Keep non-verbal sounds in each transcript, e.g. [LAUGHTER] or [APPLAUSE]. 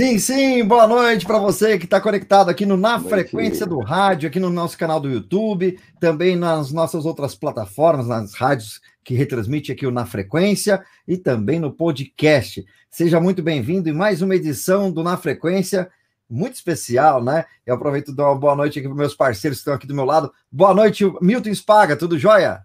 Sim, sim, boa noite para você que está conectado aqui no Na Frequência do Rádio, aqui no nosso canal do YouTube, também nas nossas outras plataformas, nas rádios que retransmite aqui o Na Frequência e também no podcast. Seja muito bem-vindo em mais uma edição do Na Frequência, muito especial, né? Eu aproveito e dou uma boa noite aqui para meus parceiros que estão aqui do meu lado. Boa noite, Milton Spaga, tudo jóia?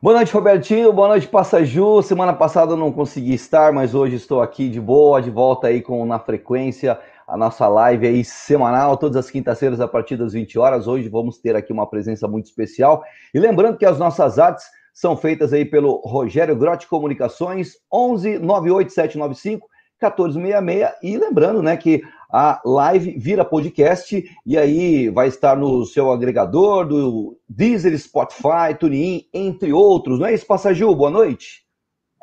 Boa noite, Robertinho. Boa noite, Passaju. Semana passada eu não consegui estar, mas hoje estou aqui de boa, de volta aí com Na Frequência, a nossa live aí semanal, todas as quintas-feiras a partir das 20 horas. Hoje vamos ter aqui uma presença muito especial. E lembrando que as nossas artes são feitas aí pelo Rogério Grotti Comunicações, 11 98795 1466. E lembrando, né, que a live vira podcast e aí vai estar no seu agregador do Deezer, Spotify, TuneIn, entre outros. Não é isso, Passagil? Boa noite.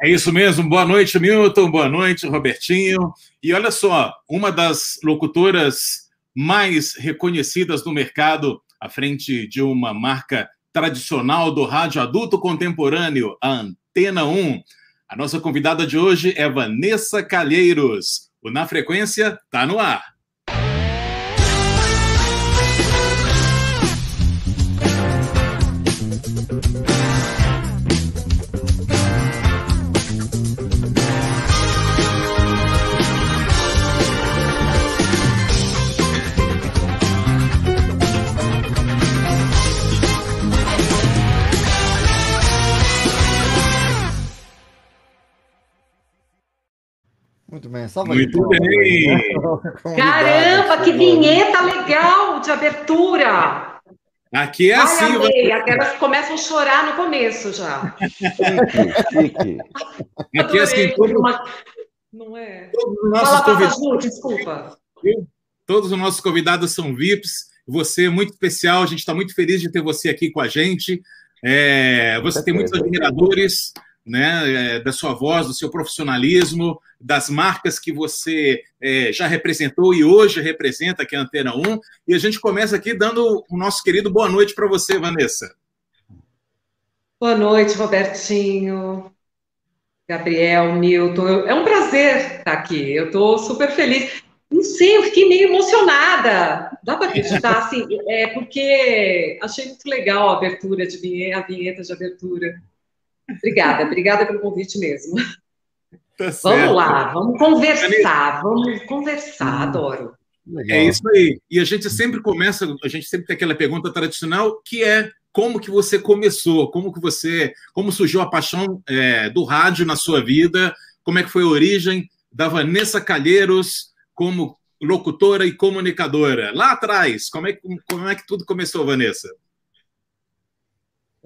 É isso mesmo. Boa noite, Milton. Boa noite, Robertinho. E olha só, uma das locutoras mais reconhecidas no mercado à frente de uma marca tradicional do rádio adulto contemporâneo, a Antena 1. A nossa convidada de hoje é Vanessa Calheiros. Na Frequência está no ar. Muito bem, só Muito bem. [LAUGHS] Caramba, que vinheta legal de abertura. Aqui é Ai, assim. amei. Aquelas que começam a chorar no começo já. Chique. Aqui é assim, todo- Uma- Não é? todos os nossos Fala, convidados. Ju, desculpa. Todos os nossos convidados são VIPs. Você é muito especial. A gente está muito feliz de ter você aqui com a gente. É, você tem muitos admiradores né, é, da sua voz, do seu profissionalismo, das marcas que você é, já representou e hoje representa aqui a Antena 1. E a gente começa aqui dando o nosso querido boa noite para você, Vanessa. Boa noite, Robertinho, Gabriel, Milton. É um prazer estar aqui. Eu estou super feliz. Não sei, eu fiquei meio emocionada. Dá para acreditar, assim, é porque achei muito legal a abertura de vinheta, a vinheta de abertura. Obrigada, obrigada pelo convite mesmo. Tá certo. Vamos lá, vamos conversar, vamos conversar, adoro. Legal. É isso aí. E a gente sempre começa, a gente sempre tem aquela pergunta tradicional, que é como que você começou, como que você, como surgiu a paixão é, do rádio na sua vida, como é que foi a origem da Vanessa Calheiros como locutora e comunicadora. Lá atrás, como é, como é que tudo começou, Vanessa?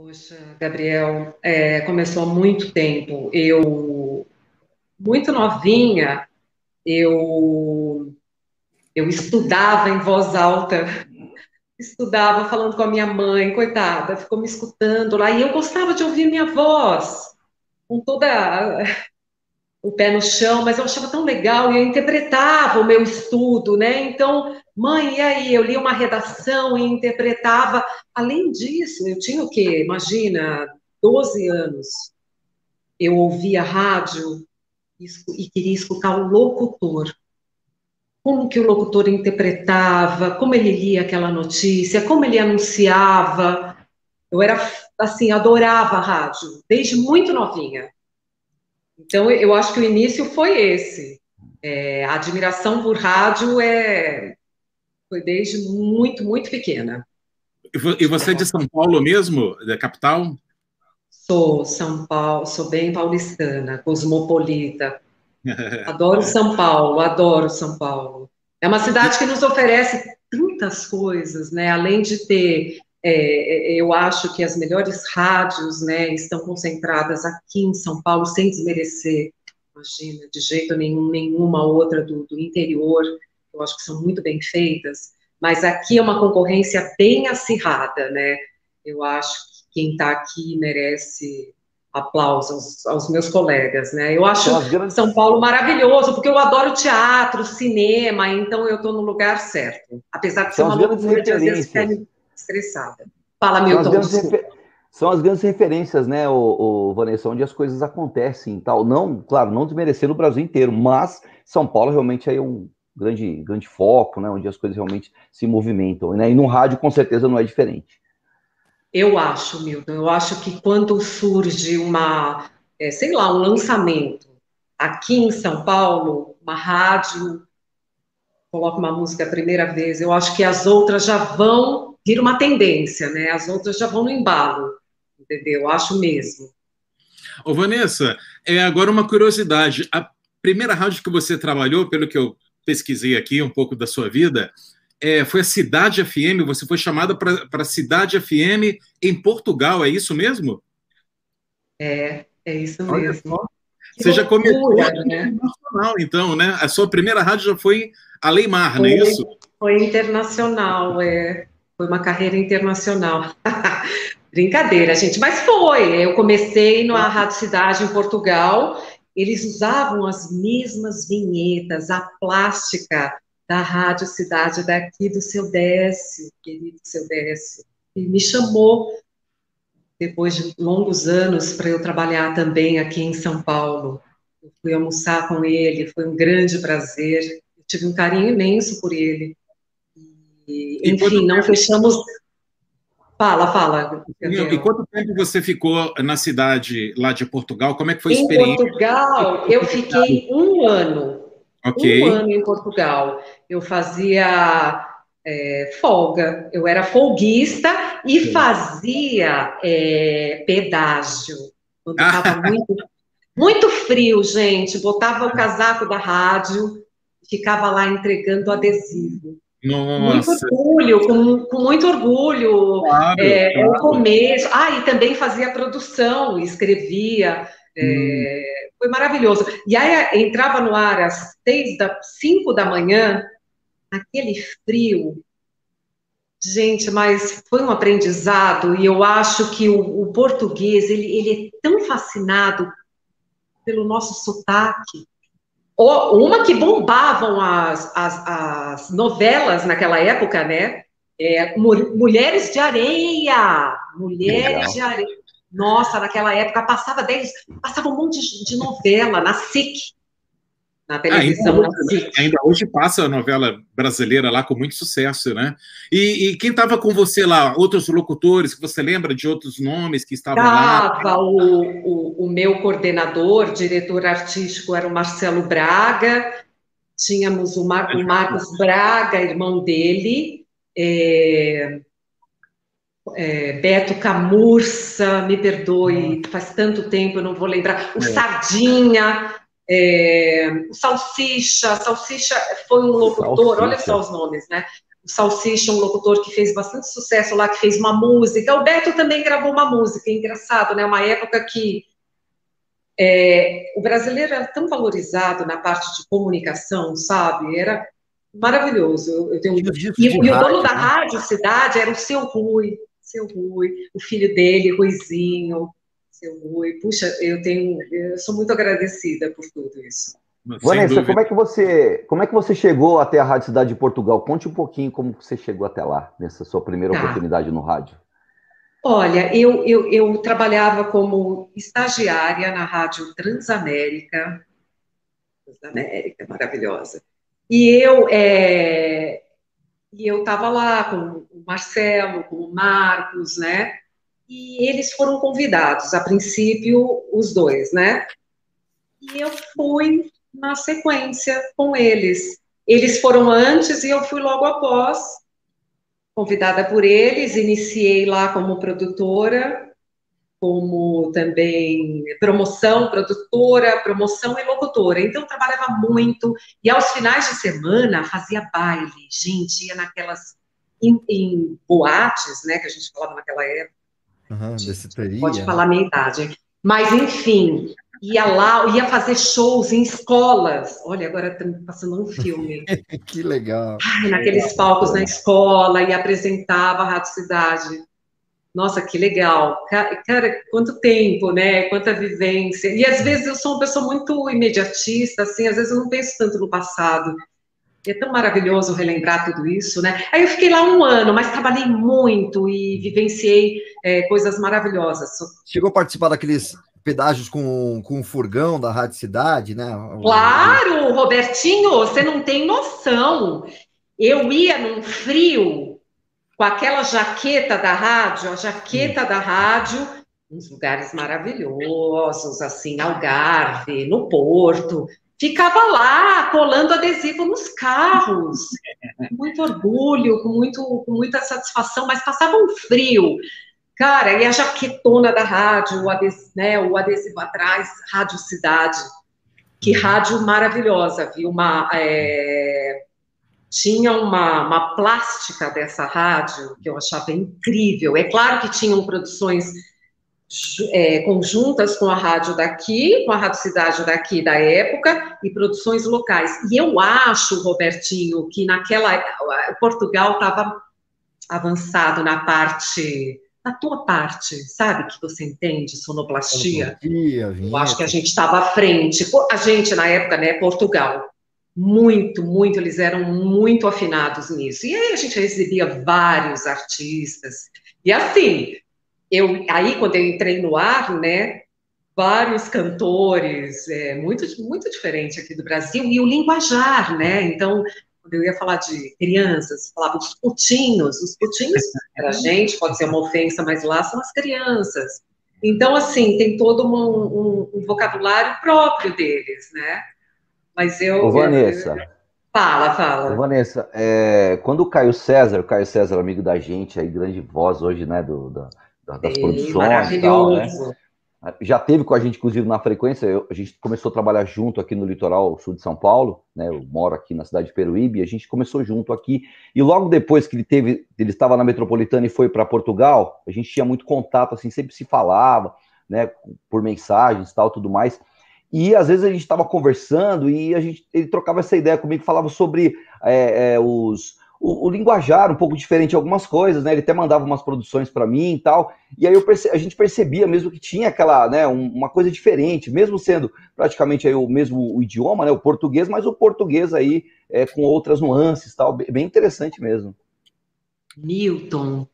Poxa, Gabriel, é, começou há muito tempo. Eu, muito novinha, eu, eu estudava em voz alta, estudava falando com a minha mãe, coitada, ficou me escutando lá, e eu gostava de ouvir minha voz, com toda o pé no chão, mas eu achava tão legal, e eu interpretava o meu estudo, né? Então, mãe, e aí? Eu lia uma redação e interpretava. Além disso, eu tinha o quê? Imagina, 12 anos. Eu ouvia rádio e queria escutar o locutor. Como que o locutor interpretava, como ele lia aquela notícia, como ele anunciava. Eu era, assim, adorava a rádio, desde muito novinha. Então, eu acho que o início foi esse. É, a admiração por rádio é, foi desde muito, muito pequena. E vo- você é de São Paulo mesmo, da capital? Sou São Paulo, sou bem paulistana, cosmopolita. [LAUGHS] Adoro São Paulo, adoro São Paulo. É uma cidade que nos oferece tantas coisas, né? Além de ter, é, eu acho que as melhores rádios, né, estão concentradas aqui em São Paulo, sem desmerecer, imagina, de jeito nenhum, nenhuma outra do, do interior. Eu acho que são muito bem feitas, mas aqui é uma concorrência bem acirrada, né? Eu acho que quem está aqui merece aplausos aos meus colegas, né? Eu acho São grandes- São Paulo maravilhoso, porque eu adoro teatro, cinema, então eu estou no lugar certo. Apesar de ser São uma loucura de às vezes ficar estressada. Fala, São as, Milton, grandes desculpa. refer- são as grandes referências, né, o, Vanessa, onde as coisas acontecem e tal. Não, claro, não desmerecendo o Brasil inteiro, mas São Paulo realmente é um grande, grande foco, né? Onde as coisas realmente se movimentam. Né? E no rádio, com certeza, não é diferente. Eu acho, Milton, eu acho que quando surge uma, é, sei lá, um lançamento aqui em São Paulo, uma rádio coloca uma música a primeira vez, eu acho que as outras já vão vir uma tendência, né? As outras já vão no embalo, entendeu? Eu acho mesmo. Ô, Vanessa, é agora uma curiosidade. A primeira rádio que você trabalhou, pelo que eu pesquisei aqui um pouco da sua vida, é, foi a Cidade FM. Você foi chamada para a Cidade FM em Portugal, é isso mesmo? É, é isso mesmo. Você já começou né? internacional, então, né? A sua primeira rádio já foi a Leimar, foi, não é isso? Foi internacional, é. Foi uma carreira internacional. [LAUGHS] Brincadeira, gente, mas foi. Eu comecei na Rádio Cidade em Portugal. Eles usavam as mesmas vinhetas, a plástica da Rádio Cidade daqui do seu Décio, querido seu Décio. E me chamou depois de longos anos para eu trabalhar também aqui em São Paulo. Eu fui almoçar com ele, foi um grande prazer. Eu tive um carinho imenso por ele. E, enfim, não fechamos Fala, fala. E quanto tempo você ficou na cidade lá de Portugal? Como é que foi a em experiência? Em Portugal, eu fiquei um ano. Okay. Um ano em Portugal. Eu fazia é, folga, eu era folguista e Sim. fazia é, pedágio. Quando [LAUGHS] estava muito, muito frio, gente, botava o casaco da rádio, ficava lá entregando adesivo. Nossa. Muito orgulho, com, com muito orgulho. Claro, é, claro. O começo. Ah, e também fazia produção, escrevia. É, hum. Foi maravilhoso. E aí entrava no ar às seis da, cinco da manhã, aquele frio. Gente, mas foi um aprendizado e eu acho que o, o português ele, ele é tão fascinado pelo nosso sotaque uma que bombavam as, as, as novelas naquela época, né? É, Mulheres de Areia! Mulheres de Areia. Nossa, naquela época passava 10, passava um monte de, de novela na SIC na televisão. ainda, hoje, ainda, hoje passa a novela brasileira lá com muito sucesso, né? E, e quem estava com você lá? Outros locutores que você lembra de outros nomes que estavam tava lá? Estava o, o, o, meu coordenador, diretor artístico, era o Marcelo Braga. Tínhamos o, Mar, o Marcos Braga, irmão dele. É, é, Beto Camurça, me perdoe, faz tanto tempo, eu não vou lembrar. O é. Sardinha, é, o Salsicha, Salsicha foi um locutor, Salsicha. olha só os nomes, né? O Salsicha, um locutor que fez bastante sucesso lá, que fez uma música. O Beto também gravou uma música, engraçado, né? Uma época que é, o brasileiro era tão valorizado na parte de comunicação, sabe? Era maravilhoso. Eu tenho... E, e, o dono da né? rádio Cidade era o seu Rui, seu Rui, o filho dele, Ruizinho seu Rui. Puxa, eu tenho, eu sou muito agradecida por tudo isso. Vanessa, como é que você, como é que você chegou até a Rádio Cidade de Portugal? Conte um pouquinho como você chegou até lá nessa sua primeira tá. oportunidade no rádio. Olha, eu, eu, eu trabalhava como estagiária na Rádio Transamérica, Transamérica, maravilhosa. E eu é, e eu estava lá com o Marcelo, com o Marcos, né? E eles foram convidados, a princípio, os dois, né? E eu fui na sequência com eles. Eles foram antes e eu fui logo após, convidada por eles, iniciei lá como produtora, como também promoção, produtora, promoção e locutora. Então, trabalhava muito. E aos finais de semana, fazia baile. Gente, ia naquelas. Em, em boates, né, que a gente falava naquela época Uhum, Pode falar a minha idade. Mas, enfim, ia lá, ia fazer shows em escolas. Olha, agora está passando um filme. [LAUGHS] que legal. Ai, naqueles palcos na escola, e apresentava a Rádio Cidade. Nossa, que legal. Cara, quanto tempo, né? Quanta vivência. E às vezes eu sou uma pessoa muito imediatista, assim, às vezes eu não penso tanto no passado. É tão maravilhoso relembrar tudo isso, né? Aí eu fiquei lá um ano, mas trabalhei muito e vivenciei é, coisas maravilhosas. Chegou a participar daqueles pedágios com, com o furgão da Rádio Cidade, né? Claro, Robertinho, você não tem noção. Eu ia num frio com aquela jaqueta da rádio, a jaqueta da rádio, uns lugares maravilhosos, assim, Algarve, no Porto. Ficava lá, colando adesivo nos carros, [LAUGHS] com muito orgulho, com, muito, com muita satisfação, mas passava um frio. Cara, e a jaquetona da rádio, o adesivo, né, o adesivo atrás, Rádio Cidade. Que rádio maravilhosa, viu? Uma, é, tinha uma, uma plástica dessa rádio que eu achava incrível. É claro que tinham produções é, conjuntas com a rádio daqui, com a Rádio Cidade daqui da época, e produções locais. E eu acho, Robertinho, que naquela. Portugal estava avançado na parte. Na tua parte, sabe que você entende sonoplastia? Sonoplastia eu acho que a gente estava à frente. A gente, na época, né, Portugal muito, muito, eles eram muito afinados nisso. E aí a gente recebia vários artistas. E assim, eu aí quando eu entrei no ar, né, vários cantores, é, muito, muito diferente aqui do Brasil, e o linguajar, né? Então, quando eu ia falar de crianças, falava dos putinhos, os putinhos [LAUGHS] para a gente pode ser uma ofensa, mas lá são as crianças. Então, assim, tem todo um, um, um vocabulário próprio deles, né? Mas eu. Ô, Vanessa. Eu... Fala, fala. Ô, Vanessa, é, quando o Caio César, o Caio César, amigo da gente, aí, grande voz hoje, né, do, da, das produções e tal, né? Já teve com a gente, inclusive, na frequência, eu, a gente começou a trabalhar junto aqui no litoral sul de São Paulo, né? Eu moro aqui na cidade de Peruíbe, e a gente começou junto aqui. E logo depois que ele teve, ele estava na metropolitana e foi para Portugal, a gente tinha muito contato, assim, sempre se falava, né? Por mensagens tal, tudo mais. E às vezes a gente estava conversando e a gente, ele trocava essa ideia comigo, falava sobre é, é, os, o, o, linguajar um pouco diferente algumas coisas, né? Ele até mandava umas produções para mim e tal. E aí perce, a gente percebia mesmo que tinha aquela, né, um, uma coisa diferente, mesmo sendo praticamente aí o mesmo o idioma, né, o português, mas o português aí é, com outras nuances, tal, bem interessante mesmo. Milton,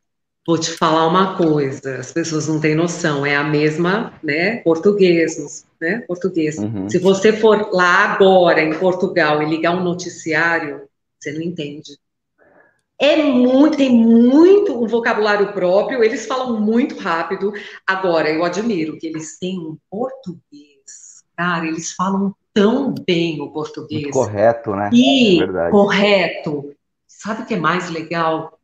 Vou te falar uma coisa, as pessoas não têm noção, é a mesma, né, português, né, português. Uhum. Se você for lá agora em Portugal e ligar um noticiário, você não entende. É muito, tem muito um vocabulário próprio, eles falam muito rápido. Agora, eu admiro que eles têm um português, cara, eles falam tão bem o português. Muito correto, né? E é correto. Sabe o que é mais legal?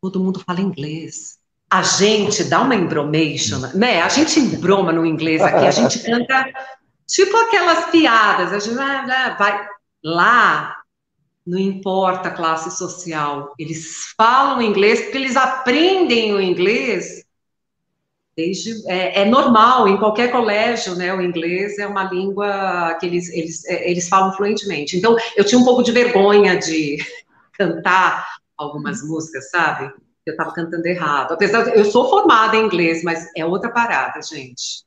todo mundo fala inglês. A gente dá uma embromation, né? A gente embroma no inglês aqui, a gente [LAUGHS] canta tipo aquelas piadas, a gente vai lá, não importa a classe social, eles falam inglês porque eles aprendem o inglês desde é, é, normal em qualquer colégio, né? O inglês é uma língua que eles, eles, é, eles falam fluentemente. Então, eu tinha um pouco de vergonha de [LAUGHS] cantar algumas músicas, sabe? Eu estava cantando errado. Apesar de eu sou formada em inglês, mas é outra parada, gente.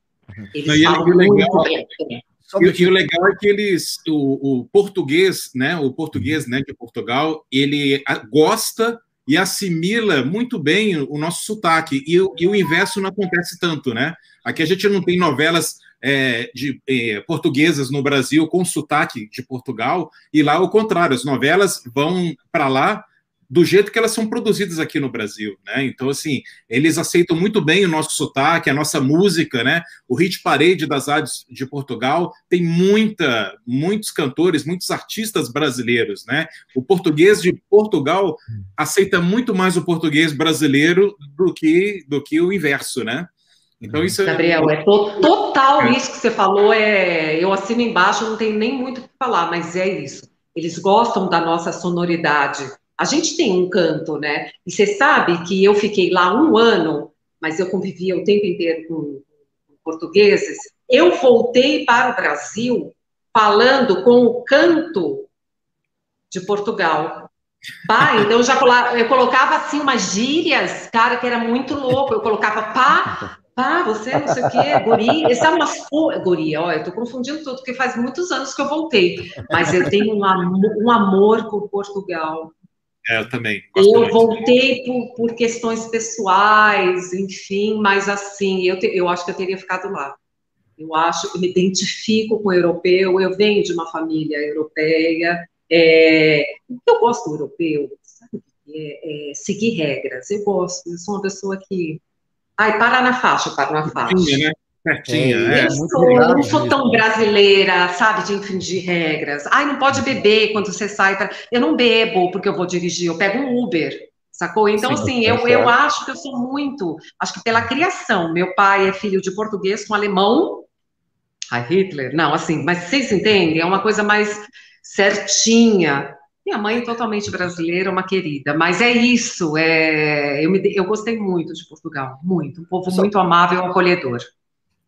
Eles Não, falam e, muito legal, bem. E, e, o legal é que eles, o, o, português, né, o português, né, de Portugal, ele gosta e assimila muito bem o nosso sotaque. E, e o inverso não acontece tanto, né? Aqui a gente não tem novelas é, de é, portuguesas no Brasil com sotaque de Portugal, e lá o contrário, as novelas vão para lá do jeito que elas são produzidas aqui no Brasil, né? Então, assim, eles aceitam muito bem o nosso sotaque, a nossa música, né? O hit parade das rádios de Portugal tem muita, muitos cantores, muitos artistas brasileiros, né? O português de Portugal aceita muito mais o português brasileiro do que do que o inverso, né? Então isso é Gabriel, é, é total é. isso que você falou, é, eu assino embaixo, não tem nem muito o que falar, mas é isso. Eles gostam da nossa sonoridade a gente tem um canto, né? E você sabe que eu fiquei lá um ano, mas eu convivia o tempo inteiro com, com portugueses. Eu voltei para o Brasil falando com o canto de Portugal. Pá, então eu já eu colocava assim umas gírias, cara, que era muito louco. Eu colocava pá, pá, você não sei o quê, guri. Esse é uma guri, ó, eu tô confundindo tudo, porque faz muitos anos que eu voltei. Mas eu tenho um amor, um amor por Portugal. É, eu também. Eu voltei por, por, questões pessoais, enfim, mas assim, eu, te, eu acho que eu teria ficado lá. Eu acho, eu me identifico com o europeu, eu venho de uma família europeia, é, eu gosto do europeu, sabe? É, é, seguir regras, eu gosto, eu sou uma pessoa que, ai, para na faixa, para na faixa. né? Certinha, é, é. Eu, não sou tão brasileira, sabe, de infringir regras. Ai, não pode beber quando você sai. Pra... Eu não bebo porque eu vou dirigir, eu pego um Uber, sacou? Então, Sim, assim, eu, eu acho que eu sou muito. Acho que pela criação. Meu pai é filho de português com alemão. Ai, Hitler, não, assim, mas vocês entendem? É uma coisa mais certinha. Minha mãe é totalmente brasileira, uma querida, mas é isso. É, eu, me, eu gostei muito de Portugal, muito. Um povo Só... muito amável, acolhedor.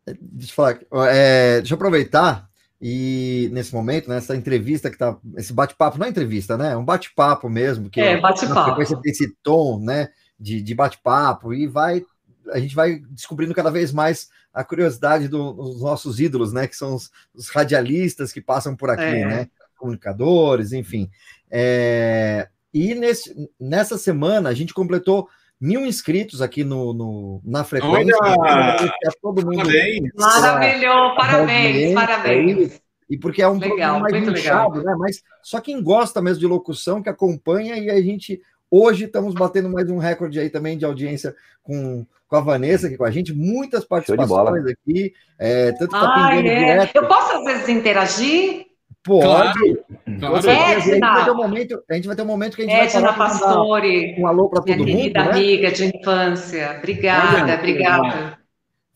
Deixa eu falar, é, deixa eu aproveitar e nesse momento, nessa entrevista que tá, esse bate-papo, não é entrevista, né? É um bate-papo mesmo, que é bate-papo. esse tom, né, de, de bate-papo e vai, a gente vai descobrindo cada vez mais a curiosidade do, dos nossos ídolos, né, que são os, os radialistas que passam por aqui, é. né, comunicadores, enfim. É, e nesse, nessa semana a gente completou mil inscritos aqui no, no na frequência. Olha! Todo mundo parabéns! Maravilhoso, parabéns, parabéns. E porque é um legal, mais inchado, né? Mas só quem gosta mesmo de locução, que acompanha, e a gente hoje estamos batendo mais um recorde aí também de audiência com, com a Vanessa aqui com a gente, muitas participações aqui, é, tanto que tá ah, é. direto. Eu posso às vezes interagir? Pode. Claro. Claro. A, gente vai ter um momento, a gente vai ter um momento que a gente Edna vai Pastore, um alô para todo mundo. Minha querida né? amiga de infância. Obrigada, Olha, obrigada.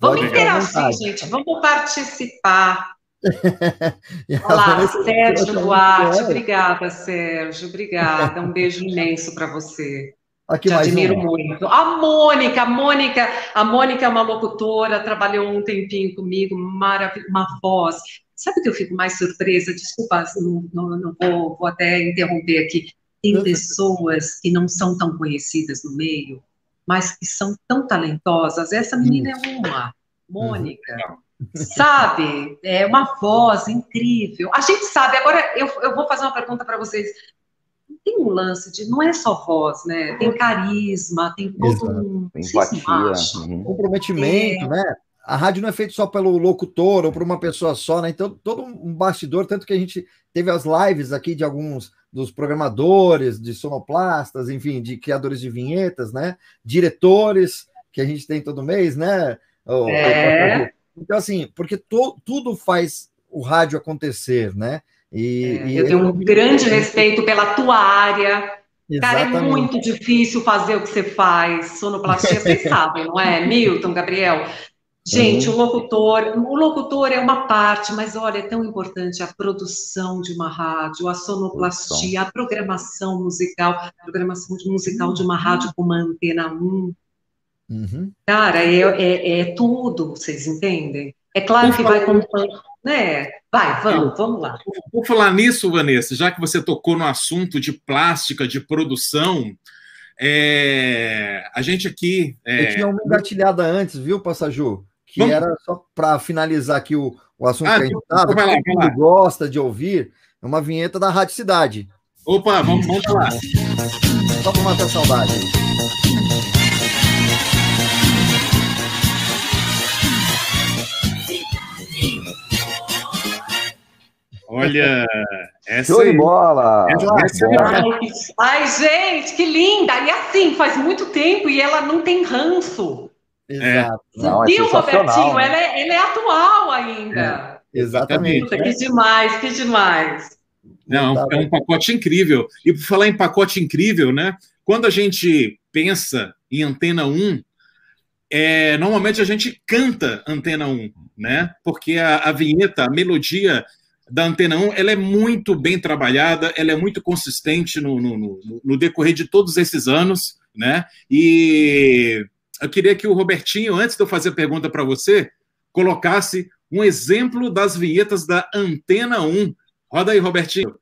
Vamos interagir, gente. Vamos participar. [LAUGHS] Olá, Sérgio Duarte. Obrigada, Sérgio. Obrigada. Um beijo imenso para você. Aqui Te admiro uma. muito. A Mônica, a Mônica, a Mônica é uma locutora, trabalhou um tempinho comigo, maravilhosa, uma voz Sabe que eu fico mais surpresa? Desculpa, não, não, não vou, vou, até interromper aqui. Tem pessoas que não são tão conhecidas no meio, mas que são tão talentosas. Essa menina é uma, Mônica. Sabe? É uma voz incrível. A gente sabe, agora eu, eu vou fazer uma pergunta para vocês. Tem um lance de não é só voz, né? Tem carisma, tem todo um. Empatia. Uhum. Comprometimento, é. né? A rádio não é feita só pelo locutor ou por uma pessoa só, né? Então, todo um bastidor, tanto que a gente teve as lives aqui de alguns dos programadores, de sonoplastas, enfim, de criadores de vinhetas, né? Diretores que a gente tem todo mês, né? É. Então, assim, porque to, tudo faz o rádio acontecer, né? E, é, e eu tenho um grande respeito pela tua área. Exatamente. Cara, é muito difícil fazer o que você faz, sonoplastia, vocês sabem, não é? Milton, Gabriel, Gente, uhum. o locutor, o locutor é uma parte, mas olha, é tão importante a produção de uma rádio, a sonoplastia, a programação musical, a programação musical de uma rádio como a Antena 1. Uhum. Cara, é, é, é, tudo, vocês entendem? É claro que vai contando, né? Vai, vamos, vamos lá. Por falar nisso, Vanessa, já que você tocou no assunto de plástica, de produção, é, a gente aqui. É... Eu tinha uma engatilhada antes, viu, Passaju? Que Vamos... era só para finalizar aqui o, o assunto ah, que a gente estava, que todo gosta de ouvir, é uma vinheta da Rádio Cidade. Opa, vamos, vamos lá. Só para matar a saudade. Olha, essa Show de bola! Essa, essa Ai, gente, que linda! E assim, faz muito tempo e ela não tem ranço. Exato. É. Não, é Robertinho? Né? Ela, é, ela é atual ainda. É, exatamente. Puta, que demais, que demais. Não, é um pacote incrível. E por falar em pacote incrível, né? Quando a gente pensa em Antena 1, é, normalmente a gente canta Antena 1, né? Porque a, a vinheta, a melodia da Antena 1, ela é muito bem trabalhada, ela é muito consistente no, no, no, no decorrer de todos esses anos, né? E eu queria que o Robertinho, antes de eu fazer a pergunta para você, colocasse um exemplo das vinhetas da Antena 1. Roda aí, Robertinho.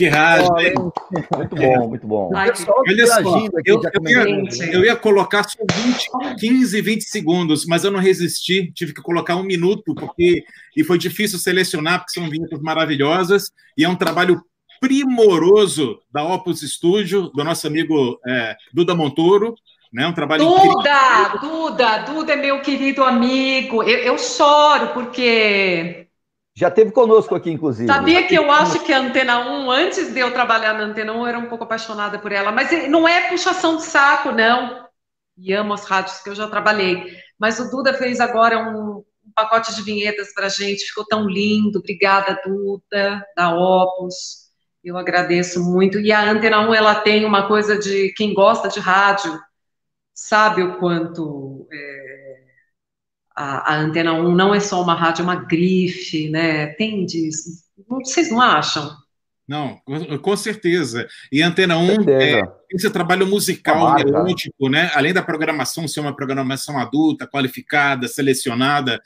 Que rádio. Muito bom, muito bom. Ai, Olha só, eu, eu, ia, eu, ia, colocar só 20, 15, 20 segundos, mas eu não resisti, tive que colocar um minuto, porque e foi difícil selecionar, porque são vinhetas maravilhosas, e é um trabalho primoroso da Opus Studio, do nosso amigo é, Duda Montoro, né? Um trabalho Duda, incrível. Duda, Duda é meu querido amigo. Eu, eu choro porque já teve conosco aqui, inclusive. Sabia que eu acho que a Antena 1, antes de eu trabalhar na Antena 1, eu era um pouco apaixonada por ela. Mas não é puxação de saco, não. E amo as rádios que eu já trabalhei. Mas o Duda fez agora um, um pacote de vinhetas para a gente. Ficou tão lindo. Obrigada, Duda, da Opus. Eu agradeço muito. E a Antena 1, ela tem uma coisa de quem gosta de rádio, sabe o quanto... É, a, a, Antena 1 não é só uma rádio, é uma grife, né? Tem disso. Vocês não acham? Não, com certeza. E a Antena 1 é, esse trabalho musical, melódico, né? Além da programação ser uma programação adulta, qualificada, selecionada,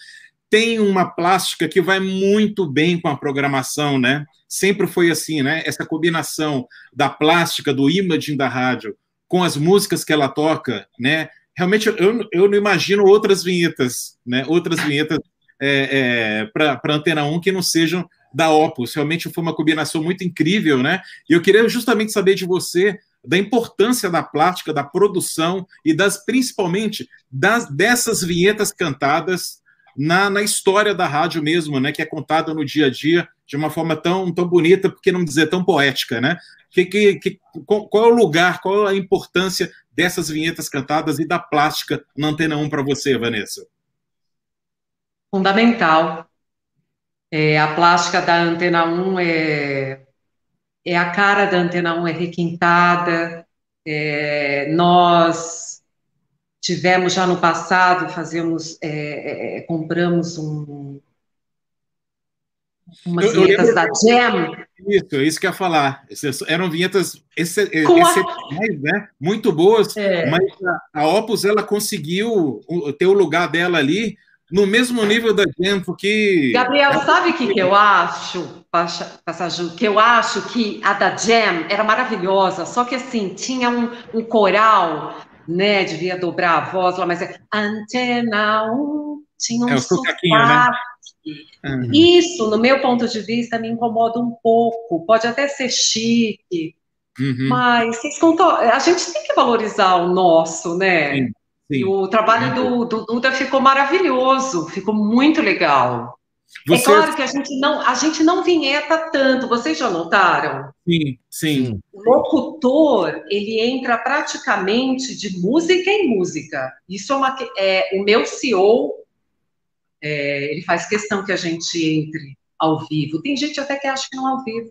tem uma plástica que vai muito bem com a programação, né? Sempre foi assim, né? Essa combinação da plástica, do imaging da rádio, com as músicas que ela toca, né? Realmente eu, eu não imagino outras vinhetas, né? Outras vinhetas é, é, para Antena 1 que não sejam da Opus. Realmente foi uma combinação muito incrível, né? E eu queria justamente saber de você da importância da plástica, da produção e das principalmente das dessas vinhetas cantadas na, na história da rádio mesmo, né? Que é contada no dia a dia de uma forma tão, tão bonita, porque não dizer tão poética, né? Que, que, que, qual, é o lugar, qual é a importância dessas vinhetas cantadas e da plástica na Antena 1 para você, Vanessa? Fundamental. É, a plástica da Antena 1 é, é a cara da Antena 1, é requintada. É, nós tivemos já no passado, fazemos, é, é compramos um, umas eu, eu da Jam. Isso, isso que eu ia falar. Eram vinhetas excepcionais, né? Muito boas, é. mas a, Opus ela conseguiu ter o lugar dela ali no mesmo nível da Jam, porque. Gabriel, sabe o que, que eu acho, Passaju? Que eu acho que a da Jam era maravilhosa, só que assim, tinha um, um coral, né? Devia dobrar a voz lá, mas é Antena 1, tinha um é, sotaque, né? Uhum. Isso, no meu ponto de vista, me incomoda um pouco. Pode até ser chique, uhum. mas a gente tem que valorizar o nosso, né? Sim, sim. O trabalho do, do Duda ficou maravilhoso, ficou muito legal. Você... É claro que a gente não, a gente não vinheta tanto, vocês já notaram? Sim, sim. O locutor, ele entra praticamente de música em música. Isso é uma é o meu CEO é, ele faz questão que a gente entre ao vivo. Tem gente até que acha que não é ao vivo.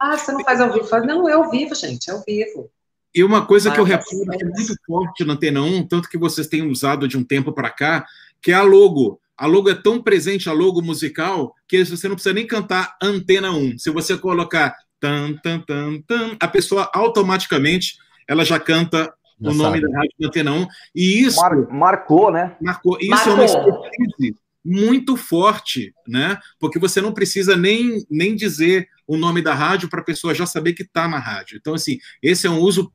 Ah, você não faz ao vivo? Não, é ao vivo, gente, é ao vivo. E uma coisa Mas, que eu reparo que é muito forte na Antena 1, tanto que vocês têm usado de um tempo para cá, que é a logo. A logo é tão presente, a logo musical, que você não precisa nem cantar Antena 1. Se você colocar tan, tan, tan, tan, a pessoa automaticamente ela já canta já o nome sabe. da rádio da Antena 1. E isso. Mar marcou, né? Marcou. Isso marcou. é uma expertise muito forte, né? Porque você não precisa nem, nem dizer o nome da rádio para a pessoa já saber que está na rádio. Então, assim, esse é um uso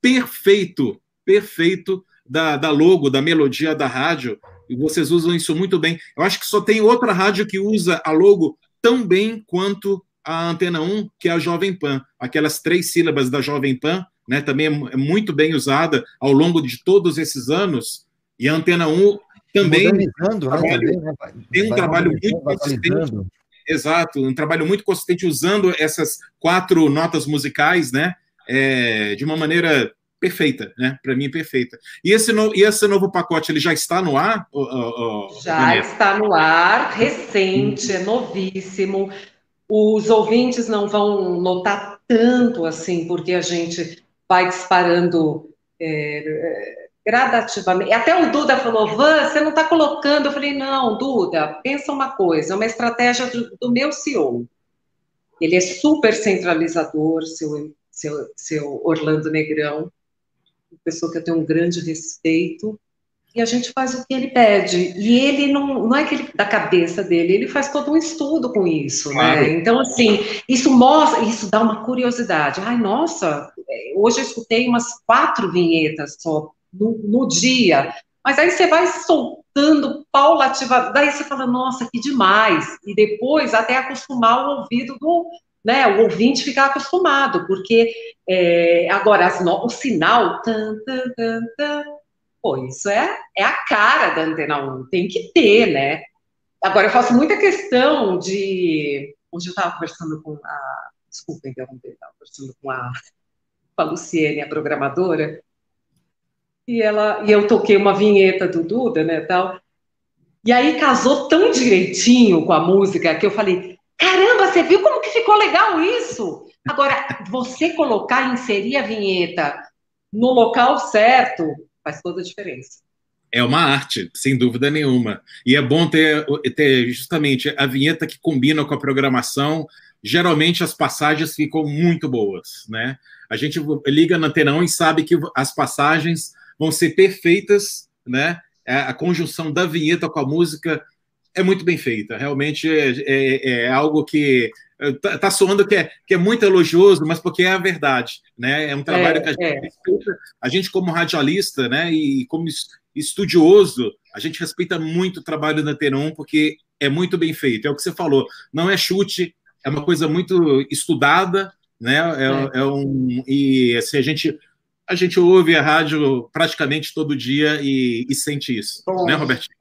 perfeito, perfeito da, da logo, da melodia da rádio, e vocês usam isso muito bem. Eu acho que só tem outra rádio que usa a logo tão bem quanto a Antena 1, que é a Jovem Pan. Aquelas três sílabas da Jovem Pan, né, também é, é muito bem usada ao longo de todos esses anos. E a Antena 1 também, né, trabalho, né? tem um vai trabalho muito consistente. Exato, um trabalho muito consistente usando essas quatro notas musicais, né? É, de uma maneira perfeita, né? Para mim, perfeita. E esse, no, e esse novo pacote, ele já está no ar? já Vanessa? está no ar, recente, é novíssimo. Os ouvintes não vão notar tanto assim, porque a gente vai disparando é, gradativamente. Até o Duda falou, Van, você não está colocando. Eu falei, não, Duda, pensa uma coisa, é uma estratégia do, do meu CEO. Ele é super centralizador, seu, seu, seu Orlando Negrão, uma pessoa que eu tenho um grande respeito. e a gente faz o que ele pede. E ele não, não é que ele, da cabeça dele, ele faz todo um estudo com isso, né? claro. né? Então, assim, isso mostra, isso dá uma curiosidade. Ai, nossa, hoje eu escutei umas quatro vinhetas só no, no dia. Mas aí você vai soltando paulativa, daí você fala, nossa, que demais. E depois até acostumar o ouvido do, né, o ouvinte ficar acostumado, porque é, agora no, o sinal, tan, tan, tan, tan, pô, isso é, é a cara da Antena 1, tem que ter, né? Agora, eu faço muita questão de. Hoje eu estava conversando com a. Desculpa interromper, estava conversando com a, com a Luciene, a programadora, e, ela, e eu toquei uma vinheta do Duda, né, tal. E aí casou tão direitinho com a música que eu falei: caramba, você viu como que ficou legal isso? Agora, você colocar, inserir a vinheta no local certo, faz toda a diferença. É uma arte, sem dúvida nenhuma. E é bom ter, ter justamente a vinheta que combina com a programação. Geralmente as passagens ficam muito boas, né? A gente liga na Terão e sabe que as passagens vão ser perfeitas, né? A conjunção da vinheta com a música é muito bem feita. Realmente é, é, é algo que Tá, tá soando que é, que é muito elogioso, mas porque é a verdade, né? É um trabalho é, que a gente é. respeita, a gente como radialista, né, e como estudioso, a gente respeita muito o trabalho da Teron, porque é muito bem feito. É o que você falou, não é chute, é uma coisa muito estudada, né? É, é. é um e assim a gente a gente ouve a rádio praticamente todo dia e, e sente isso, Bom, né, Robertinho?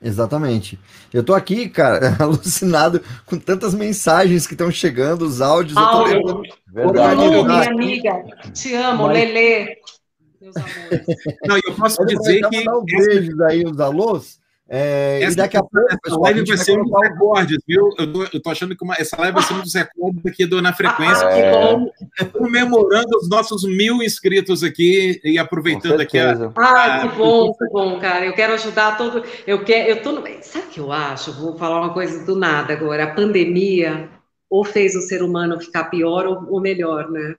Exatamente. Eu tô aqui, cara, [LAUGHS] alucinado com tantas mensagens que estão chegando, os áudios. Paulo, eu tô Verdade. minha amiga, te amo, Mas... Lelê. [LAUGHS] Meus amores. Não, eu posso dizer que. Mandar um beijos aí, os alôs. É, essa, e daqui a pouco, essa pessoal, live vai ser um dos recordes, viu? Eu tô, eu tô achando que uma, essa live vai ser um dos recordes aqui do Na Frequência, ah, comemorando os nossos mil inscritos aqui e aproveitando aqui a. Ah, que bom, que bom, cara. Eu quero ajudar todo. Eu quero. Eu tô no... Sabe o que eu acho? Vou falar uma coisa do nada agora. A pandemia ou fez o ser humano ficar pior ou, ou melhor, né?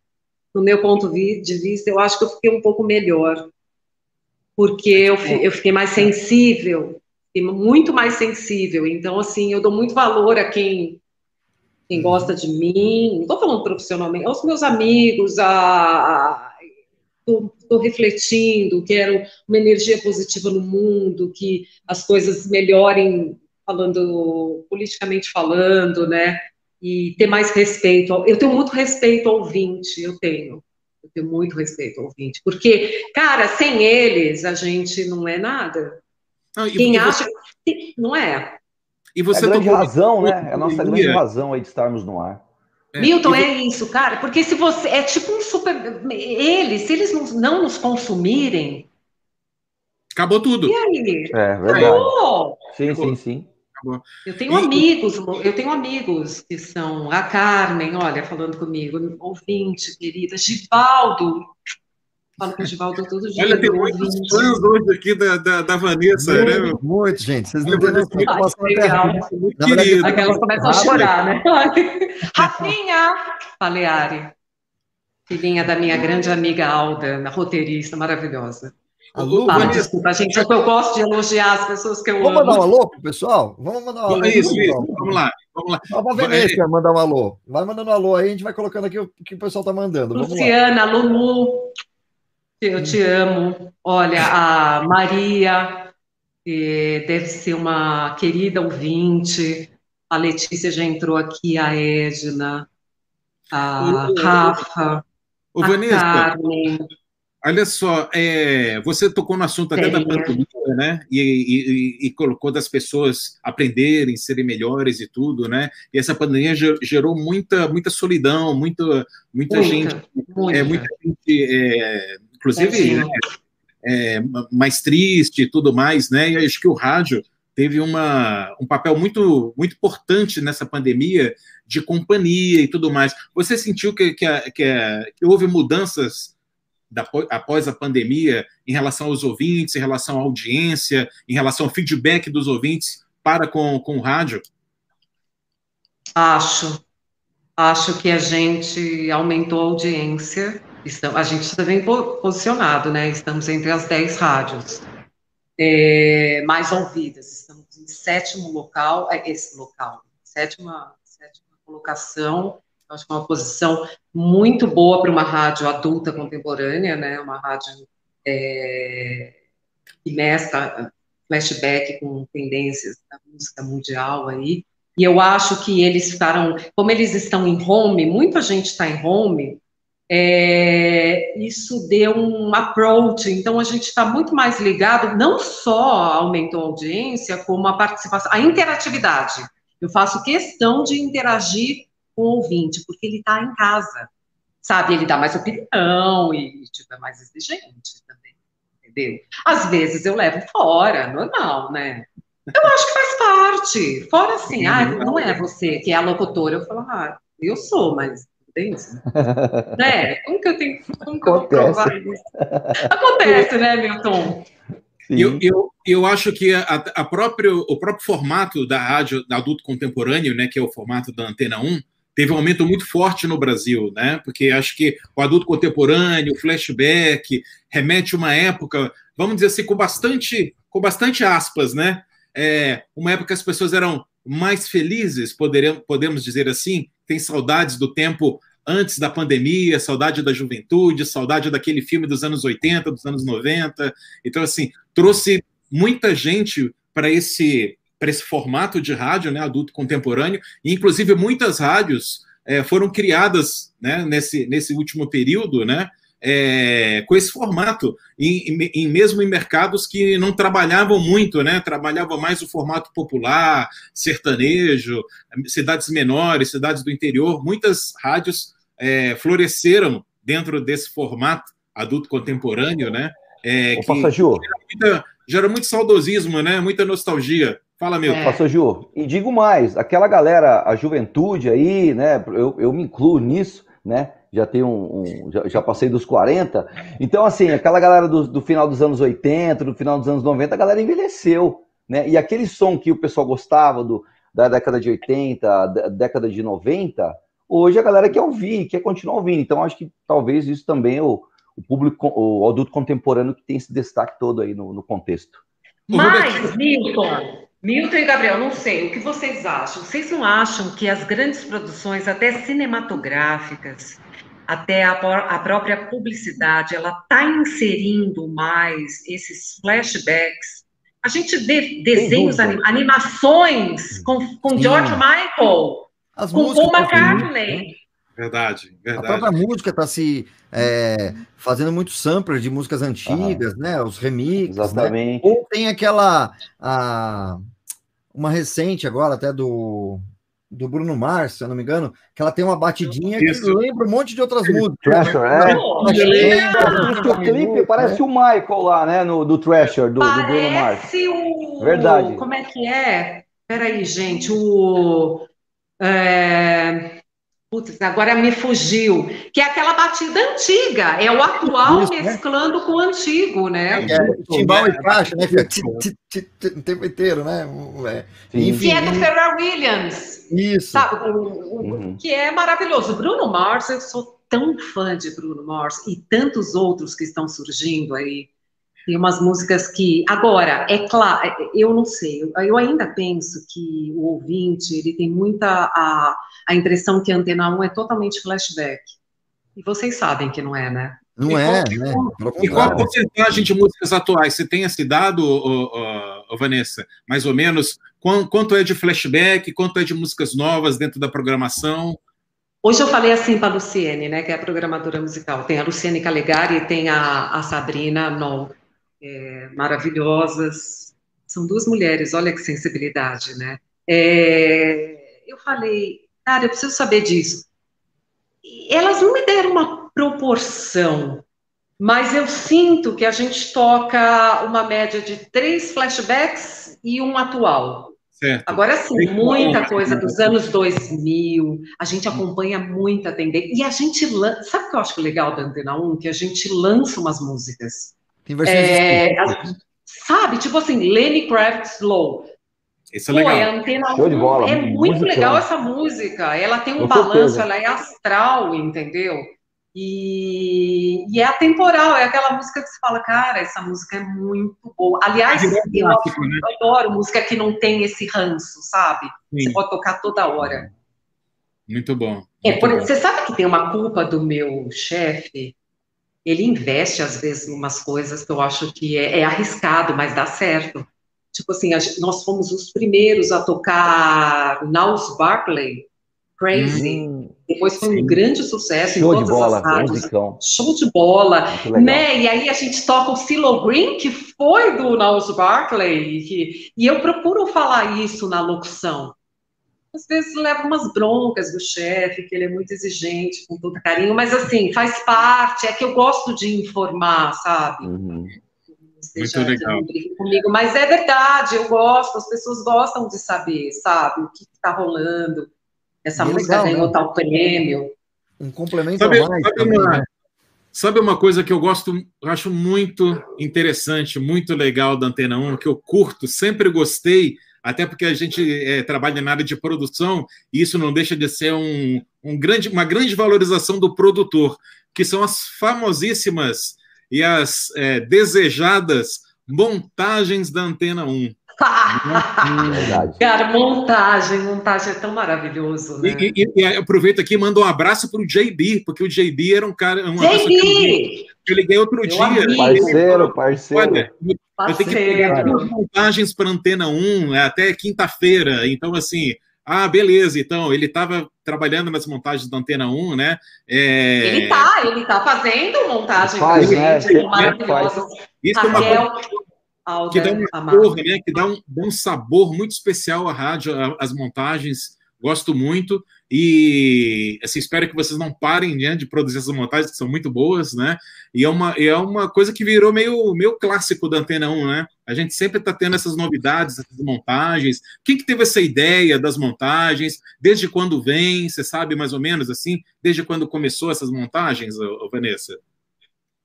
No meu ponto de vista, eu acho que eu fiquei um pouco melhor. Porque eu, eu fiquei mais sensível muito mais sensível. Então, assim, eu dou muito valor a quem, quem uhum. gosta de mim, não estou falando profissionalmente, aos meus amigos, a. Estou refletindo, quero uma energia positiva no mundo, que as coisas melhorem, falando politicamente falando, né? E ter mais respeito. Eu tenho muito respeito ao ouvinte, eu tenho. Eu tenho muito respeito ao ouvinte, porque, cara, sem eles a gente não é nada. Não, Quem acha que não é. E você é a grande razão, né? É a nossa grande razão aí de estarmos no ar. É, Milton, é isso, cara, porque se você. É tipo um super. Eles, se eles não, não nos consumirem. Acabou tudo. E aí? É, verdade. Acabou. Sim, sim, sim. Acabou. Eu tenho e... amigos, eu tenho amigos que são a Carmen, olha, falando comigo, ouvinte, querida, Givaldo, Falo com o Givaldo todo dia. Olha, tem muitos fãs hoje aqui da, da, da Vanessa, muito, né? Muito, gente. Vocês não entendem como eu posso legal. Querido. Aquelas começam a chorar, né? Rafinha! Paleari. Filhinha da minha grande amiga Alda, roteirista maravilhosa. Alô, Fala, desculpa, gente, é eu gosto de elogiar as pessoas que eu Vamos amo. mandar um alô pro pessoal? Vamos mandar um alô. Isso, isso. Vamos lá. Vamos lá. Nova Venecia, mandar um alô. Vai mandando um alô aí, a gente vai colocando aqui o que o pessoal tá mandando. Luciana, Lulu, eu te amo. Olha, a Maria deve ser uma querida ouvinte. A Letícia já entrou aqui, a Edna, a Rafa, o, Vanessa, Carmen. Olha só, é, você tocou no assunto até da pandemia, né? E, e, e, colocou das pessoas aprenderem, serem melhores e tudo, né? E essa pandemia gerou muita, muita solidão, muita, muita, muita gente, muita. É, muita gente é, inclusive é, mais triste e tudo mais, né? E acho que o rádio teve uma, um papel muito, muito importante nessa pandemia de companhia e tudo mais. Você sentiu que, que, a, que, a, que houve mudanças da, após a pandemia em relação aos ouvintes, em relação à audiência, em relação ao feedback dos ouvintes para com, com o rádio? Acho. Acho que a gente aumentou a audiência a gente está bem posicionado, né? Estamos entre as 10 rádios. é, mais ouvidas. Estamos em sétimo local, é, esse local, sétima, sétima colocação. Acho que é uma posição muito boa para uma rádio adulta contemporânea, né? Uma rádio é, que mescla flashback com tendências da música mundial aí. E eu acho que eles ficaram, como eles estão em home, muita gente está em home, é, isso deu um approach, então a gente está muito mais ligado, não só aumentou a audiência, como a participação, a interatividade. Eu faço questão de interagir com o ouvinte, porque ele está em casa, sabe? Ele dá mais opinião e tipo, é mais exigente também, entendeu? Às vezes eu levo fora, normal, né? Eu acho que faz parte. Fora assim, ah, não é você que é a locutora. Eu falo, ah, eu sou, mas isso? né? [LAUGHS] Como que eu tenho como que eu vou provar isso? Acontece, né, Milton? Eu, eu, eu acho que a, a próprio, o próprio formato da rádio da adulto contemporâneo, né, que é o formato da Antena 1, teve um aumento muito forte no Brasil, né? Porque acho que o adulto contemporâneo, o flashback, remete a uma época, vamos dizer assim, com bastante, com bastante aspas, né? É, uma época que as pessoas eram mais felizes, poderemos, podemos dizer assim, tem saudades do tempo antes da pandemia, saudade da juventude, saudade daquele filme dos anos 80, dos anos 90. Então, assim, trouxe muita gente para esse, esse formato de rádio, né, adulto contemporâneo, e inclusive muitas rádios é, foram criadas né, nesse, nesse último período, né, é, com esse formato, em, em, mesmo em mercados que não trabalhavam muito, né? Trabalhavam mais o formato popular, sertanejo, cidades menores, cidades do interior. Muitas rádios é, floresceram dentro desse formato adulto contemporâneo, né? É, Ô, que Gera, muita, gera muito saudosismo, né? Muita nostalgia. Fala, meu. É. Pastor Ju, e digo mais, aquela galera, a juventude aí, né? Eu, eu me incluo nisso, né? Já tenho um, um já, já, passei dos 40. Então, assim, aquela galera do, do, final dos anos 80, do final dos anos 90, a galera envelheceu, né? E aquele som que o pessoal gostava do, da década de 80, da década de 90, hoje a galera quer ouvir, quer continuar ouvindo. Então, acho que talvez isso também é o, o público, o adulto contemporâneo que tem esse destaque todo aí no, no contexto. Mas, Milton, Milton e Gabriel, não sei, o que vocês acham? Vocês não acham que as grandes produções, até cinematográficas, até a, a própria publicidade, ela está inserindo mais esses flashbacks. A gente vê desenhos, anim, animações com, com George Michael, As com Paul McCartney. Verdade, verdade. A própria música está se é, fazendo muitos samplers de músicas antigas, né? Os remixes. Né? Exatamente. Né? Ou tem aquela. A, uma recente agora, até do do Bruno Mars, se eu não me engano, que ela tem uma batidinha Isso. que lembra um monte de outras músicas. Thrasher, é. O clipe parece o Michael lá, né, no, do Thrasher, do, do Bruno Mars. Parece o... Verdade. Como é que é? Peraí, gente, o... É... Putz, agora me fugiu. Que é aquela batida antiga, é o atual Isso, né? mesclando né? com o antigo, né? É, é timbal e caixa, né? O tempo inteiro, né? É. Enfim, que é do Pharrell Williams. Isso. Sabe? O, o, uhum. Que é maravilhoso. Bruno Mars, eu sou tão fã de Bruno Mars e tantos outros que estão surgindo aí. Tem umas músicas que. Agora, é claro, eu não sei, eu ainda penso que o ouvinte ele tem muita a, a impressão que a Antena 1 é totalmente flashback. E vocês sabem que não é, né? Não e é, qual, né? E qual a porcentagem de músicas atuais? Você tem esse dado, Vanessa? Mais ou menos? Quanto é de flashback? Quanto é de músicas novas dentro da programação? Hoje eu falei assim para a Luciene, né, que é a programadora musical. Tem a Luciene Calegari e tem a, a Sabrina Noll é, maravilhosas. São duas mulheres, olha que sensibilidade, né? É, eu falei, cara, eu preciso saber disso. E elas não me deram uma proporção, mas eu sinto que a gente toca uma média de três flashbacks e um atual. Certo. Agora sim, muita coisa dos anos 2000, a gente acompanha muita tendência. E a gente lança. Sabe o que eu acho legal da Antena 1? Que a gente lança umas músicas. Tem versões é, Sabe, tipo assim, Lenny Kravitz Low. Isso é legal. Pô, é, antena Show de bola. é muito legal essa música. Ela tem um Com balanço, certeza. ela é astral, entendeu? E, e, é atemporal, é aquela música que você fala, cara, essa música é muito boa. Aliás, é eu, clássico, né? eu, adoro música que não tem esse ranço, sabe? Sim. Você pode tocar toda hora. Muito bom. É, por, bom. Você sabe que tem uma culpa do meu chefe? Ele investe, às vezes, em umas coisas que eu acho que é, é arriscado, mas dá certo. Tipo assim, nós fomos os primeiros a tocar Niles Barkley, Crazy. Hum, Depois foi sim. um grande sucesso Show em todas de bola, as rádios. Show de bola. Né? E aí a gente toca o Silo Green, que foi do Niles Barkley. Que... E eu procuro falar isso na locução. Às vezes leva umas broncas do chefe, que ele é muito exigente, com todo carinho, mas assim, faz parte, é que eu gosto de informar, sabe? Uhum. Muito legal. Comigo, mas é verdade, eu gosto, as pessoas gostam de saber, sabe, o que está rolando. Essa é música ganhou né? tal prêmio. Um complemento sabe, a mais. Sabe também, uma, né? sabe uma coisa que eu gosto, eu acho muito interessante, muito legal da Antena 1, que eu curto, sempre gostei, até porque a gente é, trabalha na área de produção, e isso não deixa de ser um, um grande, uma grande valorização do produtor, que são as famosíssimas e as é, desejadas montagens da Antena [LAUGHS] 1. Cara, montagem, montagem é tão maravilhoso, né? E, e, e aproveita aqui e manda um abraço para o JB, porque o JB era um cara. Uma JB! Eu liguei outro dia. Amigo. Parceiro, parceiro. Olha, eu tenho que pegar duas montagens para Antena 1 é, até quinta-feira. Então, assim, ah, beleza. Então, ele estava trabalhando nas montagens da Antena 1, né? É... Ele está, ele está fazendo montagem faz, né? gente, maravilhosa. Isso Raquel, é uma coisa que dá uma cor, né? Que dá um, dá um sabor muito especial à rádio, às montagens. Gosto muito. E assim, espero que vocês não parem né, de produzir essas montagens, que são muito boas, né? E é uma, é uma coisa que virou meio, meio clássico da Antena 1, né? A gente sempre está tendo essas novidades, essas montagens. Quem que teve essa ideia das montagens? Desde quando vem? Você sabe mais ou menos assim? Desde quando começou essas montagens, Vanessa?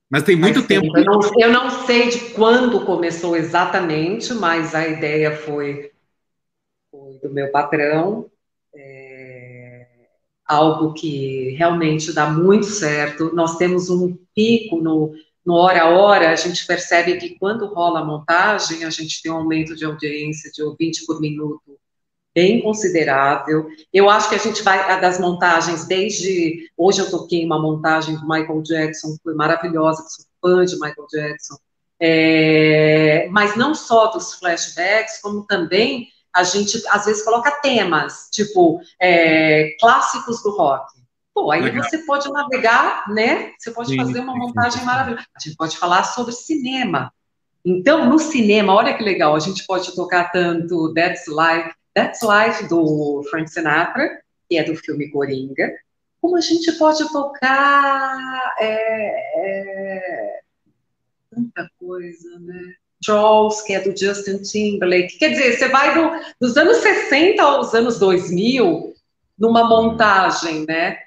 Mas tem muito mas, tempo. Eu não, eu não sei de quando começou exatamente, mas a ideia foi, foi do meu patrão algo que realmente dá muito certo. Nós temos um pico no, no hora a hora, a gente percebe que quando rola a montagem, a gente tem um aumento de audiência de ouvinte por minuto bem considerável. Eu acho que a gente vai das montagens desde hoje eu toquei uma montagem do Michael Jackson, foi maravilhosa, que sou fã de Michael Jackson. É, mas não só dos flashbacks, como também a gente às vezes coloca temas, tipo é, clássicos do rock. Pô, aí Legal. você pode navegar, né? Você pode sim, fazer uma sim, montagem sim. maravilhosa. A gente pode falar sobre cinema. Então, no cinema, olha que legal, a gente pode tocar tanto That's Life, That's Life do Frank Sinatra, que é do filme Coringa, como a gente pode tocar é, é, tanta coisa, né? Trolls, que é do Justin Timberlake. Quer dizer, você vai do, dos anos 60 aos anos 2000 numa montagem, né?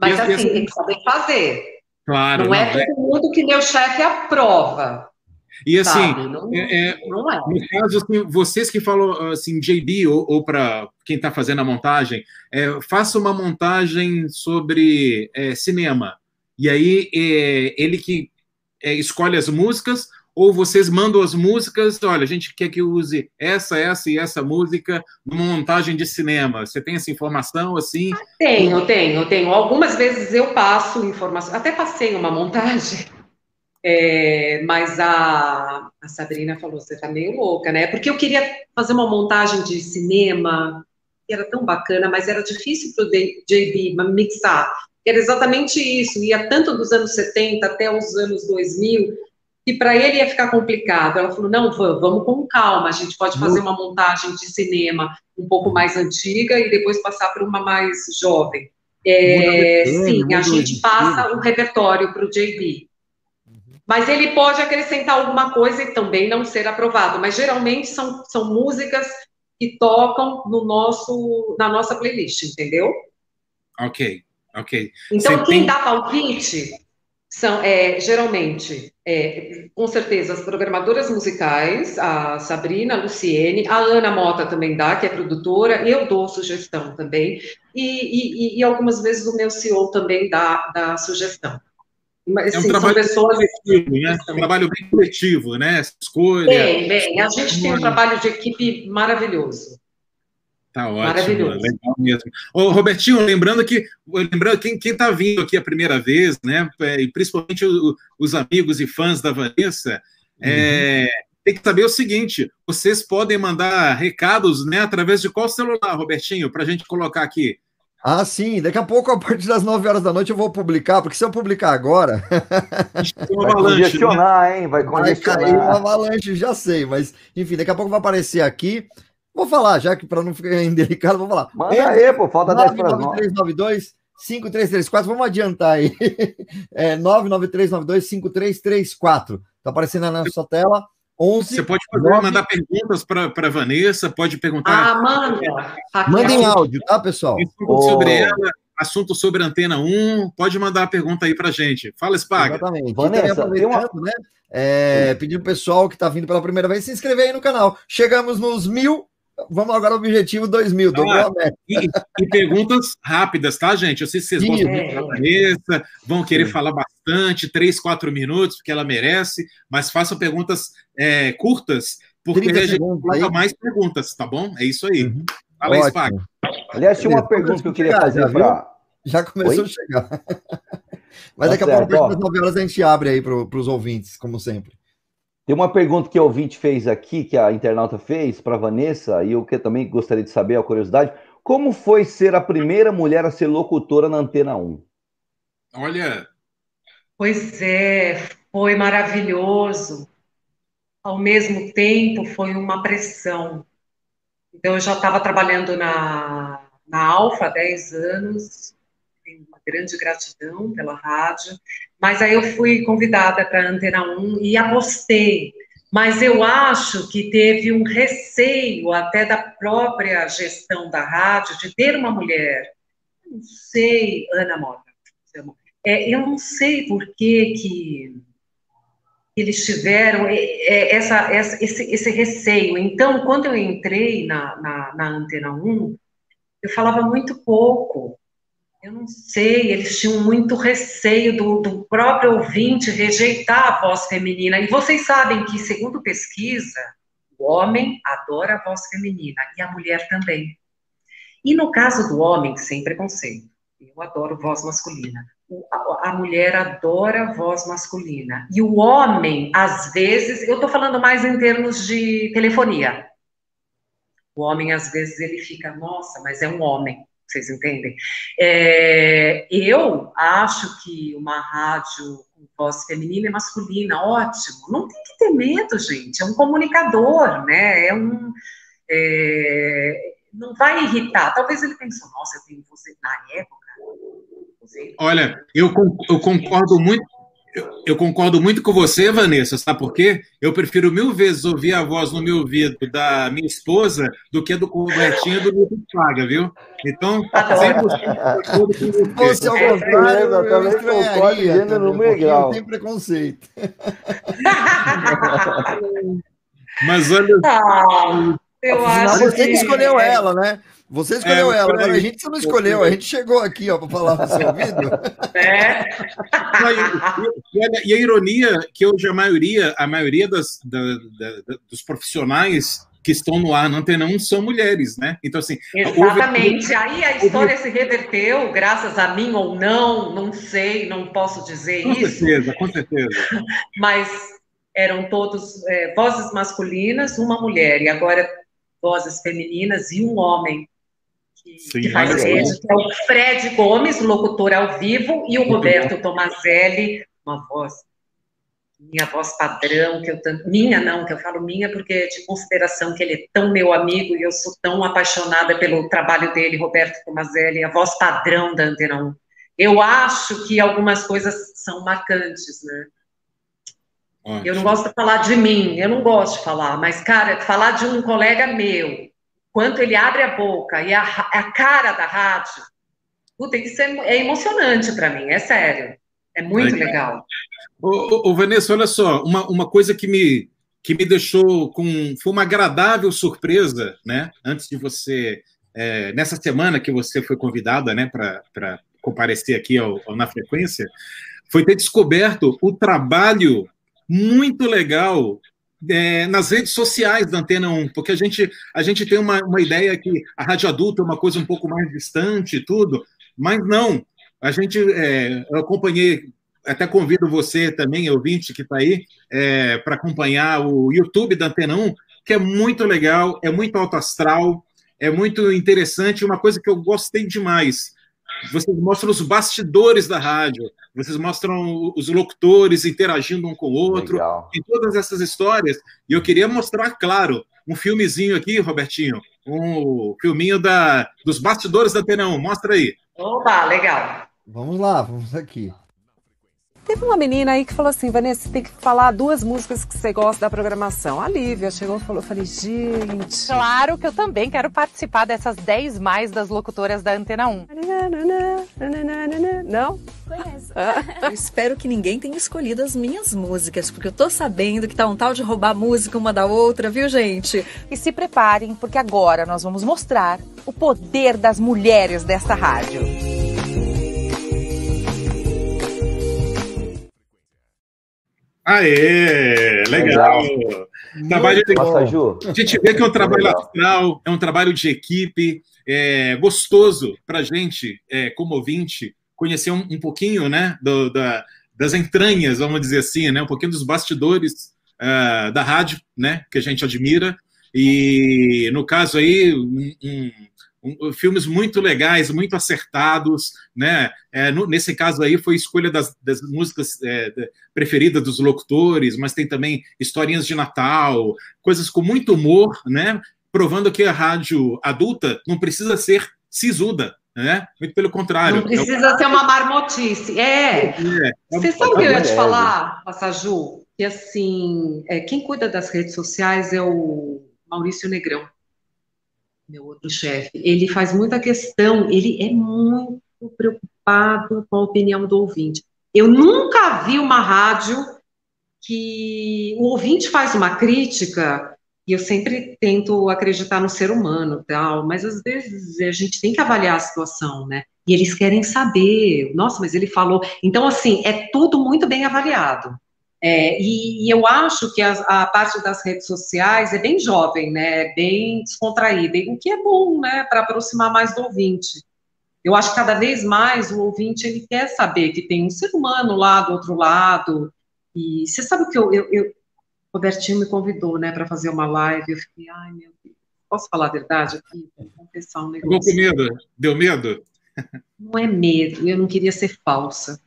Mas assim, tem que saber fazer. Claro. Não, é não é todo mundo que meu chefe aprova. E assim, não, é, é, não é. no caso, assim, vocês que falam assim, JB, ou, ou para quem está fazendo a montagem, é, faça uma montagem sobre é, cinema. E aí, ele que escolhe as músicas, ou vocês mandam as músicas, olha, a gente quer que use essa, essa e essa música numa montagem de cinema. Você tem essa informação assim? Tenho, tenho, tenho. Algumas vezes eu passo informação, até passei uma montagem, [LAUGHS] é, mas a, a, Sabrina falou, você tá meio louca, né? Porque eu queria fazer uma montagem de cinema, que era tão bacana, mas era difícil para o JB mixar. Era exatamente isso, ia tanto dos anos 70 até os anos 2000, que para ele ia ficar complicado. Ela falou: não, vamos com calma, a gente pode fazer uma montagem de cinema um pouco mais antiga e depois passar para uma mais jovem. É, sim, a gente passa o repertório para o JB. Mas ele pode acrescentar alguma coisa e também não ser aprovado. Mas geralmente são, são músicas que tocam no nosso, na nossa playlist, entendeu? Ok, ok. Então, Você quem tem... dá palpite São, é, geralmente, é, com certeza, as programadoras musicais, a Sabrina, a Luciene, a Ana Mota também dá, que é produtora, eu dou sugestão também, e, e, e algumas vezes o meu CEO também dá, dá sugestão. Mas, é um assim, trabalho pessoas... coletivo, né? Um trabalho bem coletivo, né? Escolha. Bem, bem, a gente tem um trabalho de equipe maravilhoso. Tá ótimo, Maravilhoso. legal mesmo. Ô, Robertinho, lembrando que lembrando quem está vindo aqui a primeira vez, né? É, e principalmente o, os amigos e fãs da Vanessa, é, uhum. é, tem que saber o seguinte: vocês podem mandar recados, né? Através de qual celular, Robertinho, para a gente colocar aqui? Ah, sim. Daqui a pouco, a partir das 9 horas da noite, eu vou publicar, porque se eu publicar agora. [LAUGHS] vai congestionar, né? hein? Vai congestionar. Vai cair uma avalanche, já sei, mas enfim, daqui a pouco vai aparecer aqui. Vou falar, já que para não ficar indelicado, vou falar. Manda aí, pô, falta 10 para 9392 5334, vamos adiantar aí. [LAUGHS] É 99392 5334. Tá aparecendo na sua tela. 11, Você pode fazer, 9... mandar perguntas para a Vanessa, pode perguntar. Ah, manda. Mandem áudio, tá, pessoal? Oh. Sobre ela, assunto sobre Antena 1, pode mandar a pergunta aí para gente. Fala, Spag. Exatamente. Vanessa, tem uma... né? É, pedindo o pessoal que está vindo pela primeira vez se inscrever aí no canal. Chegamos nos mil Vamos agora ao objetivo 2000, ah, e, e, perguntas rápidas, tá, gente? Eu sei se vocês Sim, gostam muito da Vanessa, vão querer Sim. falar bastante, três, quatro minutos, porque ela merece, mas façam perguntas é, curtas, porque a gente coloca mais perguntas, tá bom? É isso aí. Uhum. Fala aí, Spac. Aliás, tinha uma pergunta que eu queria fazer para. Já começou Oi? a chegar. [LAUGHS] mas tá daqui a pouco, às 9 horas, a gente abre aí para os ouvintes, como sempre. Tem uma pergunta que o ouvinte fez aqui, que a internauta fez para Vanessa, e eu que também gostaria de saber, a curiosidade. Como foi ser a primeira mulher a ser locutora na Antena 1? Olha. Pois é, foi maravilhoso. Ao mesmo tempo, foi uma pressão. Então, eu já estava trabalhando na, na Alfa há 10 anos, tenho uma grande gratidão pela rádio, mas aí eu fui convidada para a Antena 1 e apostei. Mas eu acho que teve um receio até da própria gestão da rádio de ter uma mulher. não sei, Ana Mota, é, eu não sei por que, que eles tiveram é, essa, essa, esse, esse receio. Então, quando eu entrei na, na, na Antena 1, eu falava muito pouco. Eu não sei, eles tinham muito receio do, do, próprio ouvinte rejeitar a voz feminina. E vocês sabem que, segundo pesquisa, o homem adora a voz feminina e a mulher também. E no caso do homem, sem preconceito, eu adoro voz masculina. A, a mulher adora voz masculina. E o homem, às vezes, eu estou falando mais em termos de telefonia. O homem, às vezes, ele fica, nossa, mas é um homem vocês entendem? É, eu acho que uma rádio com voz feminina e masculina, ótimo. Não tem que ter medo, gente. É um comunicador, né? É um. É, não vai irritar. Talvez ele pense, nossa, eu tenho você na época. Olha, eu, eu concordo muito eu, concordo muito com você, Vanessa, sabe por quê? Eu prefiro mil vezes ouvir a voz no meu ouvido da minha esposa do que do Robertinho do Luto Paga, viu? Então, 100% [LAUGHS] Se fosse ao contrário, eu também concordo gênero no meio Tem preconceito. Mas olha... Ah, eu acho você que escolheu ela, né? Você escolheu é, ela, agora a gente não escolheu, a gente chegou aqui ó, para falar no seu ouvido. [LAUGHS] É. E, a, ironia que hoje a maioria, a maioria das, da, da, dos profissionais que estão no ar na Antena 1 são mulheres, né? Então, assim. Exatamente. Houve... Aí a história houve... se reverteu, graças a mim ou não, não sei, não posso dizer com isso. Com certeza, com certeza. [LAUGHS] Mas eram todos é, vozes masculinas, uma mulher, e agora vozes femininas e um homem que, Sim, que faz rede, que é o Fred Gomes, locutor ao vivo, e o Roberto Tomazelli, uma voz, minha voz padrão, que eu minha não, que eu falo minha porque é de consideração que ele é tão meu amigo e eu sou tão apaixonada pelo trabalho dele, Roberto Tomazelli, a voz padrão da Antena 1. Eu acho que algumas coisas são marcantes, né? Ótimo. Eu não gosto de falar de mim, eu não gosto de falar, mas, cara, falar de um colega meu, quanto ele abre a boca e a, a cara da rádio, puta, isso é, é emocionante para mim, é sério. É muito legal. Ô, ô, Vanessa, olha só, uma, uma coisa que me, que me deixou com. Foi uma agradável surpresa, né? Antes de você. É, nessa semana que você foi convidada né, para comparecer aqui ao, ao, na frequência, foi ter descoberto o trabalho muito legal é, nas redes sociais da Antena 1, porque a gente, a gente tem uma, uma ideia que a rádio adulta é uma coisa um pouco mais distante e tudo, mas não. A gente, é, eu acompanhei, até convido você também, ouvinte que está aí, é, para acompanhar o YouTube da Antena 1, que é muito legal, é muito alto astral, é muito interessante, uma coisa que eu gostei demais vocês mostram os bastidores da rádio, vocês mostram os locutores interagindo um com o outro, Legal. e todas essas histórias. E eu queria mostrar, claro, um filmezinho aqui, Robertinho, um filminho da, dos bastidores da Tenão. Mostra aí. Opa, legal. Vamos lá, vamos aqui. Teve uma menina aí que falou assim, Vanessa, você tem que falar duas músicas que você gosta da programação. A Lívia chegou e falou, eu falei, gente... Claro que eu também quero participar dessas 10 mais das locutoras da Antena 1. Não? Conheço. Eu espero que ninguém tenha escolhido as minhas músicas, porque eu tô sabendo que tá um tal de roubar música uma da outra, viu, gente? E se preparem, porque agora nós vamos mostrar o poder das mulheres desta rádio. Aê, legal. legal. Trabalho de... A gente vê que é um trabalho astral, é um trabalho de equipe, é gostoso para a gente, é, como ouvinte, conhecer um, um pouquinho né, do, da, das entranhas, vamos dizer assim, né, um pouquinho dos bastidores uh, da rádio, né, que a gente admira. E, no caso aí, um, um um, filmes muito legais, muito acertados, né? É, no, nesse caso aí foi escolha das, das músicas é, preferidas dos locutores, mas tem também historinhas de Natal, coisas com muito humor, né? Provando que a rádio adulta não precisa ser sisuda, né? Muito pelo contrário. Não precisa é ser uma marmotice. É. é, é Você sabe o que eu ia te falar, Passaju? Que assim, é, quem cuida das redes sociais é o Maurício Negrão meu outro chefe, ele faz muita questão, ele é muito preocupado com a opinião do ouvinte. Eu nunca vi uma rádio que o ouvinte faz uma crítica e eu sempre tento acreditar no ser humano, tal, mas às vezes a gente tem que avaliar a situação, né? E eles querem saber, nossa, mas ele falou. Então, assim, é tudo muito bem avaliado. É, e, e, eu acho que a, a, parte das redes sociais é bem jovem, né? É bem descontraída, o que é bom, né? Para aproximar mais do ouvinte. Eu acho que cada vez mais o ouvinte ele quer saber que tem um ser humano lá do outro lado. E você sabe que eu, eu, eu o Robertinho me convidou, né, para fazer uma live. Eu fiquei, ai meu Deus, posso falar a verdade aqui? Vou confessar um negócio. Ficou com medo? Deu medo? Não é medo, eu não queria ser falsa.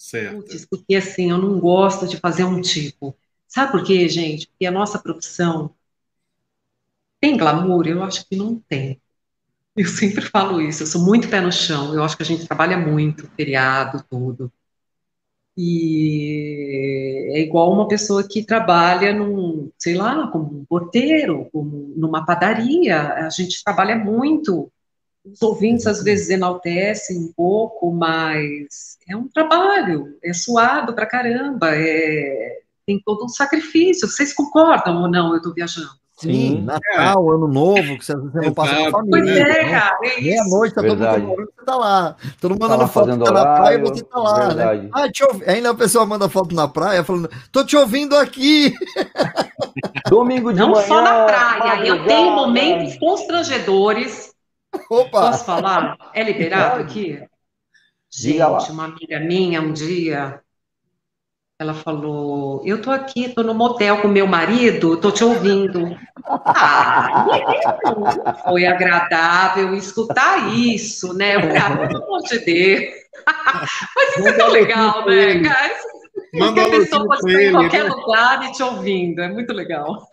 Certo. Porque assim, eu não gosto de fazer um tipo. Sabe por quê, gente? Porque a nossa profissão tem glamour? Eu acho que não tem. Eu sempre falo isso, eu sou muito pé no chão, eu acho que a gente trabalha muito, feriado, tudo. E é igual uma pessoa que trabalha num, sei lá, como um porteiro, como numa padaria, a gente trabalha muito os ouvintes às vezes enaltecem um pouco, mas é um trabalho, é suado pra caramba, é, tem todo um sacrifício. Vocês concordam ou não? Eu estou viajando. Sim, Natal, é. Ano Novo, que você, não passa com a família. Pois é, então, cara. É Meia-noite, tá todo mundo namorando, você tá lá. Todo mundo mandando foto tá na praia, você tá lá, né? Ah, te ouvi. Ainda a pessoa manda foto na praia falando, tô te ouvindo aqui. Domingo de não manhã. Não só na praia, eu tenho momentos constrangedores Opa! Posso falar? É liberado aqui? Gente, uma amiga minha um dia, ela falou: Eu tô aqui, tô no motel com meu marido, tô te ouvindo. Ah, foi agradável escutar isso, né? Eu falei, ah, pelo amor de Deus. [LAUGHS] Mas isso é tão legal, né, cara? Manda a pessoa pode estar em qualquer né? lugar e te ouvindo, é muito legal. [LAUGHS]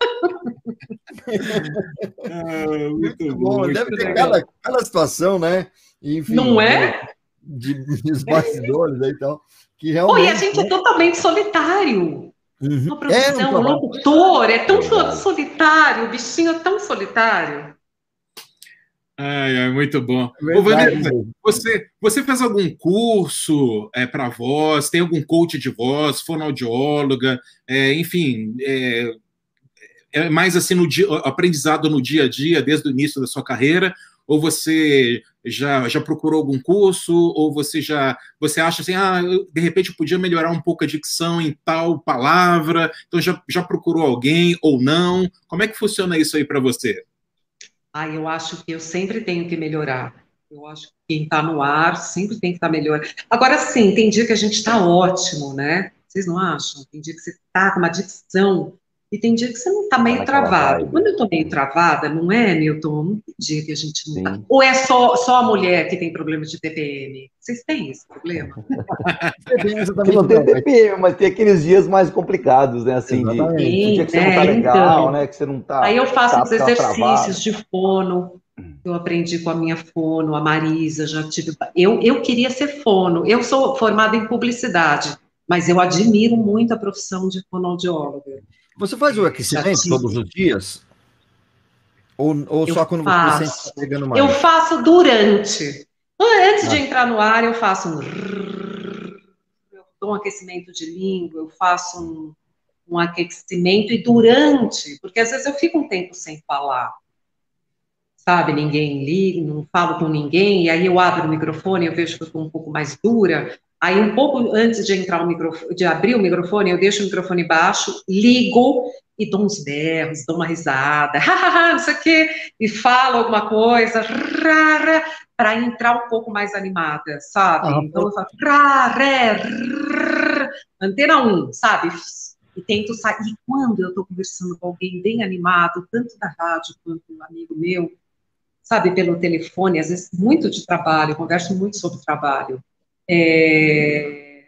ah, muito, bom, muito deve ter cada, cada situação, né? Enfim, Não é? De, de bastidores aí e tal. Que realmente, Pô, e a gente é totalmente solitário. Uhum. Uma profissão, é, um locutor, é tão solitário, o bichinho é tão solitário. Ai, ai, muito bom. Ô, Vanessa, você, você fez algum curso é, para voz? Tem algum coach de voz, fonoaudióloga? É, enfim, é, é, mais assim no dia, aprendizado no dia a dia, desde o início da sua carreira? Ou você já, já procurou algum curso? Ou você já você acha assim, ah, eu, de repente eu podia melhorar um pouco a dicção em tal palavra? Então já, já procurou alguém ou não? Como é que funciona isso aí para você? Ah, eu acho que eu sempre tenho que melhorar. Eu acho que quem está no ar sempre tem que estar tá melhor. Agora sim, tem dia que a gente está ótimo, né? Vocês não acham? Tem dia que você está com uma dicção e tem dia que você não está meio travado. Quando eu estou meio travada, não é, Milton? Não tem dia que a gente não está. Ou é só, só a mulher que tem problema de TPM? Vocês têm esse problema? [LAUGHS] não tem TPM, mas tem aqueles dias mais complicados, né? Assim, de, de dia que você não está é, legal, então, né? Que você não está. Aí eu faço tá, os exercícios de fono. Eu aprendi com a minha fono, a Marisa, já tive. Eu, eu queria ser fono. Eu sou formada em publicidade, mas eu admiro muito a profissão de fonoaudióloga. Você faz o aquecimento todos os dias? Ou, ou só quando faço. você sente pegando mais? Eu faço durante. Antes ah. de entrar no ar, eu faço um. Eu dou um aquecimento de língua, eu faço um, um aquecimento e durante, porque às vezes eu fico um tempo sem falar. Sabe, ninguém liga, não falo com ninguém, e aí eu abro o microfone, eu vejo que eu estou um pouco mais dura, Aí, um pouco antes de entrar o microfone, de abrir o microfone, eu deixo o microfone baixo, ligo e dou uns berros, dou uma risada, [LAUGHS] não sei o quê, e falo alguma coisa, para entrar um pouco mais animada, sabe? Ah, então eu falo, rá, ré, antena 1, sabe? E tento sair. E quando eu estou conversando com alguém bem animado, tanto da rádio quanto um amigo meu, sabe, pelo telefone, às vezes muito de trabalho, converso muito sobre trabalho. É...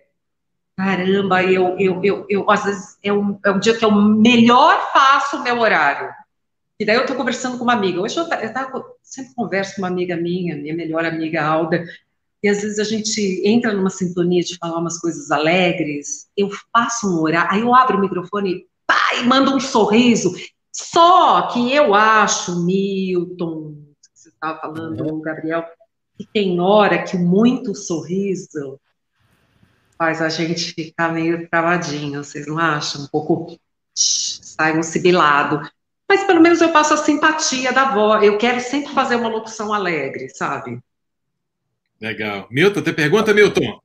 Caramba, eu, eu, eu, eu, às vezes é um, é um dia que eu melhor faço o meu horário. E daí eu estou conversando com uma amiga. Hoje eu, eu tava, sempre converso com uma amiga minha, minha melhor amiga Alda, e às vezes a gente entra numa sintonia de falar umas coisas alegres. Eu faço um horário, aí eu abro o microfone pá, e mando um sorriso. Só que eu acho, Milton, que você estava falando, uhum. Gabriel, que tem hora que muito sorriso faz a gente ficar meio travadinho, vocês não acham? Um pouco sai um sibilado. Mas pelo menos eu passo a simpatia da voz. Eu quero sempre fazer uma locução alegre, sabe? Legal. Milton, tem pergunta, Milton?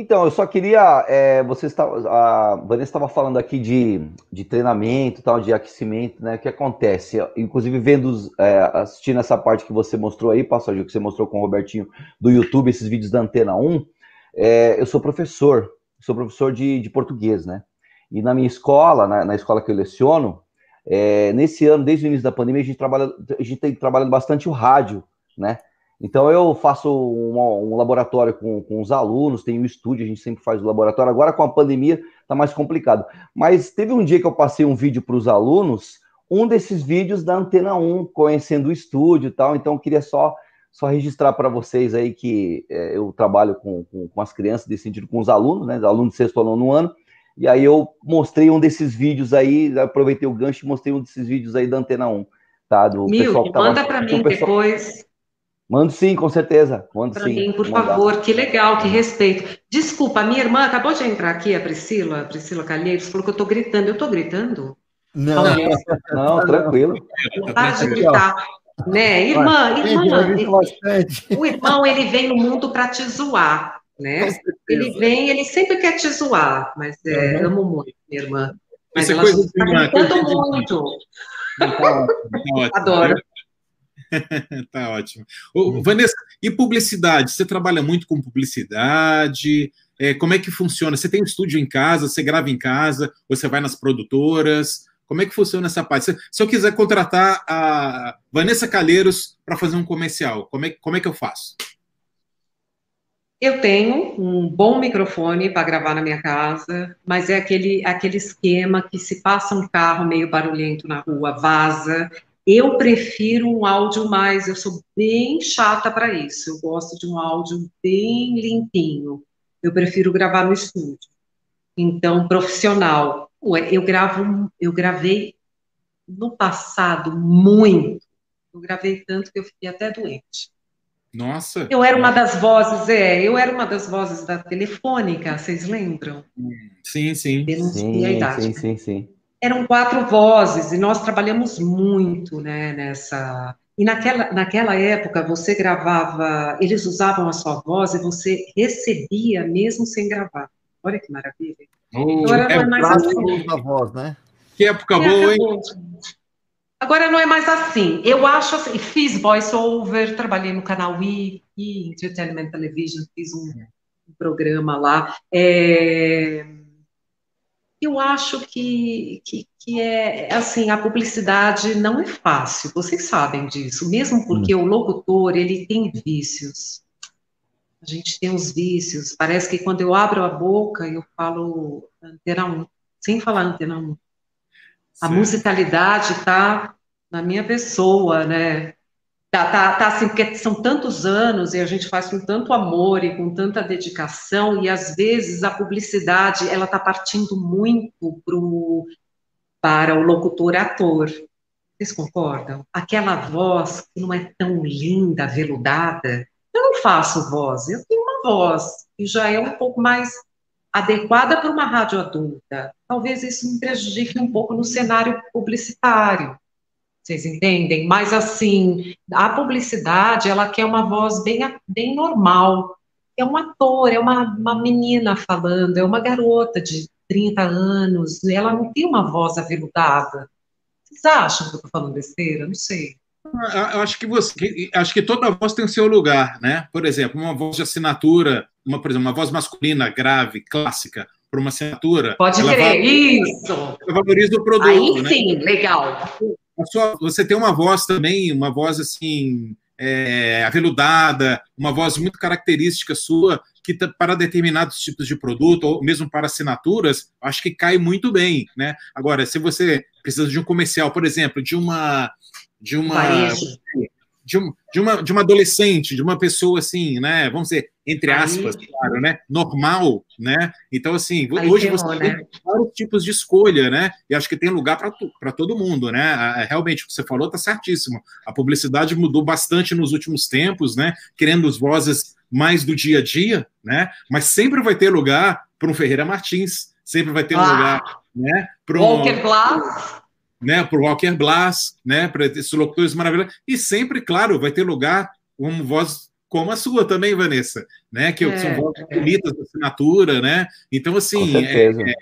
Então, eu só queria. É, você está, a Vanessa estava falando aqui de, de treinamento, tal, de aquecimento, né? O que acontece? Inclusive, vendo, é, assistindo essa parte que você mostrou aí, Passageiro, que você mostrou com o Robertinho do YouTube, esses vídeos da Antena 1, é, eu sou professor, sou professor de, de português, né? E na minha escola, na, na escola que eu leciono, é, nesse ano, desde o início da pandemia, a gente trabalha, a gente tem trabalhado bastante o rádio, né? Então eu faço um, um laboratório com, com os alunos, tem um estúdio, a gente sempre faz o laboratório. Agora com a pandemia está mais complicado. Mas teve um dia que eu passei um vídeo para os alunos, um desses vídeos da Antena 1, conhecendo o estúdio e tal. Então eu queria só, só registrar para vocês aí que é, eu trabalho com, com, com, as crianças, desse sentido, com os alunos, né? Alunos de sexto ano no ano. E aí eu mostrei um desses vídeos aí, aproveitei o gancho e mostrei um desses vídeos aí da Antena 1. Tá, do Mil, pessoal que tava, manda para mim pessoal... depois Mando sim, com certeza. Mando pra sim. Mim, por favor, que legal, que respeito. Desculpa, a minha irmã acabou de entrar aqui, a Priscila, a Priscila Calheiros, falou que eu estou gritando. Eu estou gritando? Não, não, tranquilo. Para de gritar. Né? Irmã, irmã, o irmão ele vem no mundo para te zoar, né? Ele vem, ele sempre quer te zoar, mas é, uhum. amo muito minha irmã. Mas Essa ela está gritando muito. Então, Adoro. [LAUGHS] tá ótimo. Ô. Vanessa, e publicidade? Você trabalha muito com publicidade? É, como é que funciona? Você tem um estúdio em casa? Você grava em casa? Você vai nas produtoras? Como é que funciona essa parte? Se, se eu quiser contratar a Vanessa Calheiros para fazer um comercial, como é, como é que eu faço? Eu tenho um bom microfone para gravar na minha casa, mas é aquele, aquele esquema que se passa um carro meio barulhento na rua, vaza, eu prefiro um áudio mais, eu sou bem chata para isso. Eu gosto de um áudio bem limpinho. Eu prefiro gravar no estúdio. Então, profissional. Eu gravo, eu gravei no passado muito. Eu gravei tanto que eu fiquei até doente. Nossa. Eu era uma das vozes, é, eu era uma das vozes da Telefônica, vocês lembram? Sim, sim. Sim, a idade. Sim, sim, sim. Eram quatro vozes e nós trabalhamos muito, né, nessa. E naquela, naquela época você gravava, eles usavam a sua voz e você recebia mesmo sem gravar. Olha que maravilha. Oh, Agora é não é mais assim. Da voz, né? Que época boa, hein? Agora não é mais assim. Eu acho assim, fiz voice-over, trabalhei no canal I, I Entertainment Television, fiz um, um programa lá. É, eu acho que, que, que, é assim, a publicidade não é fácil, vocês sabem disso, mesmo porque hum. o locutor ele tem vícios. A gente tem os vícios. Parece que quando eu abro a boca, eu falo antena 1, sem falar antena 1. A musicalidade está na minha pessoa, né? Tá, tá, tá assim, porque são tantos anos e a gente faz com tanto amor e com tanta dedicação, e às vezes a publicidade ela tá partindo muito pro, para o locutor-ator. Vocês concordam? Aquela voz que não é tão linda, veludada. Eu não faço voz, eu tenho uma voz que já é um pouco mais adequada para uma rádio adulta. Talvez isso me prejudique um pouco no cenário publicitário. Vocês entendem? Mas assim, a publicidade, ela quer uma voz bem, bem normal. É um ator, é uma, uma menina falando, é uma garota de 30 anos, ela não tem uma voz aveludada. Vocês acham que eu estou falando besteira? Não sei. Eu acho que você, acho que toda voz tem o seu lugar, né? Por exemplo, uma voz de assinatura, uma, por exemplo, uma voz masculina grave, clássica, para uma assinatura. Pode crer, isso. Valoriza o produto. Aí né? sim, legal. Sua, você tem uma voz também, uma voz assim, é, aveludada, uma voz muito característica sua, que para determinados tipos de produto, ou mesmo para assinaturas, acho que cai muito bem, né? Agora, se você precisa de um comercial, por exemplo, de uma de uma de, um, de, uma, de uma adolescente, de uma pessoa assim, né? Vamos dizer, entre aspas, Aí, claro, né? normal, né? Então, assim, hoje você né? tem vários tipos de escolha, né? E acho que tem lugar para todo mundo, né? Realmente, o que você falou está certíssimo. A publicidade mudou bastante nos últimos tempos, né? Querendo as vozes mais do dia a dia, né? Mas sempre vai ter lugar para um Ferreira Martins, sempre vai ter um ah, lugar, né? Para um Walker Glass né, para o Walker Blas, né, para esses locutores maravilhosos. E sempre, claro, vai ter lugar uma voz como a sua também, Vanessa, né, que é, são vozes é. bonitas da assinatura, né? Então, assim, é, é,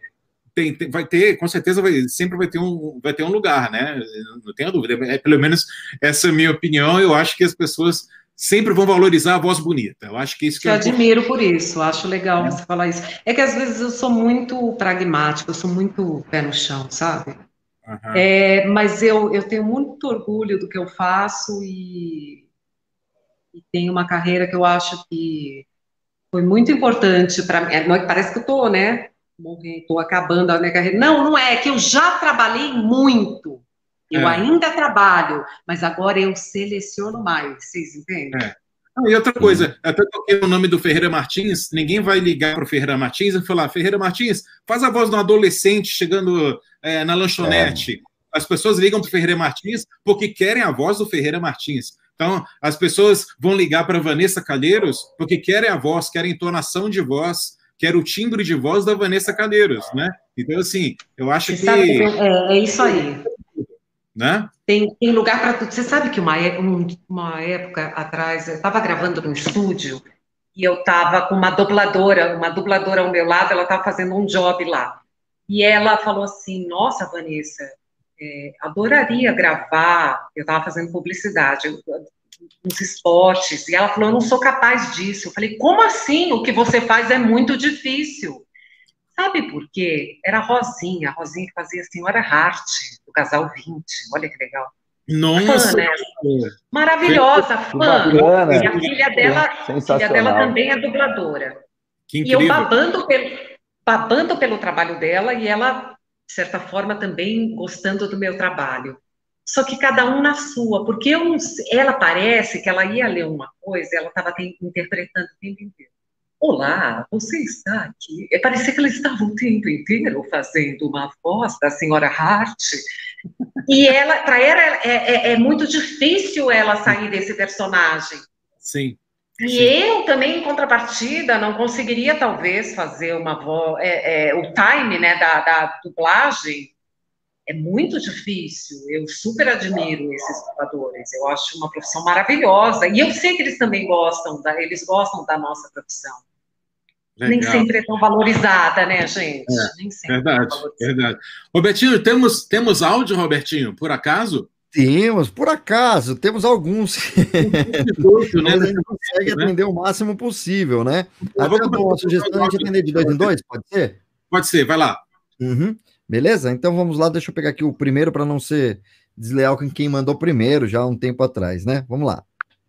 tem, tem, vai ter, com certeza, vai, sempre vai ter, um, vai ter um lugar, né? Não tenho dúvida. É, pelo menos essa é a minha opinião. Eu acho que as pessoas sempre vão valorizar a voz bonita. Eu acho que isso que eu admiro por isso, acho legal é. você falar isso. É que às vezes eu sou muito pragmática, eu sou muito pé no chão, sabe? Uhum. É, mas eu, eu tenho muito orgulho do que eu faço e, e tenho uma carreira que eu acho que foi muito importante para mim. É, parece que eu estou, né? Estou acabando a minha carreira. Não, não é, é que eu já trabalhei muito. Eu é. ainda trabalho, mas agora eu seleciono mais, vocês entendem? É. e outra coisa, até toquei o nome do Ferreira Martins, ninguém vai ligar para o Ferreira Martins e falar: Ferreira Martins, faz a voz de um adolescente chegando é, na lanchonete. É. As pessoas ligam para o Ferreira Martins porque querem a voz do Ferreira Martins. Então, as pessoas vão ligar para Vanessa Calheiros porque querem a voz, querem a entonação de voz, querem o timbre de voz da Vanessa Calheiros, né? Então, assim, eu acho Você que... Sabe, é, é, isso aí. Né? Tem, tem lugar para tudo. Você sabe que uma, é, uma época atrás, eu estava gravando no estúdio e eu estava com uma dubladora, uma dubladora ao meu lado, ela estava fazendo um job lá. E ela falou assim: Nossa, Vanessa, é, adoraria gravar. Eu estava fazendo publicidade, uns esportes. E ela falou: Eu não sou capaz disso. Eu falei: Como assim? O que você faz é muito difícil. Sabe por quê? Era a Rosinha, a Rosinha que fazia a Senhora Hart, do casal 20. Olha que legal. Nossa! Fã, né? Maravilhosa, fã. Bacana. E a filha dela, a filha dela também é dubladora. e eu babando pelo babando pelo trabalho dela e ela, de certa forma, também gostando do meu trabalho. Só que cada um na sua, porque eu ela parece que ela ia ler uma coisa, ela estava interpretando o tempo inteiro. Olá, você está aqui. É, parecia que ela estava o tempo inteiro fazendo uma voz da senhora Hart. [LAUGHS] E ela, para ela, é, é, é, muito difícil ela sair desse personagem. Sim. E Sim. eu também, em contrapartida, não conseguiria talvez fazer uma voz. É, é, o time né, da, da dublagem é muito difícil. Eu super admiro esses dubladores. Eu acho uma profissão maravilhosa. E eu sei que eles também gostam, da, eles gostam da nossa profissão. Legal. Nem sempre é tão valorizada, né, gente? É, Nem sempre verdade, é verdade. Robertinho, temos, temos áudio, Robertinho, por acaso? Temos, por acaso, temos alguns. [LAUGHS] Muito, né? a gente consegue né? atender o máximo possível, né? Até eu dou uma sugestão a gente atender de dois em dois, pode ser? Pode ser, vai lá. Uhum. Beleza? Então vamos lá, deixa eu pegar aqui o primeiro para não ser desleal com quem mandou primeiro, já há um tempo atrás, né? Vamos lá.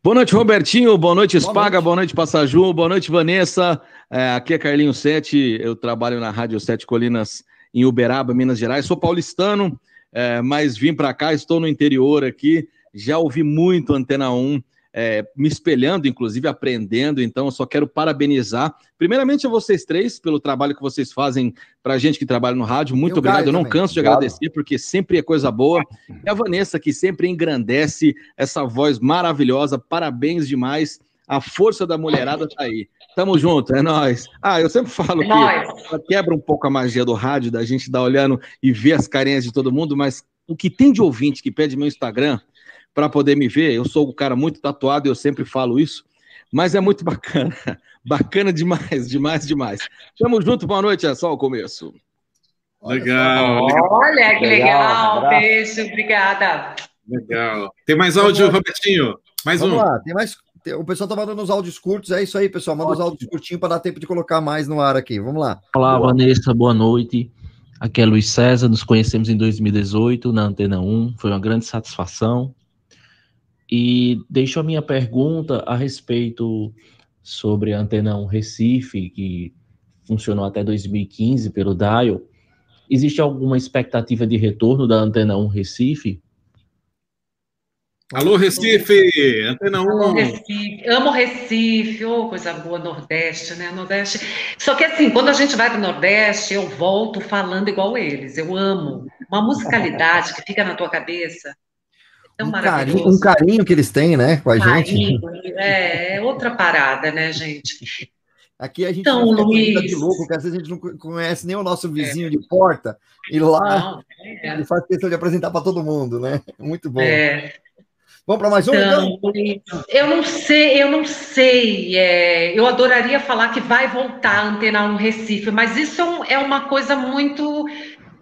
Boa noite, Robertinho. Boa noite, Spaga. Boa noite, Passaju. Boa noite, Vanessa. É, aqui é Carlinho Sete. Eu trabalho na Rádio Sete Colinas em Uberaba, Minas Gerais. Sou paulistano, é, mas vim para cá. Estou no interior aqui. Já ouvi muito Antena 1 é, me espelhando, inclusive aprendendo. Então, eu só quero parabenizar, primeiramente, a vocês três pelo trabalho que vocês fazem para a gente que trabalha no rádio. Muito obrigado. Eu não também. canso de obrigado. agradecer, porque sempre é coisa boa. E a Vanessa, que sempre engrandece essa voz maravilhosa. Parabéns demais. A força da mulherada tá aí. Tamo junto, é nós. Ah, eu sempre falo que quebra um pouco a magia do rádio, da gente dar olhando e ver as carinhas de todo mundo, mas o que tem de ouvinte que pede meu Instagram, para poder me ver. Eu sou um cara muito tatuado, eu sempre falo isso, mas é muito bacana. [LAUGHS] Bacana demais, demais, demais. Tamo junto, boa noite, é só o começo. Legal. Olha, que legal. legal. Beijo, obrigada. Legal. Tem mais áudio, Robertinho? Mais Vamos um. lá, tem mais. O pessoal tá mandando os áudios curtos, é isso aí, pessoal. Manda Ótimo. os áudios curtinhos para dar tempo de colocar mais no ar aqui. Vamos lá. Olá, boa. Vanessa, boa noite. Aqui é Luiz César, nos conhecemos em 2018 na Antena 1. Foi uma grande satisfação. E deixo a minha pergunta a respeito sobre a Antena 1 Recife, que funcionou até 2015 pelo Dial. Existe alguma expectativa de retorno da Antena 1 Recife? Alô, Recife! Antena 1. Alô, Recife. Amo Recife, oh, coisa boa, Nordeste, né? Nordeste. Só que assim, quando a gente vai para o Nordeste, eu volto falando igual eles. Eu amo. Uma musicalidade que fica na tua cabeça um carinho, um carinho que eles têm, né, com a carinho, gente. [LAUGHS] É, é outra parada, né, gente? Aqui a gente então, Luiz... de louco, porque às vezes a gente não conhece nem o nosso vizinho é. de porta, e lá não, [LAUGHS] é. ele faz questão de apresentar para todo mundo, né? Muito bom. É. Vamos para mais um, então, então? Eu não sei, eu não sei. É, eu adoraria falar que vai voltar a Antena 1 Recife, mas isso é, é uma coisa muito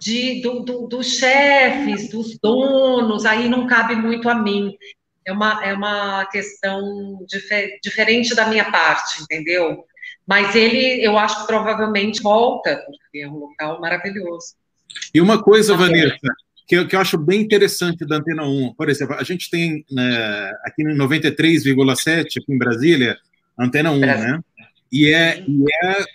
de, do, do, dos chefes, dos donos, aí não cabe muito a mim. É uma, é uma questão difer, diferente da minha parte, entendeu? Mas ele, eu acho que provavelmente volta, porque é um local maravilhoso. E uma coisa, Vanessa, que eu, que eu acho bem interessante da Antena 1, por exemplo, a gente tem né, aqui no 93,7, aqui em Brasília, Antena 1, Brasil. né? E é, e é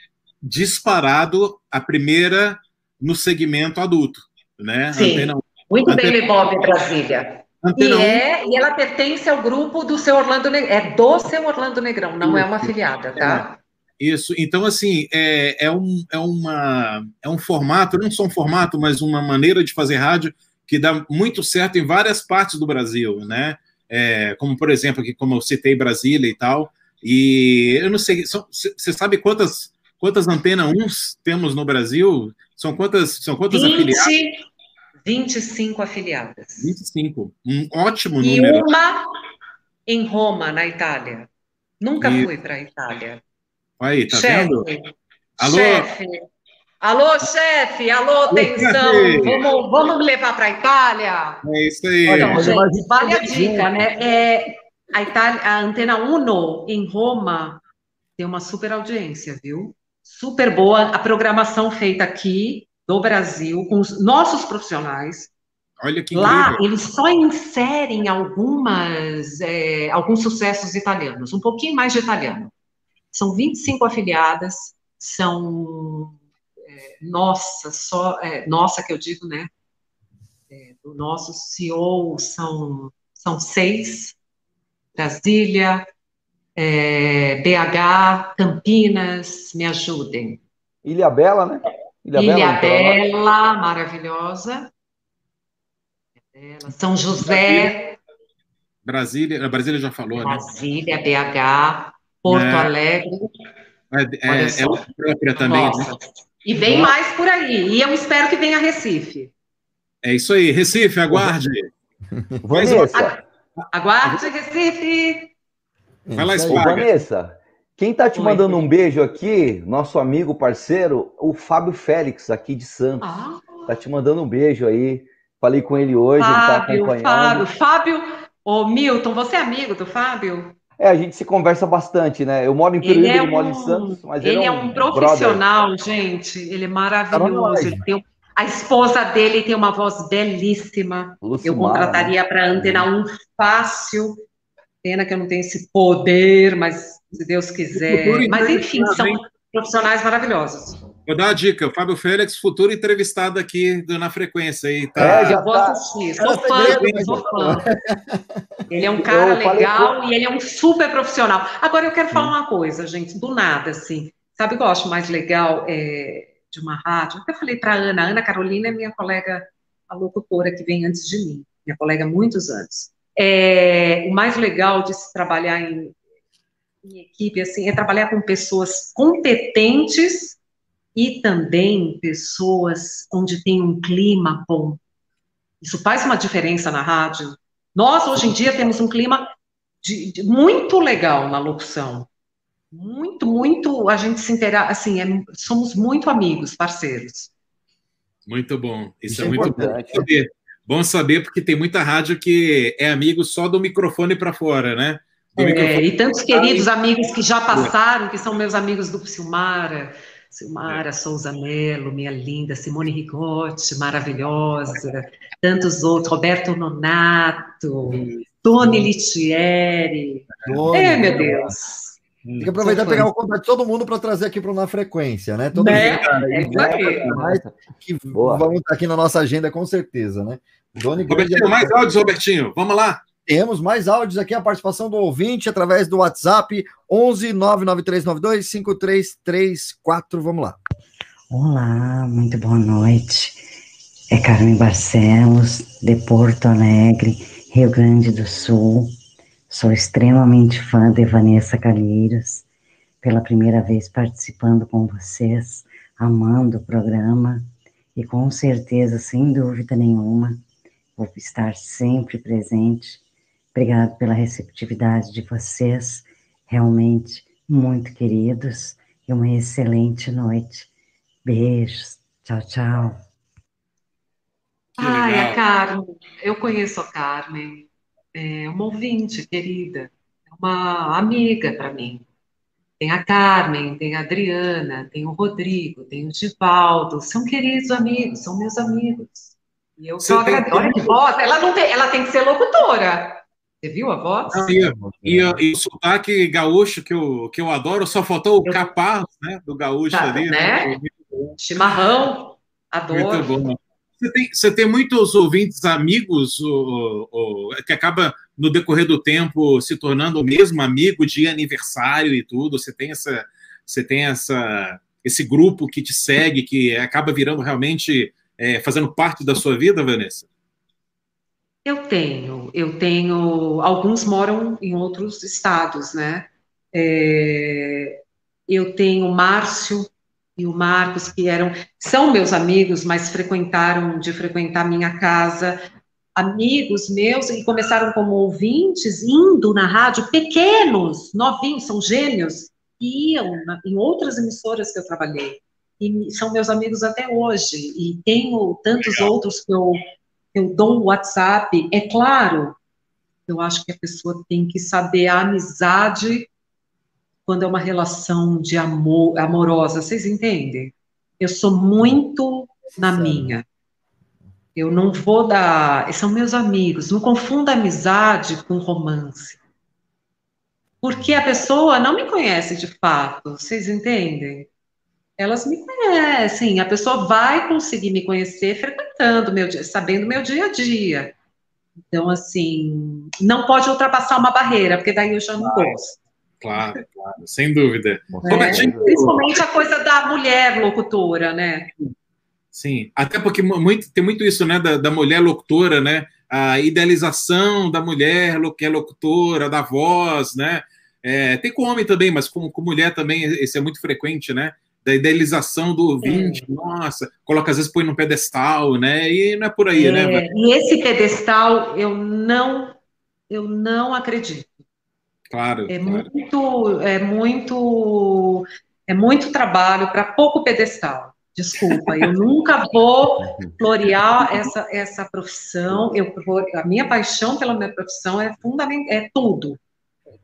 disparado a primeira no segmento adulto, né? Sim, Antena muito Antena... bem, Bob Brasília. Antena e, é, e ela pertence ao grupo do seu Orlando Negrão, é do seu Orlando Negrão, não é uma afiliada, tá? É. Isso, então assim, é, é, um, é, uma, é um formato, não só um formato, mas uma maneira de fazer rádio que dá muito certo em várias partes do Brasil, né? É, como, por exemplo, aqui, como eu citei Brasília e tal, e eu não sei, você sabe quantas, quantas antenas uns temos no Brasil? São quantas, são quantas 20, afiliadas? 25 afiliadas. 25. Um ótimo número. E uma em Roma, na Itália. Nunca e... fui para a Itália. Aí, tá chefe, vendo? Alô? Chefe. Alô, chefe, alô, atenção, vamos, vamos me levar para a Itália? É isso aí. Então, gente, vale a dica, né? É, a, Itália, a Antena Uno, em Roma, tem uma super audiência, viu? Super boa a programação feita aqui do Brasil com os nossos profissionais. Olha que Lá eles só inserem algumas é, alguns sucessos italianos, um pouquinho mais de italiano. São 25 afiliadas, são é, nossa, só é, nossa que eu digo, né? É, do nosso CEO são são seis, Brasília, é, BH, Campinas, me ajudem. Ilha Bela, né? Ilha, Ilha Bela, Bela maravilhosa. São José. Brasília, Brasília já falou, né? Brasília, BH, Porto é. Alegre. É, é, é própria também. Né? E vem Nossa. mais por aí. E eu espero que venha Recife. É isso aí, Recife, aguarde. [LAUGHS] Vanessa. Aguarde, Recife. Vai lá, Espaga. Vanessa, quem está te mandando um beijo aqui, nosso amigo, parceiro, o Fábio Félix, aqui de Santos. Ah. Tá te mandando um beijo aí. Falei com ele hoje, Fábio, ele tá acompanhando. Fábio, Fábio, ô Milton, você é amigo do Fábio? É, a gente se conversa bastante, né? Eu moro em Peruíbe, ele, é ele mora em Santos, mas ele, ele é um, um profissional, brother. gente. Ele é maravilhoso. Ele tem, a esposa dele tem uma voz belíssima. Lucimar, eu contrataria para Antena 1 fácil. Pena que eu não tenho esse poder, mas se Deus quiser. Mas enfim, são profissionais maravilhosos. Vou dar uma dica, o Fábio Félix, futuro entrevistado aqui do, na frequência. Aí, tá... É, já vou tá. assistir, sou fã, sou fã. Ele é um cara legal e ele é um super profissional. Agora eu quero falar uma coisa, gente, do nada, assim. Sabe o que eu acho mais legal é, de uma rádio? Eu falei para Ana, Ana Carolina é minha colega, a locutora que vem antes de mim, minha colega há muitos anos. É, o mais legal de se trabalhar em, em equipe, assim, é trabalhar com pessoas competentes e também pessoas onde tem um clima bom. Isso faz uma diferença na rádio. Nós, hoje em dia, temos um clima de, de, muito legal na locução. Muito, muito, a gente se interage, assim, é, somos muito amigos, parceiros. Muito bom. Isso, Isso é, é muito bom saber. Bom saber, porque tem muita rádio que é amigo só do microfone para fora, né? É, e tantos queridos amigos que já passaram, que são meus amigos do Silmara, Silmara Souza Melo, minha linda, Simone Rigotti, maravilhosa, tantos outros, Roberto Nonato, Tony Litieri. É, meu Deus. Tem que aproveitar e pegar o contato de todo mundo para trazer aqui para o Na Frequência, né? Todo né? mundo é, mais, que vamos estar aqui na nossa agenda, com certeza, né? Doni Robertinho, mais áudios, Robertinho. Vamos lá. Temos mais áudios aqui, a participação do ouvinte através do WhatsApp 11 99392 5334. Vamos lá. Olá, muito boa noite. É Carmen Barcelos, de Porto Alegre, Rio Grande do Sul. Sou extremamente fã de Vanessa Calheiros. Pela primeira vez participando com vocês, amando o programa e com certeza, sem dúvida nenhuma, vou estar sempre presente Obrigado pela receptividade de vocês, realmente muito queridos, e uma excelente noite. Beijos. Tchau, tchau. Ai, a Carmen, eu conheço a Carmen, é uma ouvinte querida, é uma amiga para mim. Tem a Carmen, tem a Adriana, tem o Rodrigo, tem o Givaldo, são queridos amigos, são meus amigos. E eu só agradeço. Olha que voz, ela, não tem, ela tem que ser locutora. Você viu a voz? Não, e, e, e, o sotaque gaúcho que eu, que eu adoro, só faltou o capaz né, do gaúcho tá, ali. Né? né? Chimarrão, adoro. Muito bom. Você tem, você tem muitos ouvintes amigos o, o, que acaba, no decorrer do tempo, se tornando o mesmo amigo de aniversário e tudo. Você tem, essa, você tem essa, esse grupo que te segue, que acaba virando realmente, é, fazendo parte da sua vida, Vanessa? Eu tenho, eu tenho. Alguns moram em outros estados, né? É, eu tenho o Márcio e o Marcos, que eram, são meus amigos, mas frequentaram de frequentar minha casa, amigos meus, e começaram como ouvintes, indo na rádio, pequenos, novinhos, são gêmeos, iam na, em outras emissoras que eu trabalhei. E são meus amigos até hoje. E tenho tantos Legal. outros que eu eu dou o WhatsApp, é claro, eu acho que a pessoa tem que saber a amizade quando é uma relação de amor amorosa, vocês entendem? Eu sou muito na minha. Eu não vou dar. São meus amigos. Não confunda amizade com romance. Porque a pessoa não me conhece de fato, vocês entendem? Elas me conhecem. A pessoa vai conseguir me conhecer frequentando meu dia, sabendo meu dia a dia. Então, assim, não pode ultrapassar uma barreira, porque daí eu já não gosto. Claro, claro, sem dúvida. É, principalmente a coisa da mulher locutora, né? Sim, até porque muito, tem muito isso, né, da, da mulher locutora, né? a idealização da mulher que é locutora, da voz, né? É, tem com homem também, mas com, com mulher também, esse é muito frequente, né? Da idealização do ouvinte, é. nossa, coloca às vezes põe no pedestal, né? E não é por aí, né, é, né? E esse pedestal eu não, eu não acredito. Claro. É claro. muito, é muito, é muito trabalho para pouco pedestal. Desculpa, eu nunca vou florear essa, essa profissão. Eu vou, a minha paixão pela minha profissão é fundamental, é tudo,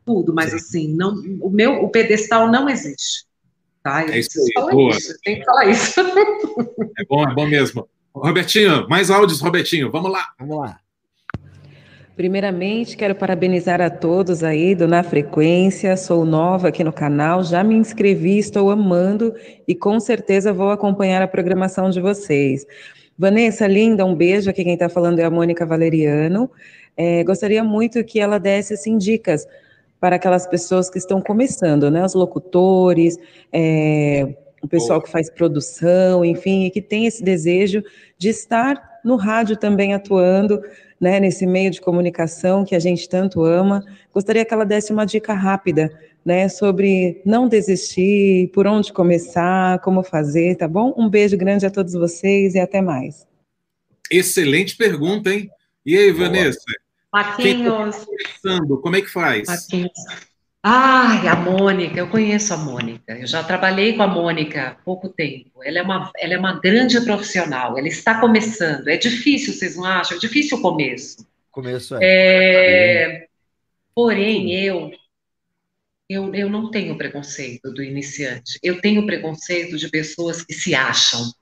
tudo. Mas assim, não, o meu, o pedestal não existe. Tá? Eu é isso aí, boa. Isso, tem que falar isso. É bom, é bom mesmo. Robertinho, mais áudios, Robertinho. Vamos lá. Vamos lá. Primeiramente, quero parabenizar a todos aí do Na Frequência. Sou nova aqui no canal, já me inscrevi, estou amando e com certeza vou acompanhar a programação de vocês. Vanessa, linda, um beijo. Aqui quem está falando é a Mônica Valeriano. É, gostaria muito que ela desse assim, dicas para aquelas pessoas que estão começando, né? Os locutores, é, o pessoal que faz produção, enfim, e que tem esse desejo de estar no rádio também atuando né, nesse meio de comunicação que a gente tanto ama. Gostaria que ela desse uma dica rápida, né, sobre não desistir, por onde começar, como fazer, tá bom? Um beijo grande a todos vocês e até mais. Excelente pergunta, hein? E aí, Vanessa? Marquinhos. Tá como é que faz? Marquinhos. Ai, a Mônica, eu conheço a Mônica, eu já trabalhei com a Mônica há pouco tempo. Ela é, uma, ela é uma grande profissional, ela está começando. É difícil, vocês não acham? É difícil o começo. Começo é. é porém, eu, eu, eu não tenho preconceito do iniciante. Eu tenho preconceito de pessoas que se acham.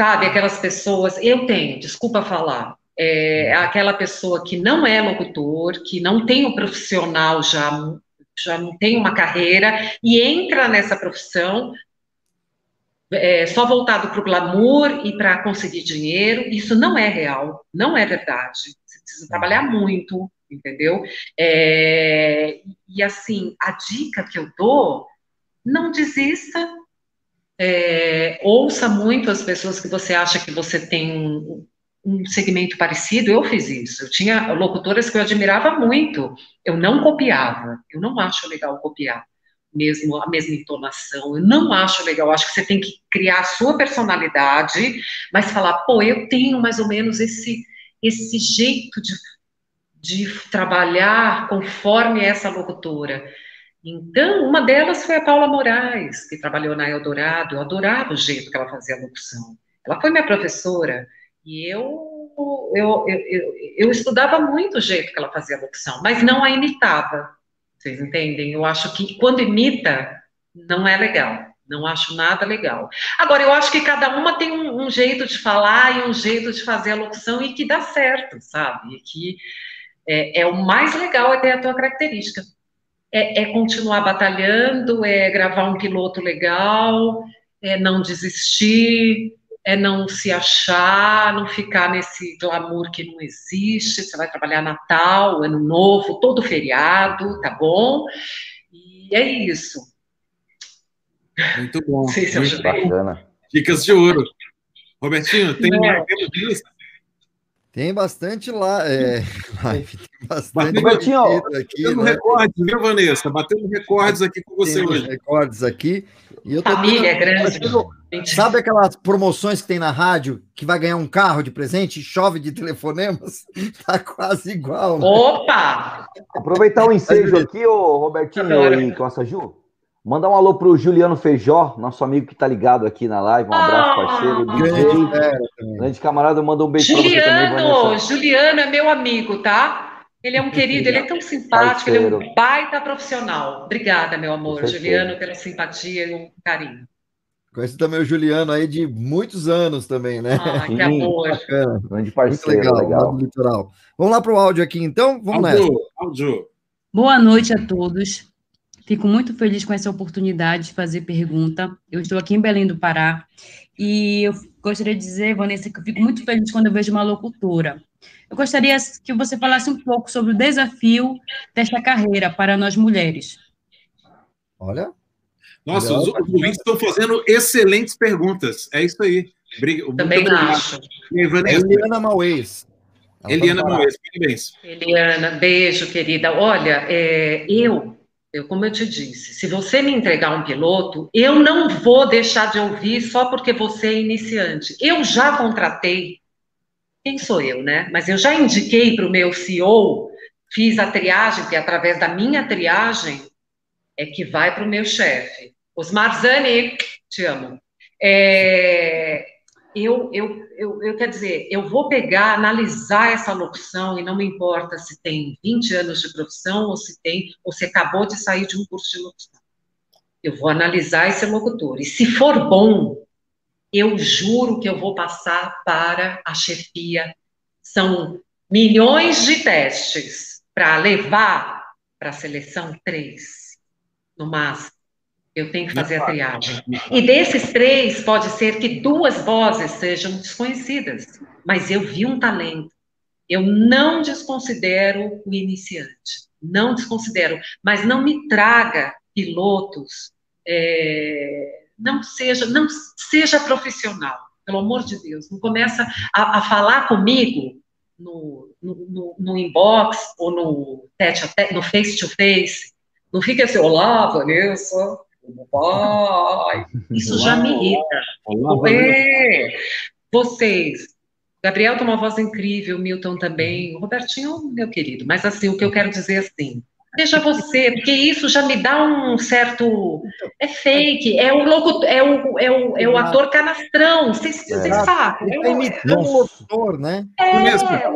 Sabe, aquelas pessoas. Eu tenho, desculpa falar é aquela pessoa que não é locutor, que não tem um profissional já, já não tem uma carreira e entra nessa profissão é, só voltado para o glamour e para conseguir dinheiro. Isso não é real, não é verdade. Você precisa trabalhar muito, entendeu? É, e assim, a dica que eu dou, não desista. É, ouça muito as pessoas que você acha que você tem um, segmento parecido, eu fiz isso. Eu tinha locutoras que eu admirava muito. Eu não copiava. Eu não acho legal copiar mesmo a mesma entonação. Eu não acho legal. Acho que você tem que criar a sua personalidade, mas falar, pô, eu tenho mais ou menos esse esse jeito de, de trabalhar conforme essa locutora. Então, uma delas foi a Paula Moraes, que trabalhou na Eldorado. Eu adorava o jeito que ela fazia a locução. Ela foi minha professora. E eu, eu, eu, eu, estudava muito o jeito que ela fazia a locução, mas não a imitava. Vocês entendem? Eu acho que quando imita, não é legal. Não acho nada legal. Agora, eu acho que cada uma tem um, um jeito de falar e um jeito de fazer a locução e que dá certo, sabe? E que é, é o mais legal é ter a tua característica. É, é, continuar batalhando, é gravar um piloto legal, é não desistir, é não se achar, não ficar nesse glamour que não existe. Você vai trabalhar Natal, Ano Novo, todo feriado, tá bom? E é isso. Muito bom. Se muito bacana. Dicas de ouro. Robertinho, tem mais tem bastante lá, é, live, tem bastante Robertinho, aqui, batendo né? recordes, viu, Vanessa? Batendo recordes aqui com você tem hoje. Recordes aqui. E eu Família é grande. Sabe aquelas promoções que tem na rádio que vai ganhar um carro de presente e chove de telefonemas? [LAUGHS] Tá quase igual. Né? Opa! Aproveitar o ensejo aqui, ô Robertinho e Costa Ju. Mandar um alô pro Juliano Feijó, nosso amigo que tá ligado aqui na live. Um abraço, ah, parceiro. DJ, é, grande camarada, manda um beijo Juliano, pra você também, Juliano é meu amigo, tá? Ele é um querido, ele é tão simpático, parceiro. ele é um baita profissional. Obrigada, meu amor, Juliano, pela simpatia e o carinho. Conheço também o Juliano aí de muitos anos também, né? Ah, que amor. Bacana. Grande parceiro, Muito legal. legal. Litoral. Vamos lá para o áudio aqui, então? Vamos áudio, nessa. Áudio. Boa noite a todos. Fico muito feliz com essa oportunidade de fazer pergunta. Eu estou aqui em Belém do Pará e eu gostaria de dizer, Vanessa, que eu fico muito feliz quando eu vejo uma locutora. Eu gostaria que você falasse um pouco sobre o desafio desta carreira para nós mulheres. Olha. Nossa, os, os ouvintes estão fazendo excelentes perguntas. É isso aí. Também acho. Eliana Mauês. Eliana Moes, parabéns. Eliana, beijo, querida. Olha, é, eu, eu, como eu te disse, se você me entregar um piloto, eu não vou deixar de ouvir só porque você é iniciante. Eu já contratei, quem sou eu, né? Mas eu já indiquei para o meu CEO, fiz a triagem, que é através da minha triagem é que vai para o meu chefe. Osmar Zani, te amo. É, eu, eu, eu, eu, quer dizer, eu vou pegar, analisar essa locução, e não me importa se tem 20 anos de profissão ou se tem, ou se acabou de sair de um curso de locução. Eu vou analisar esse locutor. E se for bom, eu juro que eu vou passar para a chefia. São milhões de testes para levar para a seleção três, no máximo. Eu tenho que fazer a triagem. E desses três, pode ser que duas vozes sejam desconhecidas, mas eu vi um talento. Eu não desconsidero o iniciante, não desconsidero, mas não me traga pilotos, é, não seja, não seja profissional, pelo amor de Deus, não começa a, a falar comigo no, no, no, inbox ou no, tete, no face to face, não fica assim, olá, Vanessa, Isso já me irrita. É. Vocês. Gabriel tem uma voz incrível, Milton também, o Robertinho, meu querido. Mas assim, o que eu quero dizer é assim, Seja você, porque isso já me dá um certo. É fake, é o logo, é o, é o, é o ator canastrão, vocês, vocês sabem. É, imitando o locutor, né? É, Fernanda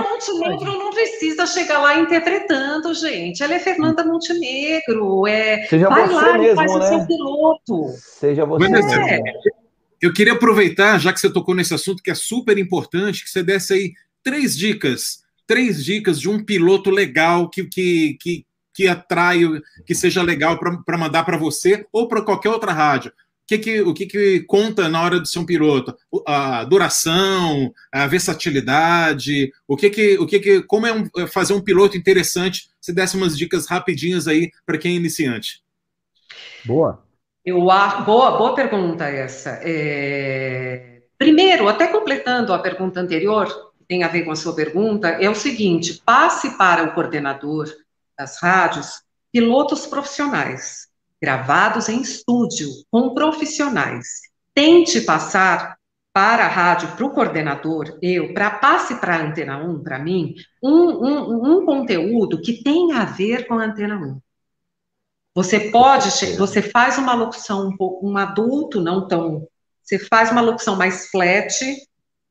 Montenegro não precisa chegar lá interpretando, gente. Ela é Fernanda Montenegro. É, Seja vai lá mesmo, e faz né? o seu piloto. Seja você mesmo. É. Eu queria aproveitar, já que você tocou nesse assunto, que é super importante, que você desse aí três dicas três dicas de um piloto legal que, que, que, que atrai, que seja legal para mandar para você ou para qualquer outra rádio. O que, que, o que, que conta na hora de ser um piloto? A duração, a versatilidade, o que que, o que, que como é um, é fazer um piloto interessante? Se desse umas dicas rapidinhas aí para quem é iniciante. Boa. Eu, boa, boa pergunta essa. É... Primeiro, até completando a pergunta anterior, tem a ver com a sua pergunta, é o seguinte: passe para o coordenador das rádios pilotos profissionais, gravados em estúdio, com profissionais. Tente passar para a rádio, para o coordenador, eu, para passe para a Antena 1, para mim, um, um, um conteúdo que tenha a ver com a Antena 1. Você pode, você faz uma locução um pouco, um adulto, não tão. Você faz uma locução mais flat,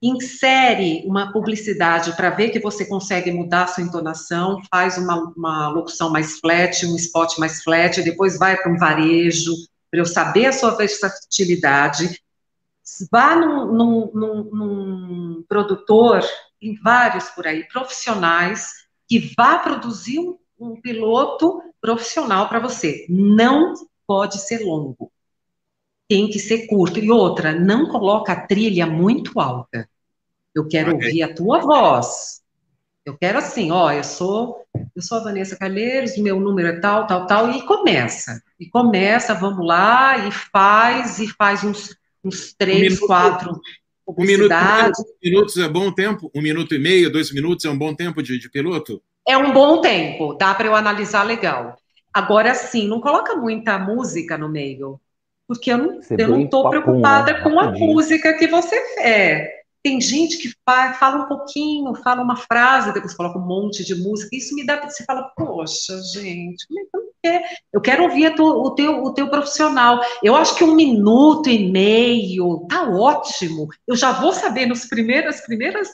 insere uma publicidade para ver que você consegue mudar a sua entonação, faz uma, uma locução mais flat, um spot mais flat, depois vai para um varejo, para eu saber a sua versatilidade. Vá num, num, num, num produtor, tem vários por aí, profissionais, que vá produzir um, um piloto profissional para você. Não pode ser longo tem que ser curto. E outra, não coloca a trilha muito alta. Eu quero okay. ouvir a tua voz. Eu quero assim, ó, eu sou, eu sou a Vanessa Calheiros, meu número é tal, tal, tal, e começa. E começa, vamos lá, e faz, e faz uns, uns três, um minuto, quatro um minuto, minutos é bom tempo? Um minuto e meio, dois minutos é um bom tempo de, de piloto? É um bom tempo, dá para eu analisar legal. Agora sim, não coloca muita música no meio, porque eu não estou preocupada né? com a música que você é. Tem gente que fala um pouquinho, fala uma frase, depois coloca um monte de música. Isso me dá você fala, poxa, gente, como é que eu quero? Eu quero ouvir tu, o, teu, o teu profissional. Eu acho que um minuto e meio tá ótimo. Eu já vou saber nos primeiras, primeiras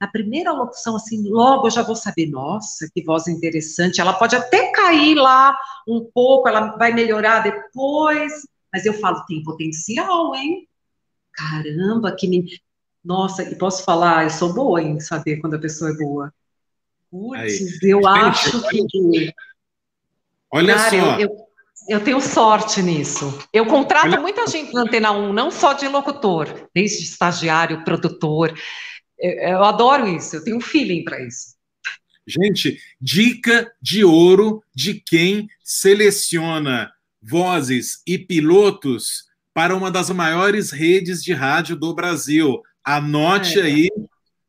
na primeira locução, assim, logo eu já vou saber, nossa, que voz interessante. Ela pode até cair lá um pouco, ela vai melhorar depois, mas eu falo, tem potencial, hein? Caramba, que. Nossa, e posso falar, eu sou boa em saber quando a pessoa é boa. Putz, eu Gente, acho que. Olha Cara, só. Eu, eu, eu, tenho sorte nisso. Eu contrato olha... muita gente na Antena 1, não só de locutor, desde estagiário, produtor. Eu, eu adoro isso, eu tenho um feeling para isso. Gente, dica de ouro de quem seleciona vozes e pilotos para uma das maiores redes de rádio do Brasil. Anote é. aí,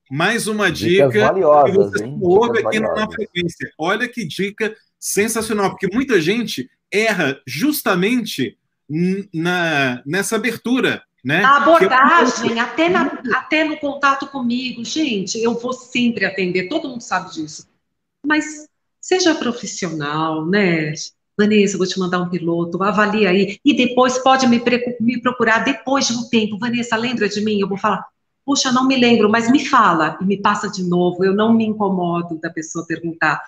Mais uma Dicas dica valiosas, que você hein? ouve Dicas aqui no- na valiosas. frequência. Olha que dica sensacional, porque muita gente erra justamente na, nessa abertura, né? A é- abordagem, até, na- até no contato comigo, gente, eu vou sempre atender, todo mundo sabe disso. Mas seja profissional, né? Vanessa, eu vou te mandar um piloto, avalie aí, e depois pode me, me procurar depois de um tempo. Vanessa, lembra de mim? Eu vou falar, puxa, não me lembro, mas me fala, e me passa de novo, eu não me incomodo da pessoa perguntar.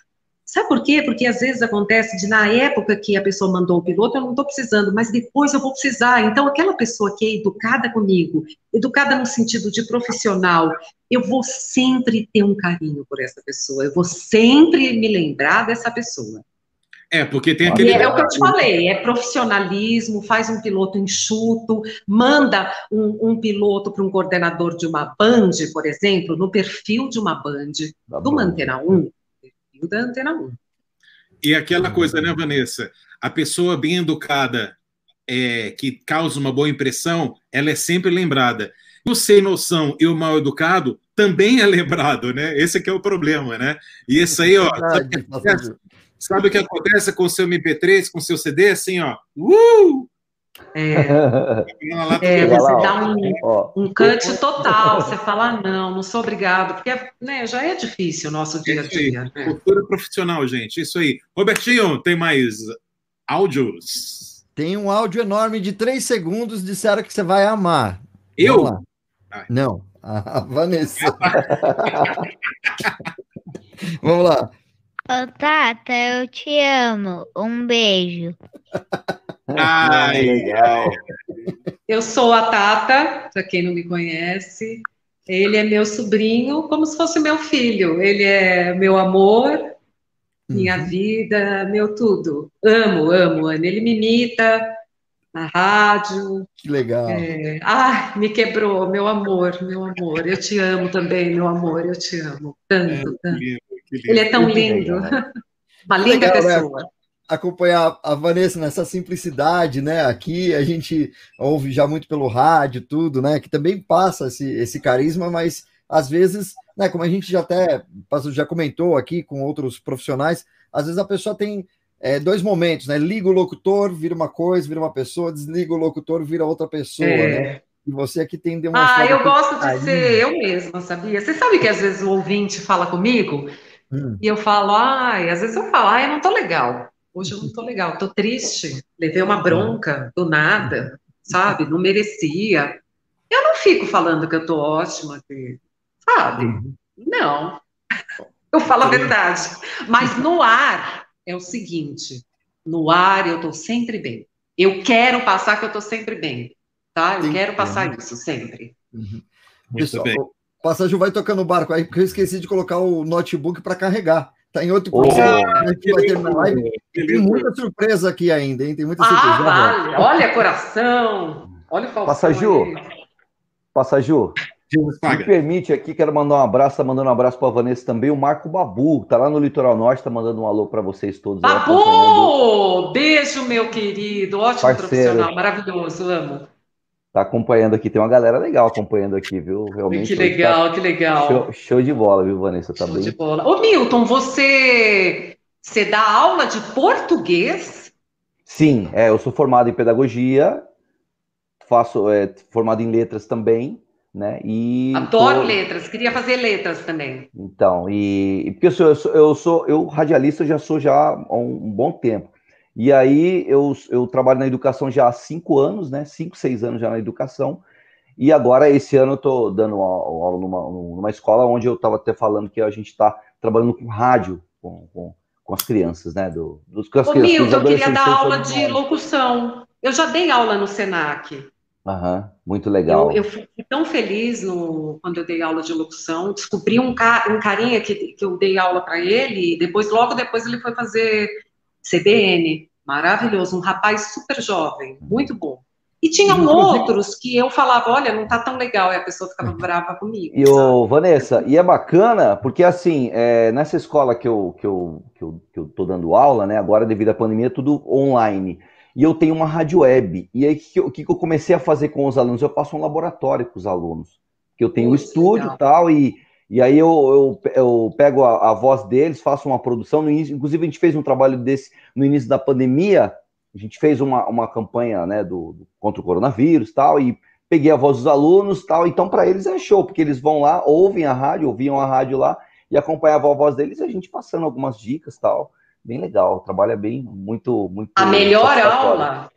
Sabe por quê? Porque às vezes acontece de, na época que a pessoa mandou o piloto, eu não estou precisando, mas depois eu vou precisar. Então, aquela pessoa que é educada comigo, educada no sentido de profissional, eu vou sempre ter um carinho por essa pessoa, eu vou sempre me lembrar dessa pessoa. É, porque tem aquele. é o que eu te falei, é profissionalismo, faz um piloto enxuto, manda um, um piloto para um coordenador de uma band, por exemplo, no perfil de uma band, de uma Antena 1, perfil da Antena 1. E aquela coisa, né, Vanessa? A pessoa bem educada, é, que causa uma boa impressão, ela é sempre lembrada. O sem noção e o mal educado também é [LAUGHS] lembrado, né? Esse é que é o problema, né? E esse aí, ó, que acontece? Sabe o que acontece com o seu MP3, com o seu CD? Assim, ó. Uh! É, você dá um, um cut total, você fala, "Ah, não, não sou obrigado, porque né, já é difícil o nosso dia a dia. né? Cultura profissional, gente. Isso aí. Robertinho, tem mais áudios? Tem um áudio enorme de três segundos, disseram que você vai amar. Eu? Não, [LAUGHS] a Vanessa. [LAUGHS] Vamos lá. Ô, Tata, eu te amo. Um beijo. [LAUGHS] Ai, legal. [LAUGHS] Eu sou a Tata, para quem não me conhece. Ele é meu sobrinho, como se fosse meu filho. Ele é meu amor, minha vida, meu tudo. Amo, amo, Ana. Ele me imita na rádio. Que legal. É, ai, me quebrou, meu amor, meu amor. Eu te amo também, meu amor, eu te amo. Tanto, tanto. Ele é tão lindo. legal. [LAUGHS] Uma linda Legal, né? pessoa. Acompanhar a Vanessa nessa simplicidade, né? Aqui a gente ouve já muito pelo rádio, tudo, né? Que também passa esse, esse carisma, mas às vezes, né? Como a gente já até já comentou aqui com outros profissionais, às vezes a pessoa tem é, dois momentos, né? Liga o locutor, vira uma coisa, vira uma pessoa, desliga o locutor, vira outra pessoa, É. né? E você aqui tem Ah, demonstrado. eu gosto de carinho. ser eu mesma, sabia? Você sabe que às vezes o ouvinte fala comigo Hum. e eu falo, ai, às vezes eu falo, ai, eu não tô legal. Hoje eu não tô legal, tô triste, levei uma bronca do nada, sabe? Não merecia. Eu não fico falando que eu tô ótima, que, sabe? Não. Eu falo a verdade. Mas no ar é o seguinte: no ar eu tô sempre bem. Eu quero passar que eu tô sempre bem, tá? Eu Tem quero que passar isso sempre. Pessoal, bem. Passagem vai tocando o barco aí, porque eu esqueci de colocar o notebook para carregar. Tá em 8%. Oh, a gente vai terminar a live. que E Tem muita surpresa aqui ainda, hein? Tem muita Ah, surpresa. Vale. Olha, coração. Olha o Passaju, aí. Passaju, me permite aqui, quero mandar um abraço, tá mandando um abraço para Vanessa também, o Marco Babu, tá lá no Litoral Norte, tá mandando um alô para vocês todos. Babu! Beijo, meu querido. Ótimo Parceiro. profissional, maravilhoso, amo. Tá acompanhando aqui, tem uma galera legal acompanhando aqui, viu? Realmente. Que tá legal, que legal. Show, show de bola, viu, Vanessa? Tá bem. de bola. Ô, Milton, você, você dá aula de português? Sim, é, eu sou formado em pedagogia, faço é, formado em letras também, né? E Adoro tô- letras, queria fazer letras também. Então, e, porque eu sou, eu sou, eu sou- eu radialista já sou já há um bom tempo. E aí eu, eu trabalho na educação já há cinco anos, né? Cinco, seis anos já na educação. E agora, esse ano, eu estou dando aula, numa, numa escola onde eu estava até falando que a gente está trabalhando com rádio, com, com, com as crianças, né? Do, dos, com as Ô, crianças, Milton, eu queria dar aula de de locução. Eu já dei aula no Senac. Aham, muito legal. Eu, eu fui tão feliz no, quando eu dei aula de locução. Descobri um, ca, um carinha que, que eu dei aula para ele, e depois, logo depois, ele foi fazer CBN. Maravilhoso, um rapaz super jovem, muito bom. E tinham outros que eu falava, olha, não tá tão legal, e a pessoa ficava brava comigo. E o Vanessa, e é bacana, porque assim, é, nessa escola que eu, que, eu, que, eu, que eu tô dando aula, né? Agora, devido à pandemia, é tudo online. E eu tenho uma rádio web. E aí, o que, eu- que eu comecei a fazer com os alunos? Eu faço um laboratório com os alunos. Que eu tenho o estúdio e tal, e, E aí eu, eu, eu pego a, a, voz deles, faço uma produção. No início, inclusive, a gente fez um trabalho desse no início da pandemia. A gente fez uma, uma campanha né, do, do contra o coronavírus tal, e peguei a voz dos alunos tal. Então, para eles é show, porque eles vão lá, ouvem a rádio, ouviam a rádio lá e acompanhavam a voz deles a gente passando algumas dicas tal. Bem legal, o trabalho é bem, muito, muito. A melhor aula,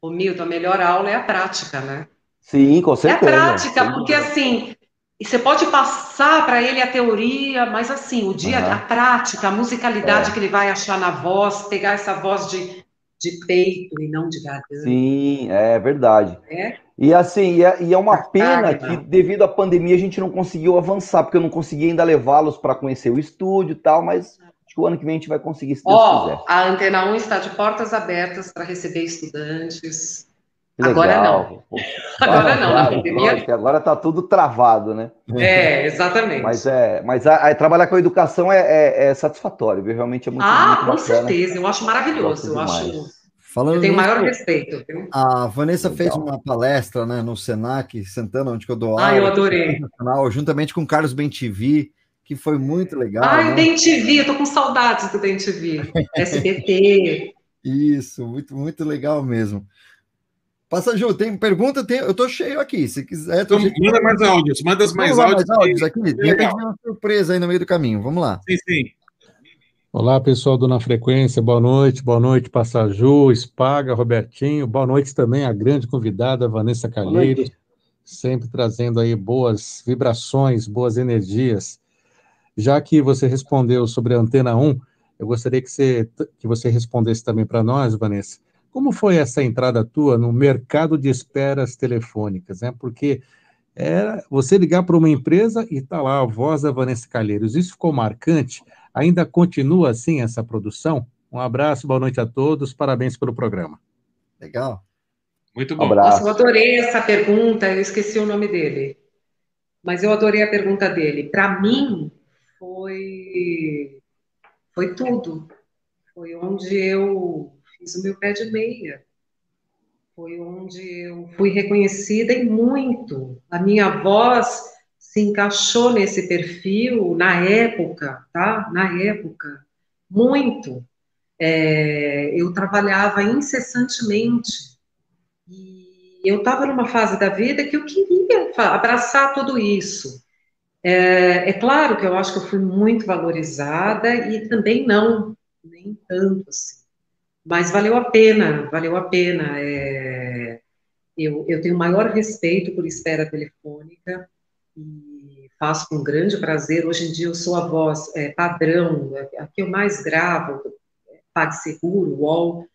o Milton, a melhor aula é a prática, né? Sim, com certeza. É a prática, porque assim, e você pode passar para ele a teoria, mas assim, o dia, uhum. a prática, a musicalidade é. que ele vai achar na voz, pegar essa voz de, de peito e não de garganta. Sim, é verdade. É? E assim, e é, e é uma pena que devido à pandemia a gente não conseguiu avançar, porque eu não consegui ainda levá-los para conhecer o estúdio e tal, mas acho que o ano que vem a gente vai conseguir, se Deus oh, quiser. A Antena 1 está de portas abertas para receber estudantes. Agora não. [LAUGHS] Agora não, claro, pandemia... agora está tudo travado, né? É, exatamente. Mas, é, mas a, a trabalhar com a educação é, é, é, satisfatório, viu? Realmente é muito Ah, muito com bacana. certeza, eu acho maravilhoso. Eu, acho. Falando eu tenho nisso, maior respeito. Viu? A Vanessa Legal. fez uma palestra né, no Senac Santana, onde eu dou aula. Ah, eu adorei. Juntamente com o Carlos Bentivi, que foi muito legal. Ai, né? Bentivi, eu tô com saudades do Bentivi. [LAUGHS] SBT. Isso, muito, muito legal mesmo. Passa, Ju, tem pergunta? Tem, eu tô cheio aqui. Se quiser. Então, manda mais áudios, manda mais áudios. mais áudios aqui. De repente uma surpresa aí no meio do caminho. Vamos lá. Sim, sim. Olá, pessoal do Na Frequência, boa noite, boa noite, Passaju, Espaga, Robertinho, boa noite também a grande convidada Vanessa Calheiros, sempre trazendo aí boas vibrações, boas energias. Já que você respondeu sobre a Antena 1, eu gostaria que você, que você respondesse também para nós, Vanessa, como foi essa entrada tua no mercado de esperas telefônicas? Né? Porque era você ligar para uma empresa e tá lá a voz da Vanessa Calheiros. Isso ficou marcante? Ainda continua assim essa produção? Um abraço, boa noite a todos, parabéns pelo programa. Legal. Muito bom. Um abraço. eu adorei essa pergunta, eu esqueci o nome dele. Mas eu adorei a pergunta dele. Para mim, foi, foi tudo. Foi onde eu fiz o meu pé de meia. Foi onde eu fui reconhecida e muito. A minha voz se encaixou nesse perfil na época, tá? Na época, muito. É, eu trabalhava incessantemente e eu estava numa fase da vida que eu queria abraçar tudo isso. É, é, claro que eu acho que eu fui muito valorizada e também não, nem tanto assim. Mas valeu a pena, valeu a pena. É, eu, eu tenho maior respeito por espera telefônica e faço com grande prazer. Hoje em dia eu sou a voz é, padrão, é, a que eu mais gravo, PagSeguro, UOL,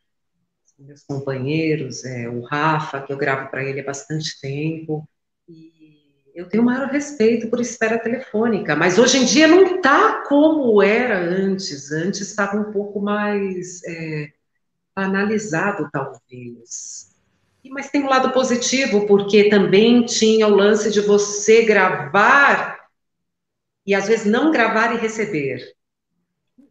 meus companheiros, é, o Rafa, que eu gravo para ele há bastante tempo. E eu tenho maior respeito por espera telefônica, mas hoje em dia não está como era antes. Antes estava um pouco mais. É, analisado, talvez. Mas tem um lado positivo, porque também tinha o lance de você gravar e às vezes não gravar e receber.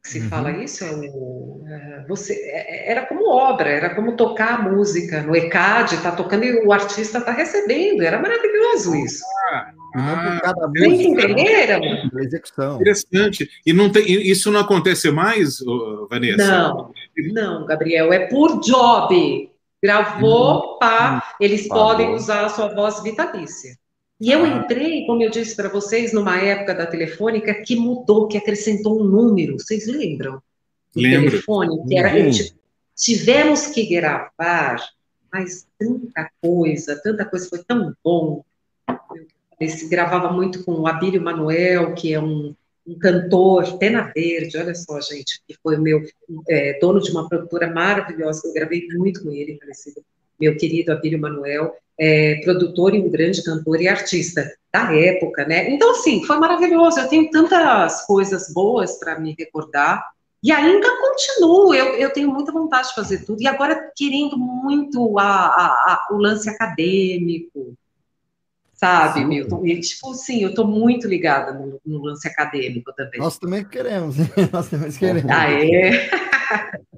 Se uhum. fala isso, é o, é, você, é, era como obra, era como tocar a música no ECAD, está tocando e o artista está recebendo, era maravilhoso isso. Ah, ah, cada Vocês entenderam? Execução. Interessante. E não tem, isso não acontece mais, Vanessa? Não, não, Gabriel, é por job. Gravou, hum, pá, hum, eles podem usar a sua voz vitalícia. E eu entrei, como eu disse para vocês, numa época da telefônica que mudou, que acrescentou um número. Vocês lembram? Lembro. telefone, que era. Tivemos que gravar, mas tanta coisa, tanta coisa, foi tão bom. Se gravava muito com o Abílio Manuel, que é um, um cantor, Pena Verde, olha só, gente, que foi meu é, dono de uma produtora maravilhosa, eu gravei muito com ele, falecido, meu querido Abílio Manuel, é, produtor e um grande cantor e artista da época, né? Então, assim, foi maravilhoso, eu tenho tantas coisas boas para me recordar, e ainda continuo, eu, eu tenho muita vontade de fazer tudo, e agora querendo muito a, a, a, o lance acadêmico, sabe, sim. Milton? E, tipo, sim, eu estou muito ligada no, no, lance acadêmico também. Nós também queremos, [LAUGHS] nós também queremos. Ah, é? [LAUGHS]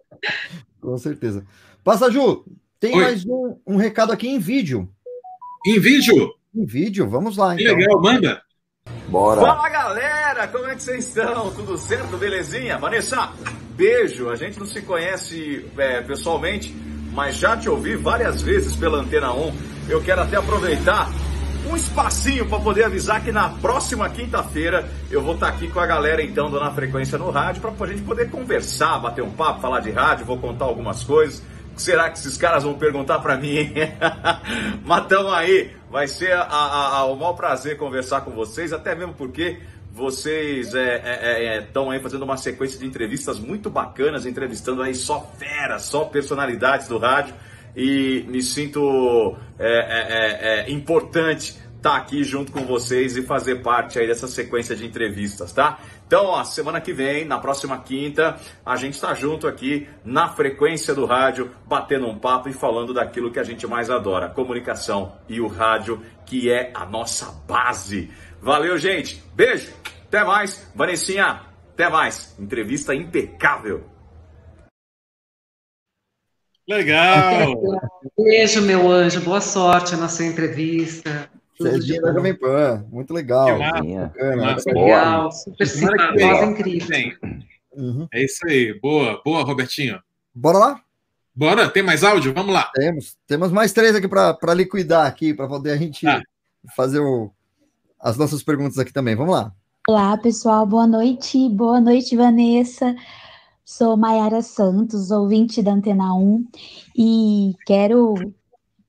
Com certeza. Passa, Ju, tem Oi. mais um, um, recado aqui em vídeo. Em vídeo? Em vídeo, vamos lá. Que então. legal, manda. Bora. Fala galera, como é que vocês estão? Tudo certo? Belezinha? Vanessa, beijo. A gente não se conhece é, pessoalmente, mas já te ouvi várias vezes pela Antena 1. Eu quero até aproveitar um espacinho para poder avisar que na próxima quinta-feira eu vou estar aqui com a galera então do Na Frequência no Rádio para a gente poder conversar, bater um papo, falar de rádio, vou contar algumas coisas. Será que esses caras vão perguntar para mim? [LAUGHS] Mas tamo aí, vai ser a, a, a, o maior prazer conversar com vocês, até mesmo porque vocês estão é, é, é, aí fazendo uma sequência de entrevistas muito bacanas, entrevistando aí só feras, só personalidades do rádio e me sinto é, é, é, é importante estar tá aqui junto com vocês e fazer parte aí dessa sequência de entrevistas, tá? Então, ó, semana que vem, na próxima quinta, a gente está junto aqui na frequência do rádio, batendo um papo e falando daquilo que a gente mais adora, comunicação e o rádio, que é a nossa base. Valeu, gente. Beijo. Até mais. Vanessinha, até mais. Entrevista impecável. Legal! Beijo, meu anjo. Boa sorte na sua entrevista. Cedinha da Jovem Pan. Muito legal. Bacana, legal. Super simpática, incrível. Uhum. É isso aí. Boa, boa, Robertinho. Bora lá? Bora, tem mais áudio? Vamos lá. Temos, temos mais três aqui para liquidar aqui, para poder a gente ah. fazer o, as nossas perguntas aqui também. Vamos lá. Olá, pessoal. Boa noite. Boa noite, Vanessa. Sou Maiara Santos, ouvinte da Antena 1, e quero,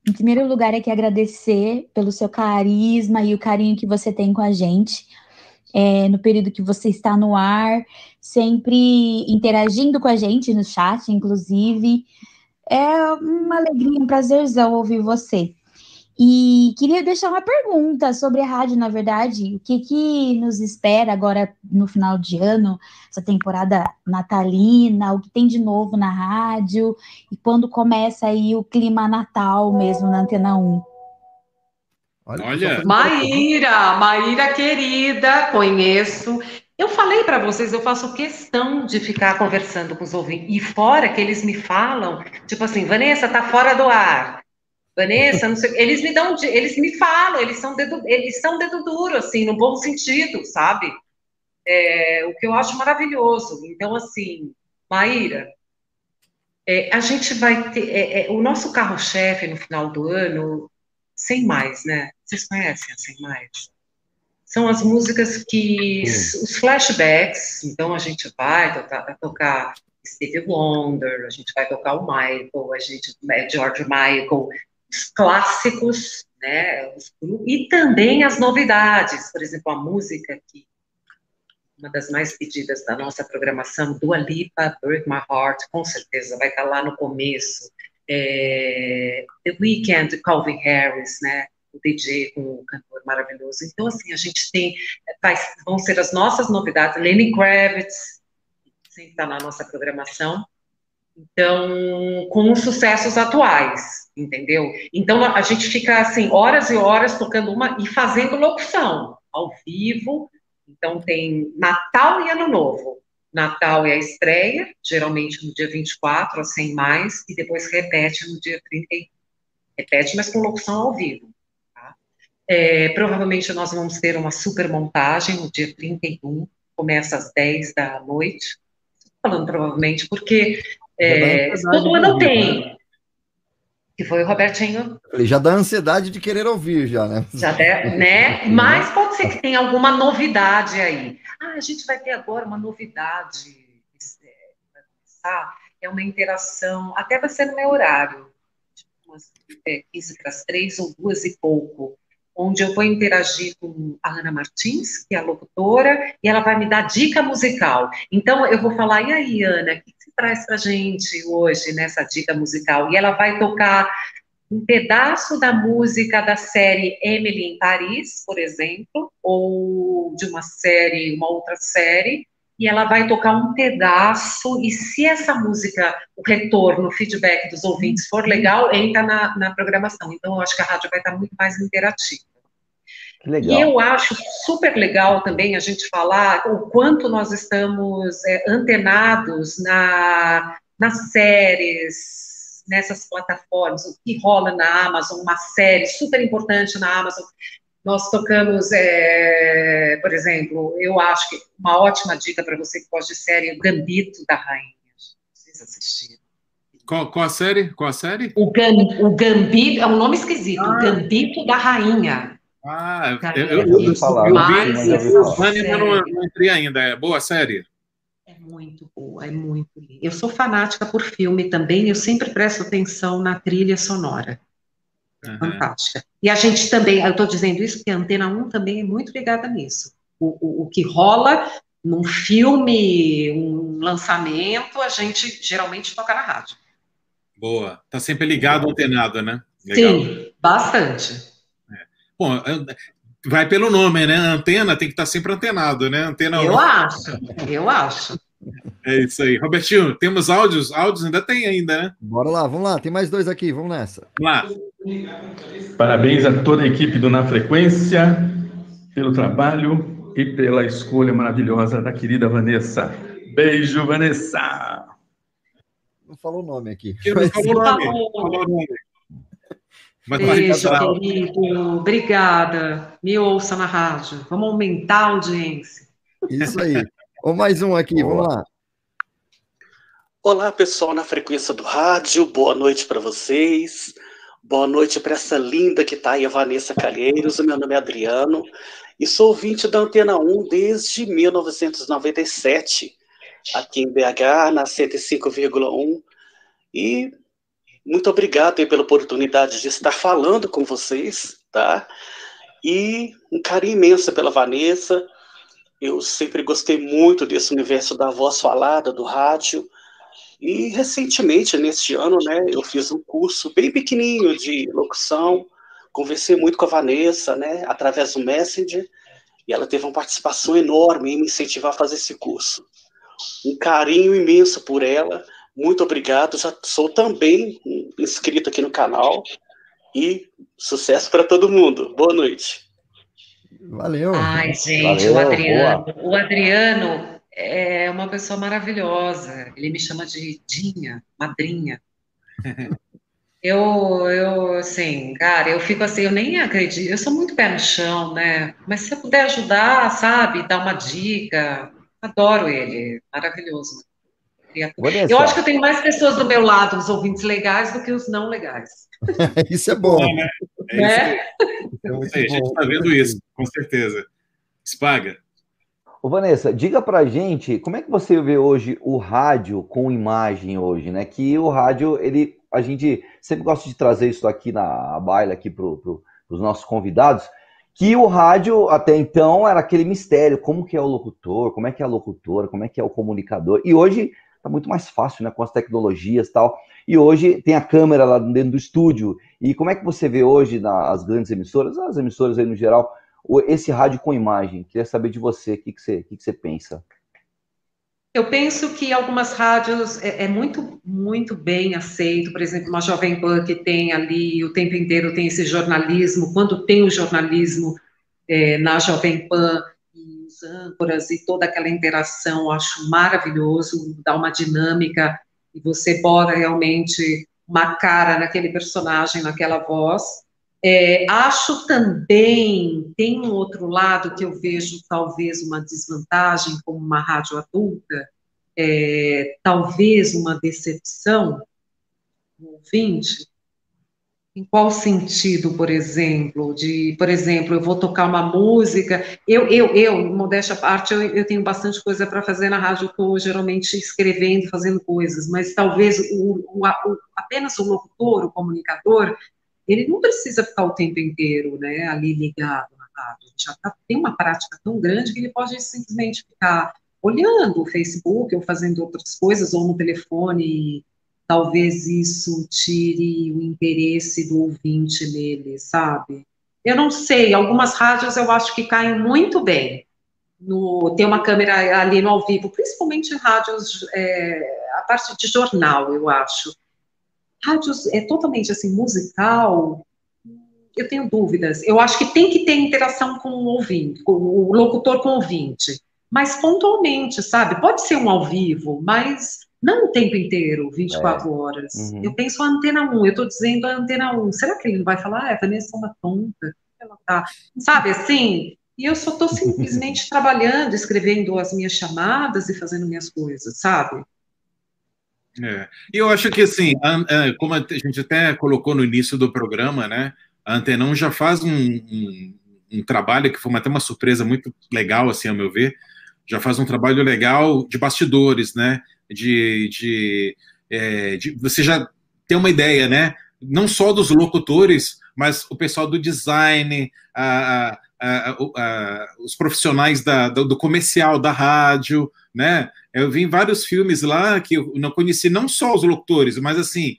em primeiro lugar, aqui agradecer pelo seu carisma e o carinho que você tem com a gente. É, no período que você está no ar, sempre interagindo com a gente no chat, inclusive. É uma alegria, um prazerzão ouvir você. E queria deixar uma pergunta sobre a rádio, na verdade. O que, que nos espera agora no final de ano, essa temporada natalina? O que tem de novo na rádio? E quando começa aí o clima natal mesmo na Antena 1? Olha, Maíra, Maíra querida, conheço. Eu falei para vocês, eu faço questão de ficar conversando com os ouvintes. E fora que eles me falam, tipo assim, Vanessa, tá fora do ar. Vanessa, sei, eles me dão, eles me falam, eles são dedo, eles são dedo duro, assim, no bom sentido, sabe? É, o que eu acho maravilhoso. Então, assim, Maíra, é, a gente vai ter, é, é o nosso carro-chefe no final do ano, sem mais, né? Vocês conhecem a Sem Mais? São as músicas que, os flashbacks, então a gente vai tocar, tocar Stevie Wonder, a gente vai tocar o Michael, a gente, é, George Michael, os clássicos, né, e também as novidades, por exemplo, a música que uma das mais pedidas da nossa programação, Dua Lipa, Break My Heart, com certeza vai estar lá no começo. É, The Weeknd, Calvin Harris, né, o DJ com o cantor maravilhoso. Então, assim, a gente tem, vai, vão ser as nossas novidades, Lenny Kravitz, sempre está na nossa programação. Então, com os sucessos atuais, entendeu? Então, a gente fica, assim, horas e horas tocando uma e fazendo locução, ao vivo. Então, tem Natal e Ano Novo. Natal é a estreia, geralmente no dia 24, ou sem mais, e depois repete no dia 31. Repete, mas com locução ao vivo. Tá? É, provavelmente nós vamos ter uma super montagem no dia 31, começa às 10 da noite. Falando provavelmente, porque é, todo ano tem. Que foi o Robertinho. Ele já dá ansiedade de querer ouvir, já, né? Já der, [LAUGHS] né? Mas pode ser que tenha alguma novidade aí. Ah, a gente vai ter agora uma novidade. Vai começar. É uma interação, até vai ser no meu horário. Tipo, umas é, 15 para as 3 ou duas e pouco onde eu vou interagir com a Ana Martins, que é a locutora, e ela vai me dar dica musical. Então, eu vou falar, e aí, Ana, o que você traz para gente hoje nessa dica musical? E ela vai tocar um pedaço da música da série Emily em Paris, por exemplo, ou de uma série, uma outra série, e ela vai tocar um pedaço, e se essa música, o retorno, o feedback dos ouvintes for legal, entra na, na programação. Então, eu acho que a rádio vai estar muito mais interativa. E eu acho super legal também a gente falar o quanto nós estamos é, antenados na, nas séries, nessas plataformas, o que rola na Amazon, uma série super importante na Amazon, Nós tocamos, é, por exemplo, eu acho que uma ótima dica para você que gosta de série é o Gambito da Rainha. Vocês assistiram. Qual, qual a série? Qual a série? O, Gam, o Gambito, é um nome esquisito, ah. Gambito da Rainha. Ah, eu, eu, eu, eu, falar, eu vi, mas não, não entrei ainda. É boa a série? É muito boa, é muito linda. Eu sou fanática por filme também, eu sempre presto atenção na trilha sonora. Uhum. Fantástica. E a gente também, eu estou dizendo isso porque a Antena 1 também é muito ligada nisso. O, o, o, que rola num filme, um lançamento, a gente geralmente toca na rádio. Boa. Tá sempre ligado, antenado, né? Legal. Sim, bastante. É. Bom, vai pelo nome, né? Antena tem que estar sempre antenado, né? Antena eu 1. acho, eu acho. É isso aí. Robertinho, temos áudios? Áudios ainda tem ainda, né? Bora lá, vamos lá. Tem mais dois aqui, vamos nessa. Vamos lá. Parabéns a toda a equipe do Na Frequência pelo trabalho e pela escolha maravilhosa da querida Vanessa. Beijo, Vanessa! Não falou o nome aqui. Não falou o nome. Falou nome. Mas Beijo, querido. Obrigada. Me ouça na rádio. Vamos aumentar a audiência. Isso aí. Ou mais um aqui, Boa. vamos lá. Olá, pessoal na frequência do rádio. Boa noite para vocês. Boa noite para essa linda que está aí, a Vanessa Calheiros. O meu nome é Adriano e sou ouvinte da Antena 1 desde 1997, aqui em BH, na 105,1. E muito obrigado pela oportunidade de estar falando com vocês, tá? E um carinho imenso pela Vanessa, eu sempre gostei muito desse universo da voz falada, do rádio. E recentemente, neste ano, né, eu fiz um curso bem pequenininho de locução. Conversei muito com a Vanessa, né, através do Messenger, e ela teve uma participação enorme em me incentivar a fazer esse curso. Um carinho imenso por ela. Muito obrigado. Já sou também inscrito aqui no canal. E sucesso para todo mundo. Boa noite. Valeu. Ai, gente, Valeu, o Adriano. Boa. O Adriano é uma pessoa maravilhosa. Ele me chama de Dinha, madrinha. [LAUGHS] Eu, eu, assim, cara, eu fico assim, eu nem acredito, eu sou muito pé no chão, né? Mas se eu puder ajudar, sabe, dar uma dica, adoro ele, maravilhoso. Eu acho que eu tenho mais pessoas do meu lado, os ouvintes legais, do que os não legais. [LAUGHS] isso é bom. É, né? É, é? Isso, é a gente está vendo isso, com certeza. Espaga. Ô Vanessa, diga pra gente como é que você vê hoje o rádio com imagem hoje, né? Que o rádio, ele, a gente sempre gosta de trazer isso aqui na baila aqui para pro, os nossos convidados, que o rádio até então era aquele mistério, como que é o locutor, como é que é a locutora, como é que é o comunicador. E hoje tá muito mais fácil, né, com as tecnologias e tal. E hoje tem a câmera lá dentro do estúdio. E como é que você vê hoje nas grandes emissoras, as emissoras aí no geral, esse rádio com imagem? Queria saber de você, o que, que, você, que, que você pensa? Eu penso que algumas rádios é, é, muito, muito bem aceito, por exemplo, uma Jovem Pan que tem ali o tempo inteiro tem esse jornalismo, quando tem o jornalismo é, na Jovem Pan, e os âncoras e toda aquela interação, acho maravilhoso, dá uma dinâmica e você bota realmente uma cara naquele personagem, naquela voz. É, acho também, tem um outro lado que eu vejo talvez uma desvantagem como uma rádio adulta, é, talvez uma decepção ouvinte, em qual sentido, por exemplo? De, por exemplo, eu vou tocar uma música. Eu, eu, eu, modéstia à parte, eu, eu tenho bastante coisa para fazer na rádio, estou geralmente escrevendo, fazendo coisas, mas talvez o, o, o, apenas o locutor, o comunicador, ele não precisa ficar o tempo inteiro, né, ali ligado na rádio. Já tá, tem uma prática tão grande que ele pode simplesmente ficar olhando o Facebook ou fazendo outras coisas, ou no telefone talvez isso tire o interesse do ouvinte nele, sabe? Eu não sei, algumas rádios eu acho que caem muito bem no ter uma câmera ali no ao vivo, principalmente rádios, é, a parte de jornal, eu acho. Rádios é totalmente assim, musical, eu tenho dúvidas. Eu acho que tem que ter interação com o ouvinte, com o locutor com o ouvinte, mas pontualmente, sabe? Pode ser um ao vivo, mas não o tempo inteiro, 24 é. horas. Uhum. Eu penso a antena 1, eu estou dizendo a antena 1. Será que ele não vai falar, ah, a Vanessa é uma tonta? ela está? Sabe assim? E eu só estou simplesmente [LAUGHS] trabalhando, escrevendo as minhas chamadas e fazendo minhas coisas, sabe? É. E eu acho que, assim, a, a, como a gente até colocou no início do programa, né? A Antenão já faz um, um, um trabalho que foi até uma surpresa muito legal, assim, ao meu ver. Já faz um trabalho legal de bastidores, né? De, de, é, de você já tem uma ideia, né? Não só dos locutores, mas o pessoal do design, a, a, a, os profissionais da, do, do comercial, da rádio, né? Eu vi vários filmes lá que eu não conheci não só os locutores, mas assim,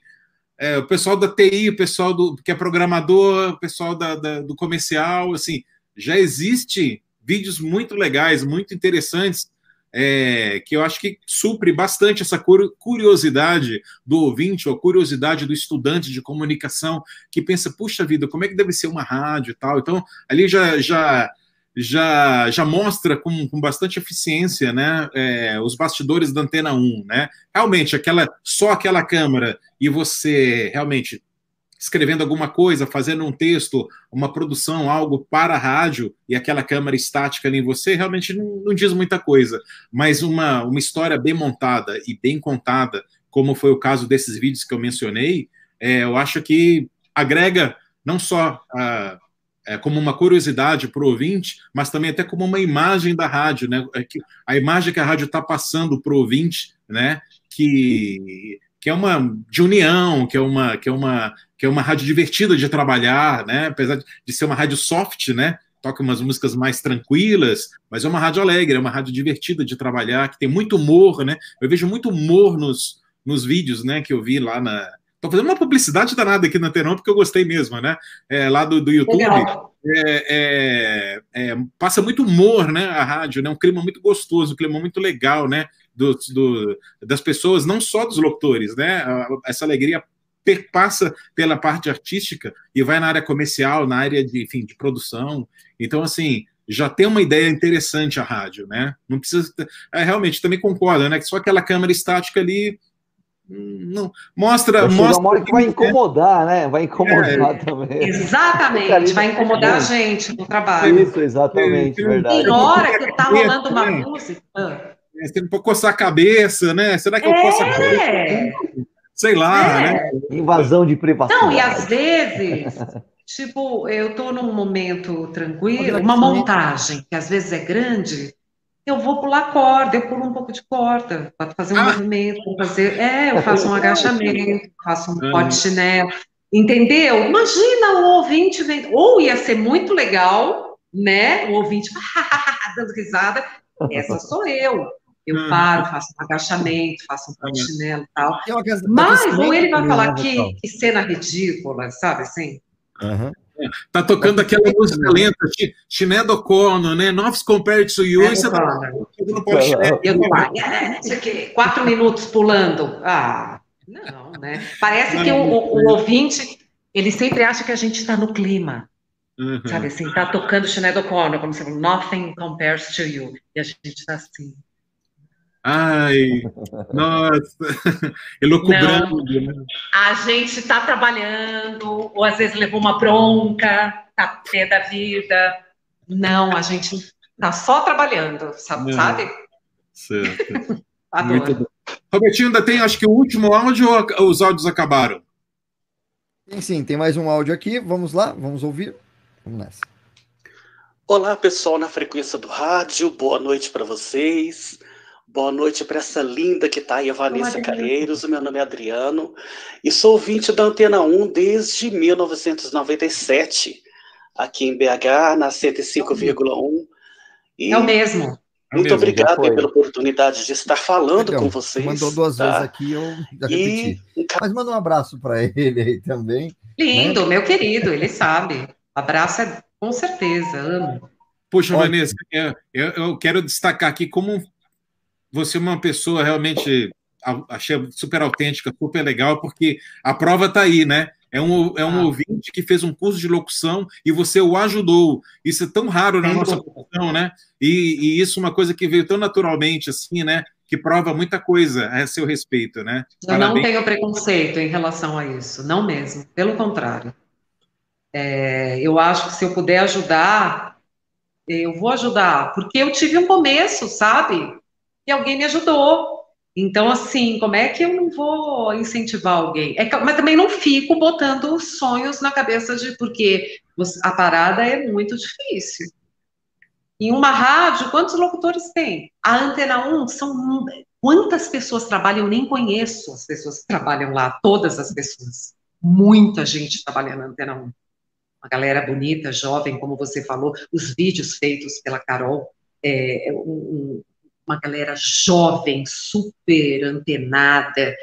é, o pessoal da TI, o pessoal do, que é programador, o pessoal da, da, do comercial, assim, já existe vídeos muito legais, muito interessantes, é, que eu acho que supre bastante essa curiosidade do ouvinte, ou curiosidade do estudante de comunicação, que pensa, puxa vida, como é que deve ser uma rádio e tal. Então, ali já, já já, já mostra com, com bastante eficiência né, é, os bastidores da Antena 1. Né? Realmente, aquela, só aquela câmera e você realmente escrevendo alguma coisa, fazendo um texto, uma produção, algo para a rádio, e aquela câmera estática ali em você, realmente não, não diz muita coisa. Mas uma, uma história bem montada e bem contada, como foi o caso desses vídeos que eu mencionei, é, eu acho que agrega não só a é, como uma curiosidade para o ouvinte, mas também até como uma imagem da rádio, né? É a imagem que a rádio está passando para o ouvinte, né? Que, que é uma de união, que é uma que é uma que é uma rádio divertida de trabalhar, né? Apesar de ser uma rádio soft, né? Toca umas músicas mais tranquilas, mas é uma rádio alegre, é uma rádio divertida de trabalhar, que tem muito humor, né? Eu vejo muito humor nos, nos vídeos, né? Que eu vi lá na, Tô fazendo uma publicidade danada aqui na Tenon, porque eu gostei mesmo, né? É, lá do, do YouTube. É, é, é, passa muito humor, né? A rádio, né? Um clima muito gostoso, um clima muito legal, né? Do, do, das pessoas, não só dos locutores, né? Essa alegria passa pela parte artística e vai na área comercial, na área de, enfim, de produção. Então, assim, já tem uma ideia interessante a rádio, né? Não precisa. É, realmente, também concordo, né? Que só aquela câmera estática ali não, mostra. mostra uma hora que vai incomodar, né? Vai incomodar é, também. Exatamente, vai incomodar a gente no trabalho. Isso, exatamente, tem, verdade. Tem hora que tá rolando uma música. É, você não pode coçar a cabeça, né? Será que eu posso a cabeça? Sei lá, é. né? Invasão de privacidade. Não, e às vezes, tipo, eu tô num momento tranquilo, uma montagem que às vezes é grande, eu vou pular corda, eu pulo um pouco de corda, para fazer um ah. movimento, para fazer. É, eu faço um agachamento, faço um pote de chinelo. Entendeu? Imagina o ouvinte vendo. Ou ia ser muito legal, né? O ouvinte [LAUGHS] dando risada. Essa sou eu. Eu uhum. paro, faço um agachamento, faço um pote de chinelo e tal. Mas, ou ele vai falar que, que cena ridícula, sabe assim? Uhum. Tá tocando aquela música lenta, Sinead O'Connor, né? Novos Compared to You, e você tá não pode Quatro minutos pulando. Ah, não, né? Parece que o, o, o ouvinte, ele sempre acha que a gente está no clima. Uhum. Sabe assim, tá tocando Sinead O'Connor, como se fosse Nothing Compares to You. E a gente está assim. Ai, nossa, elocubrando. Né? A gente está trabalhando, ou às vezes levou uma bronca, tá pé da vida. Não, a gente está só trabalhando, sabe? Não. sabe? Certo. [LAUGHS] Muito bom. Robertinho, ainda tem, acho que o último áudio ou os áudios acabaram? Sim, sim, tem mais um áudio aqui. Vamos lá, vamos ouvir. Vamos nessa. Olá, pessoal na frequência do rádio. Boa noite para vocês. Boa noite para essa linda que está aí, a Vanessa Calheiros. O meu nome é Adriano e sou ouvinte da Antena 1 desde 1997, aqui em BH, na 105,1. É o mesmo. É muito obrigado pela oportunidade de estar falando Legal. com vocês. Mandou duas tá? vezes aqui, eu já repeti. E... Mas manda um abraço para [LAUGHS] ele aí também. Lindo, né? meu querido, ele sabe. Abraço é com certeza, amo. Puxa, Vanessa, eu, eu, quero destacar aqui como você é uma pessoa realmente achei super autêntica, super legal, porque a prova está aí, né? É um, é um ah. ouvinte que fez um curso de locução e você o ajudou. Isso é tão raro na nossa profissão, né? E, e, isso é uma coisa que veio tão naturalmente, assim, né? Que prova muita coisa a seu respeito, né? Eu Parabéns. não tenho preconceito em relação a isso, não mesmo. Pelo contrário. É, eu acho que se eu puder ajudar, eu vou ajudar, porque eu tive um começo, sabe? E alguém me ajudou. Então, assim, como é que eu não vou incentivar alguém? É, mas também não fico botando sonhos na cabeça de porque a parada é muito difícil. Em uma rádio, quantos locutores tem? A Antena 1 são. Quantas pessoas trabalham? Eu nem conheço as pessoas que trabalham lá, todas as pessoas. Muita gente trabalhando na Antena 1. Uma galera bonita, jovem, como você falou, os vídeos feitos pela Carol, é, um, uma galera jovem, super antenada,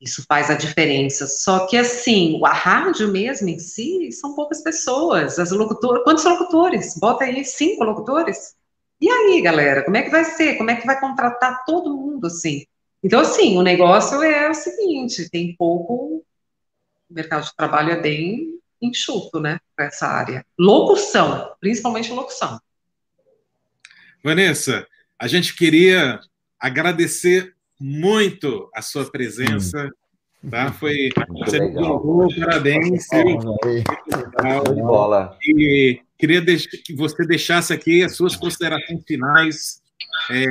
isso faz a diferença. Só que, assim, a rádio mesmo em si são poucas pessoas. As locutoras, quantos locutores? Bota aí cinco locutores. E aí, galera, como é que vai ser? Como é que vai contratar todo mundo assim? Então, assim, o negócio é o seguinte: tem pouco. O mercado de trabalho é bem enxuto, né, para essa área. Locução, principalmente locução. Vanessa, a gente queria agradecer muito a sua presença. Tá? Foi você legal. parabéns. Legal. De bola. E queria que você deixasse aqui as suas considerações finais é,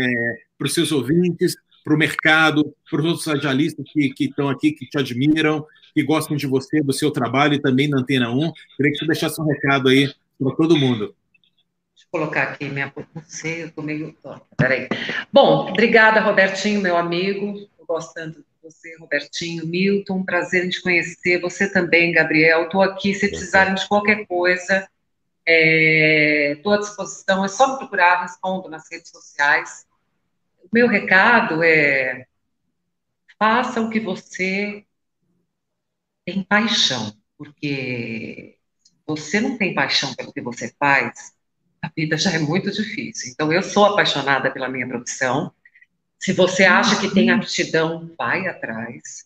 para os seus ouvintes, para o mercado, para os outros radialistas que, que estão aqui, que te admiram, que gostam de você, do seu trabalho e também da Antena 1. Queria que você deixasse um recado aí para todo mundo colocar aqui minha. Não sei, eu estou meio. Peraí. Bom, obrigada, Robertinho, meu amigo. Estou gostando de você, Robertinho. Milton, prazer em te conhecer. Você também, Gabriel. Estou aqui se precisarem de qualquer coisa. Estou é, à disposição, é só me procurar, respondo nas redes sociais. O meu recado é: faça o que você tem paixão, porque você não tem paixão pelo que você faz, a vida já é muito difícil. Então, eu sou apaixonada pela minha profissão. Se você acha que tem aptidão, vai atrás,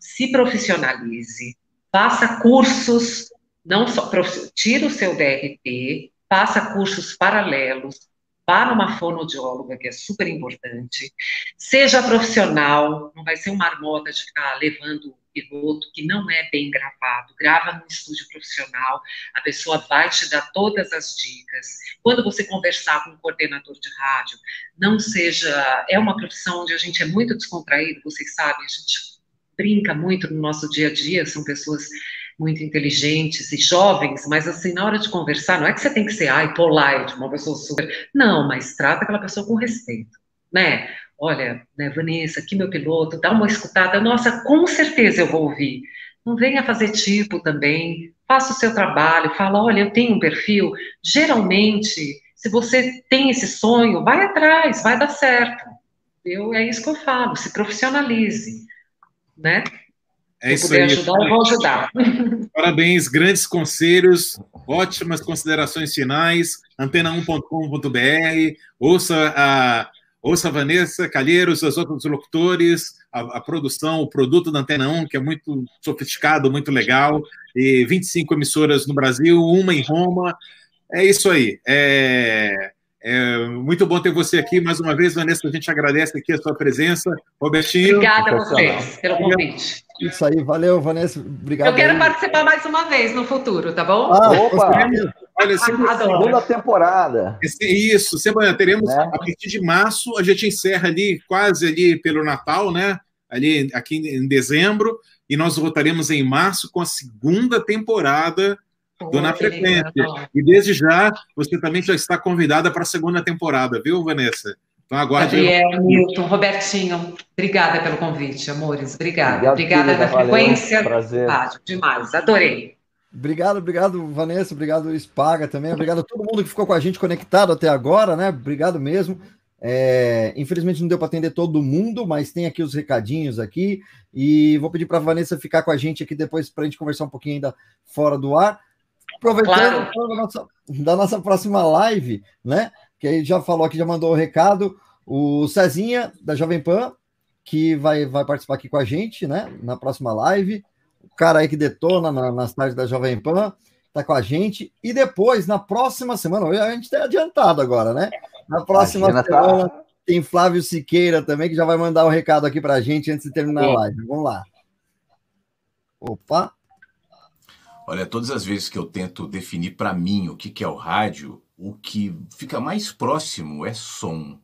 se profissionalize, faça cursos, não só tira o seu DRT, faça cursos paralelos, vá numa fonoaudióloga, que é super importante, seja profissional, não vai ser uma marmota de ficar levando piloto que não é bem gravado, grava num estúdio profissional, a pessoa vai te dar todas as dicas. Quando você conversar com um coordenador de rádio, não seja. É uma profissão onde a gente é muito descontraído, vocês sabem, a gente brinca muito no nosso dia a dia, são pessoas muito inteligentes e jovens, mas assim, na hora de conversar, não é que você tem que ser, ai, polite, uma pessoa super. Não, mas trata aquela pessoa com respeito, né? Olha, né, Vanessa, aqui meu piloto, dá uma escutada, nossa, com certeza eu vou ouvir. Não venha fazer tipo também, faça o seu trabalho, fala, olha, eu tenho um perfil. Geralmente, se você tem esse sonho, vai atrás, vai dar certo. Eu, é isso que eu falo, se profissionalize, né? É isso aí. ajudar, eu vou ajudar. [LAUGHS] Parabéns, grandes conselhos, ótimas considerações finais. Antena1.com.br, ouça a Ouça a Vanessa Calheiros, os outros locutores, a, a, produção, o produto da Antena 1, que é muito sofisticado, muito legal, e 25 emissoras no Brasil, uma em Roma. É isso aí. É, é muito bom ter você aqui mais uma vez, Vanessa. A gente agradece aqui a sua presença. Robertinho. Obrigada a vocês pelo convite. Isso aí, valeu, Vanessa. Obrigado. Eu quero aí. participar mais uma vez no futuro, tá bom? Ah, opa! Olha, [LAUGHS] sempre, segunda temporada. Isso, sempre teremos né? a partir de março, a gente encerra ali quase ali pelo Natal, né? Ali aqui em dezembro, e nós voltaremos em março com a segunda temporada do Na Frequência. E desde já, você também já está convidada para a segunda temporada, viu, Vanessa? Então aguarde. Gabriel, Milton, Robertinho, obrigada pelo convite, amores. Obrigada. Obrigado, obrigada da frequência. Prazer. Rádio, demais, adorei. Obrigado, obrigado, Vanessa, obrigado, Spaga também, obrigado a todo mundo que ficou com a gente conectado até agora, né? Obrigado mesmo. É, infelizmente não deu para atender todo mundo, mas tem aqui os recadinhos aqui e vou pedir para a Vanessa ficar com a gente aqui depois para a gente conversar um pouquinho ainda fora do ar. Aproveitando claro. da, nossa, da nossa próxima live, né? Que aí já falou aqui, já mandou o recado, o Cezinha da Jovem Pan, que vai, vai participar aqui com a gente, né? Na próxima live cara aí que detona na, nas tardes da Jovem Pan, tá com a gente. E depois, na próxima semana, a gente tá adiantado agora, né? Na próxima Imagina, tá. semana tá... tem Flávio Siqueira também, que já vai mandar um recado aqui pra gente antes de terminar a live. Vamos lá. Opa! Olha, todas as vezes que eu tento definir para mim o que, que é o rádio, o que fica mais próximo é som.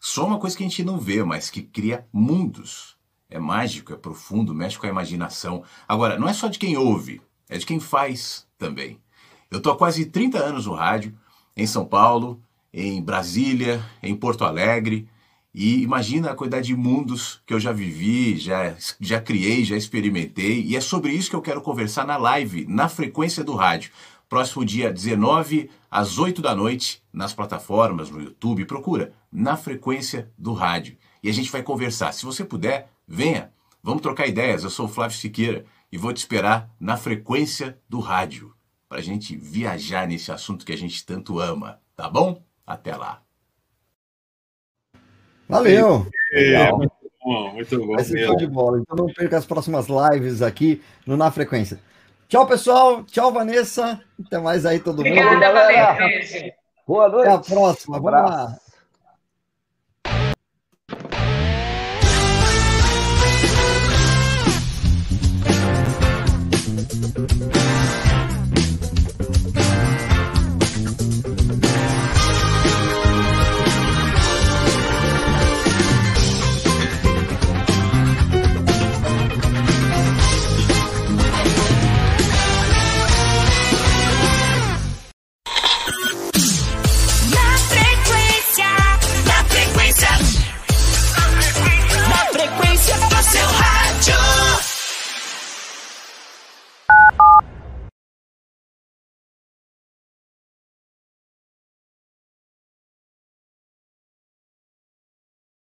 Som é uma coisa que a gente não vê, mas que cria mundos. É mágico, é profundo, mexe com a imaginação. Agora, não é só de quem ouve, é de quem faz também. Eu tô há quase 30 anos no rádio, em São Paulo, em Brasília, em Porto Alegre, e imagina a quantidade de mundos que eu já vivi, já, já criei, já experimentei. E é sobre isso que eu quero conversar na live, na frequência do rádio. Próximo dia 19, às 8 da noite, nas plataformas, no YouTube. Procura na frequência do rádio. E a gente vai conversar. Se você puder, venha. Vamos trocar ideias. Eu sou o Flávio Siqueira e vou te esperar na frequência do rádio. Para a gente viajar nesse assunto que a gente tanto ama. Tá bom? Até lá. Valeu! É, muito bom, muito bom. Vai ser show de bola. Então não perca as próximas lives aqui no Na Frequência. Tchau, pessoal. Tchau, Vanessa. Até mais aí, todo mundo. Obrigada, Vanessa. Boa noite. Até a próxima. Um Vamos lá. abraço.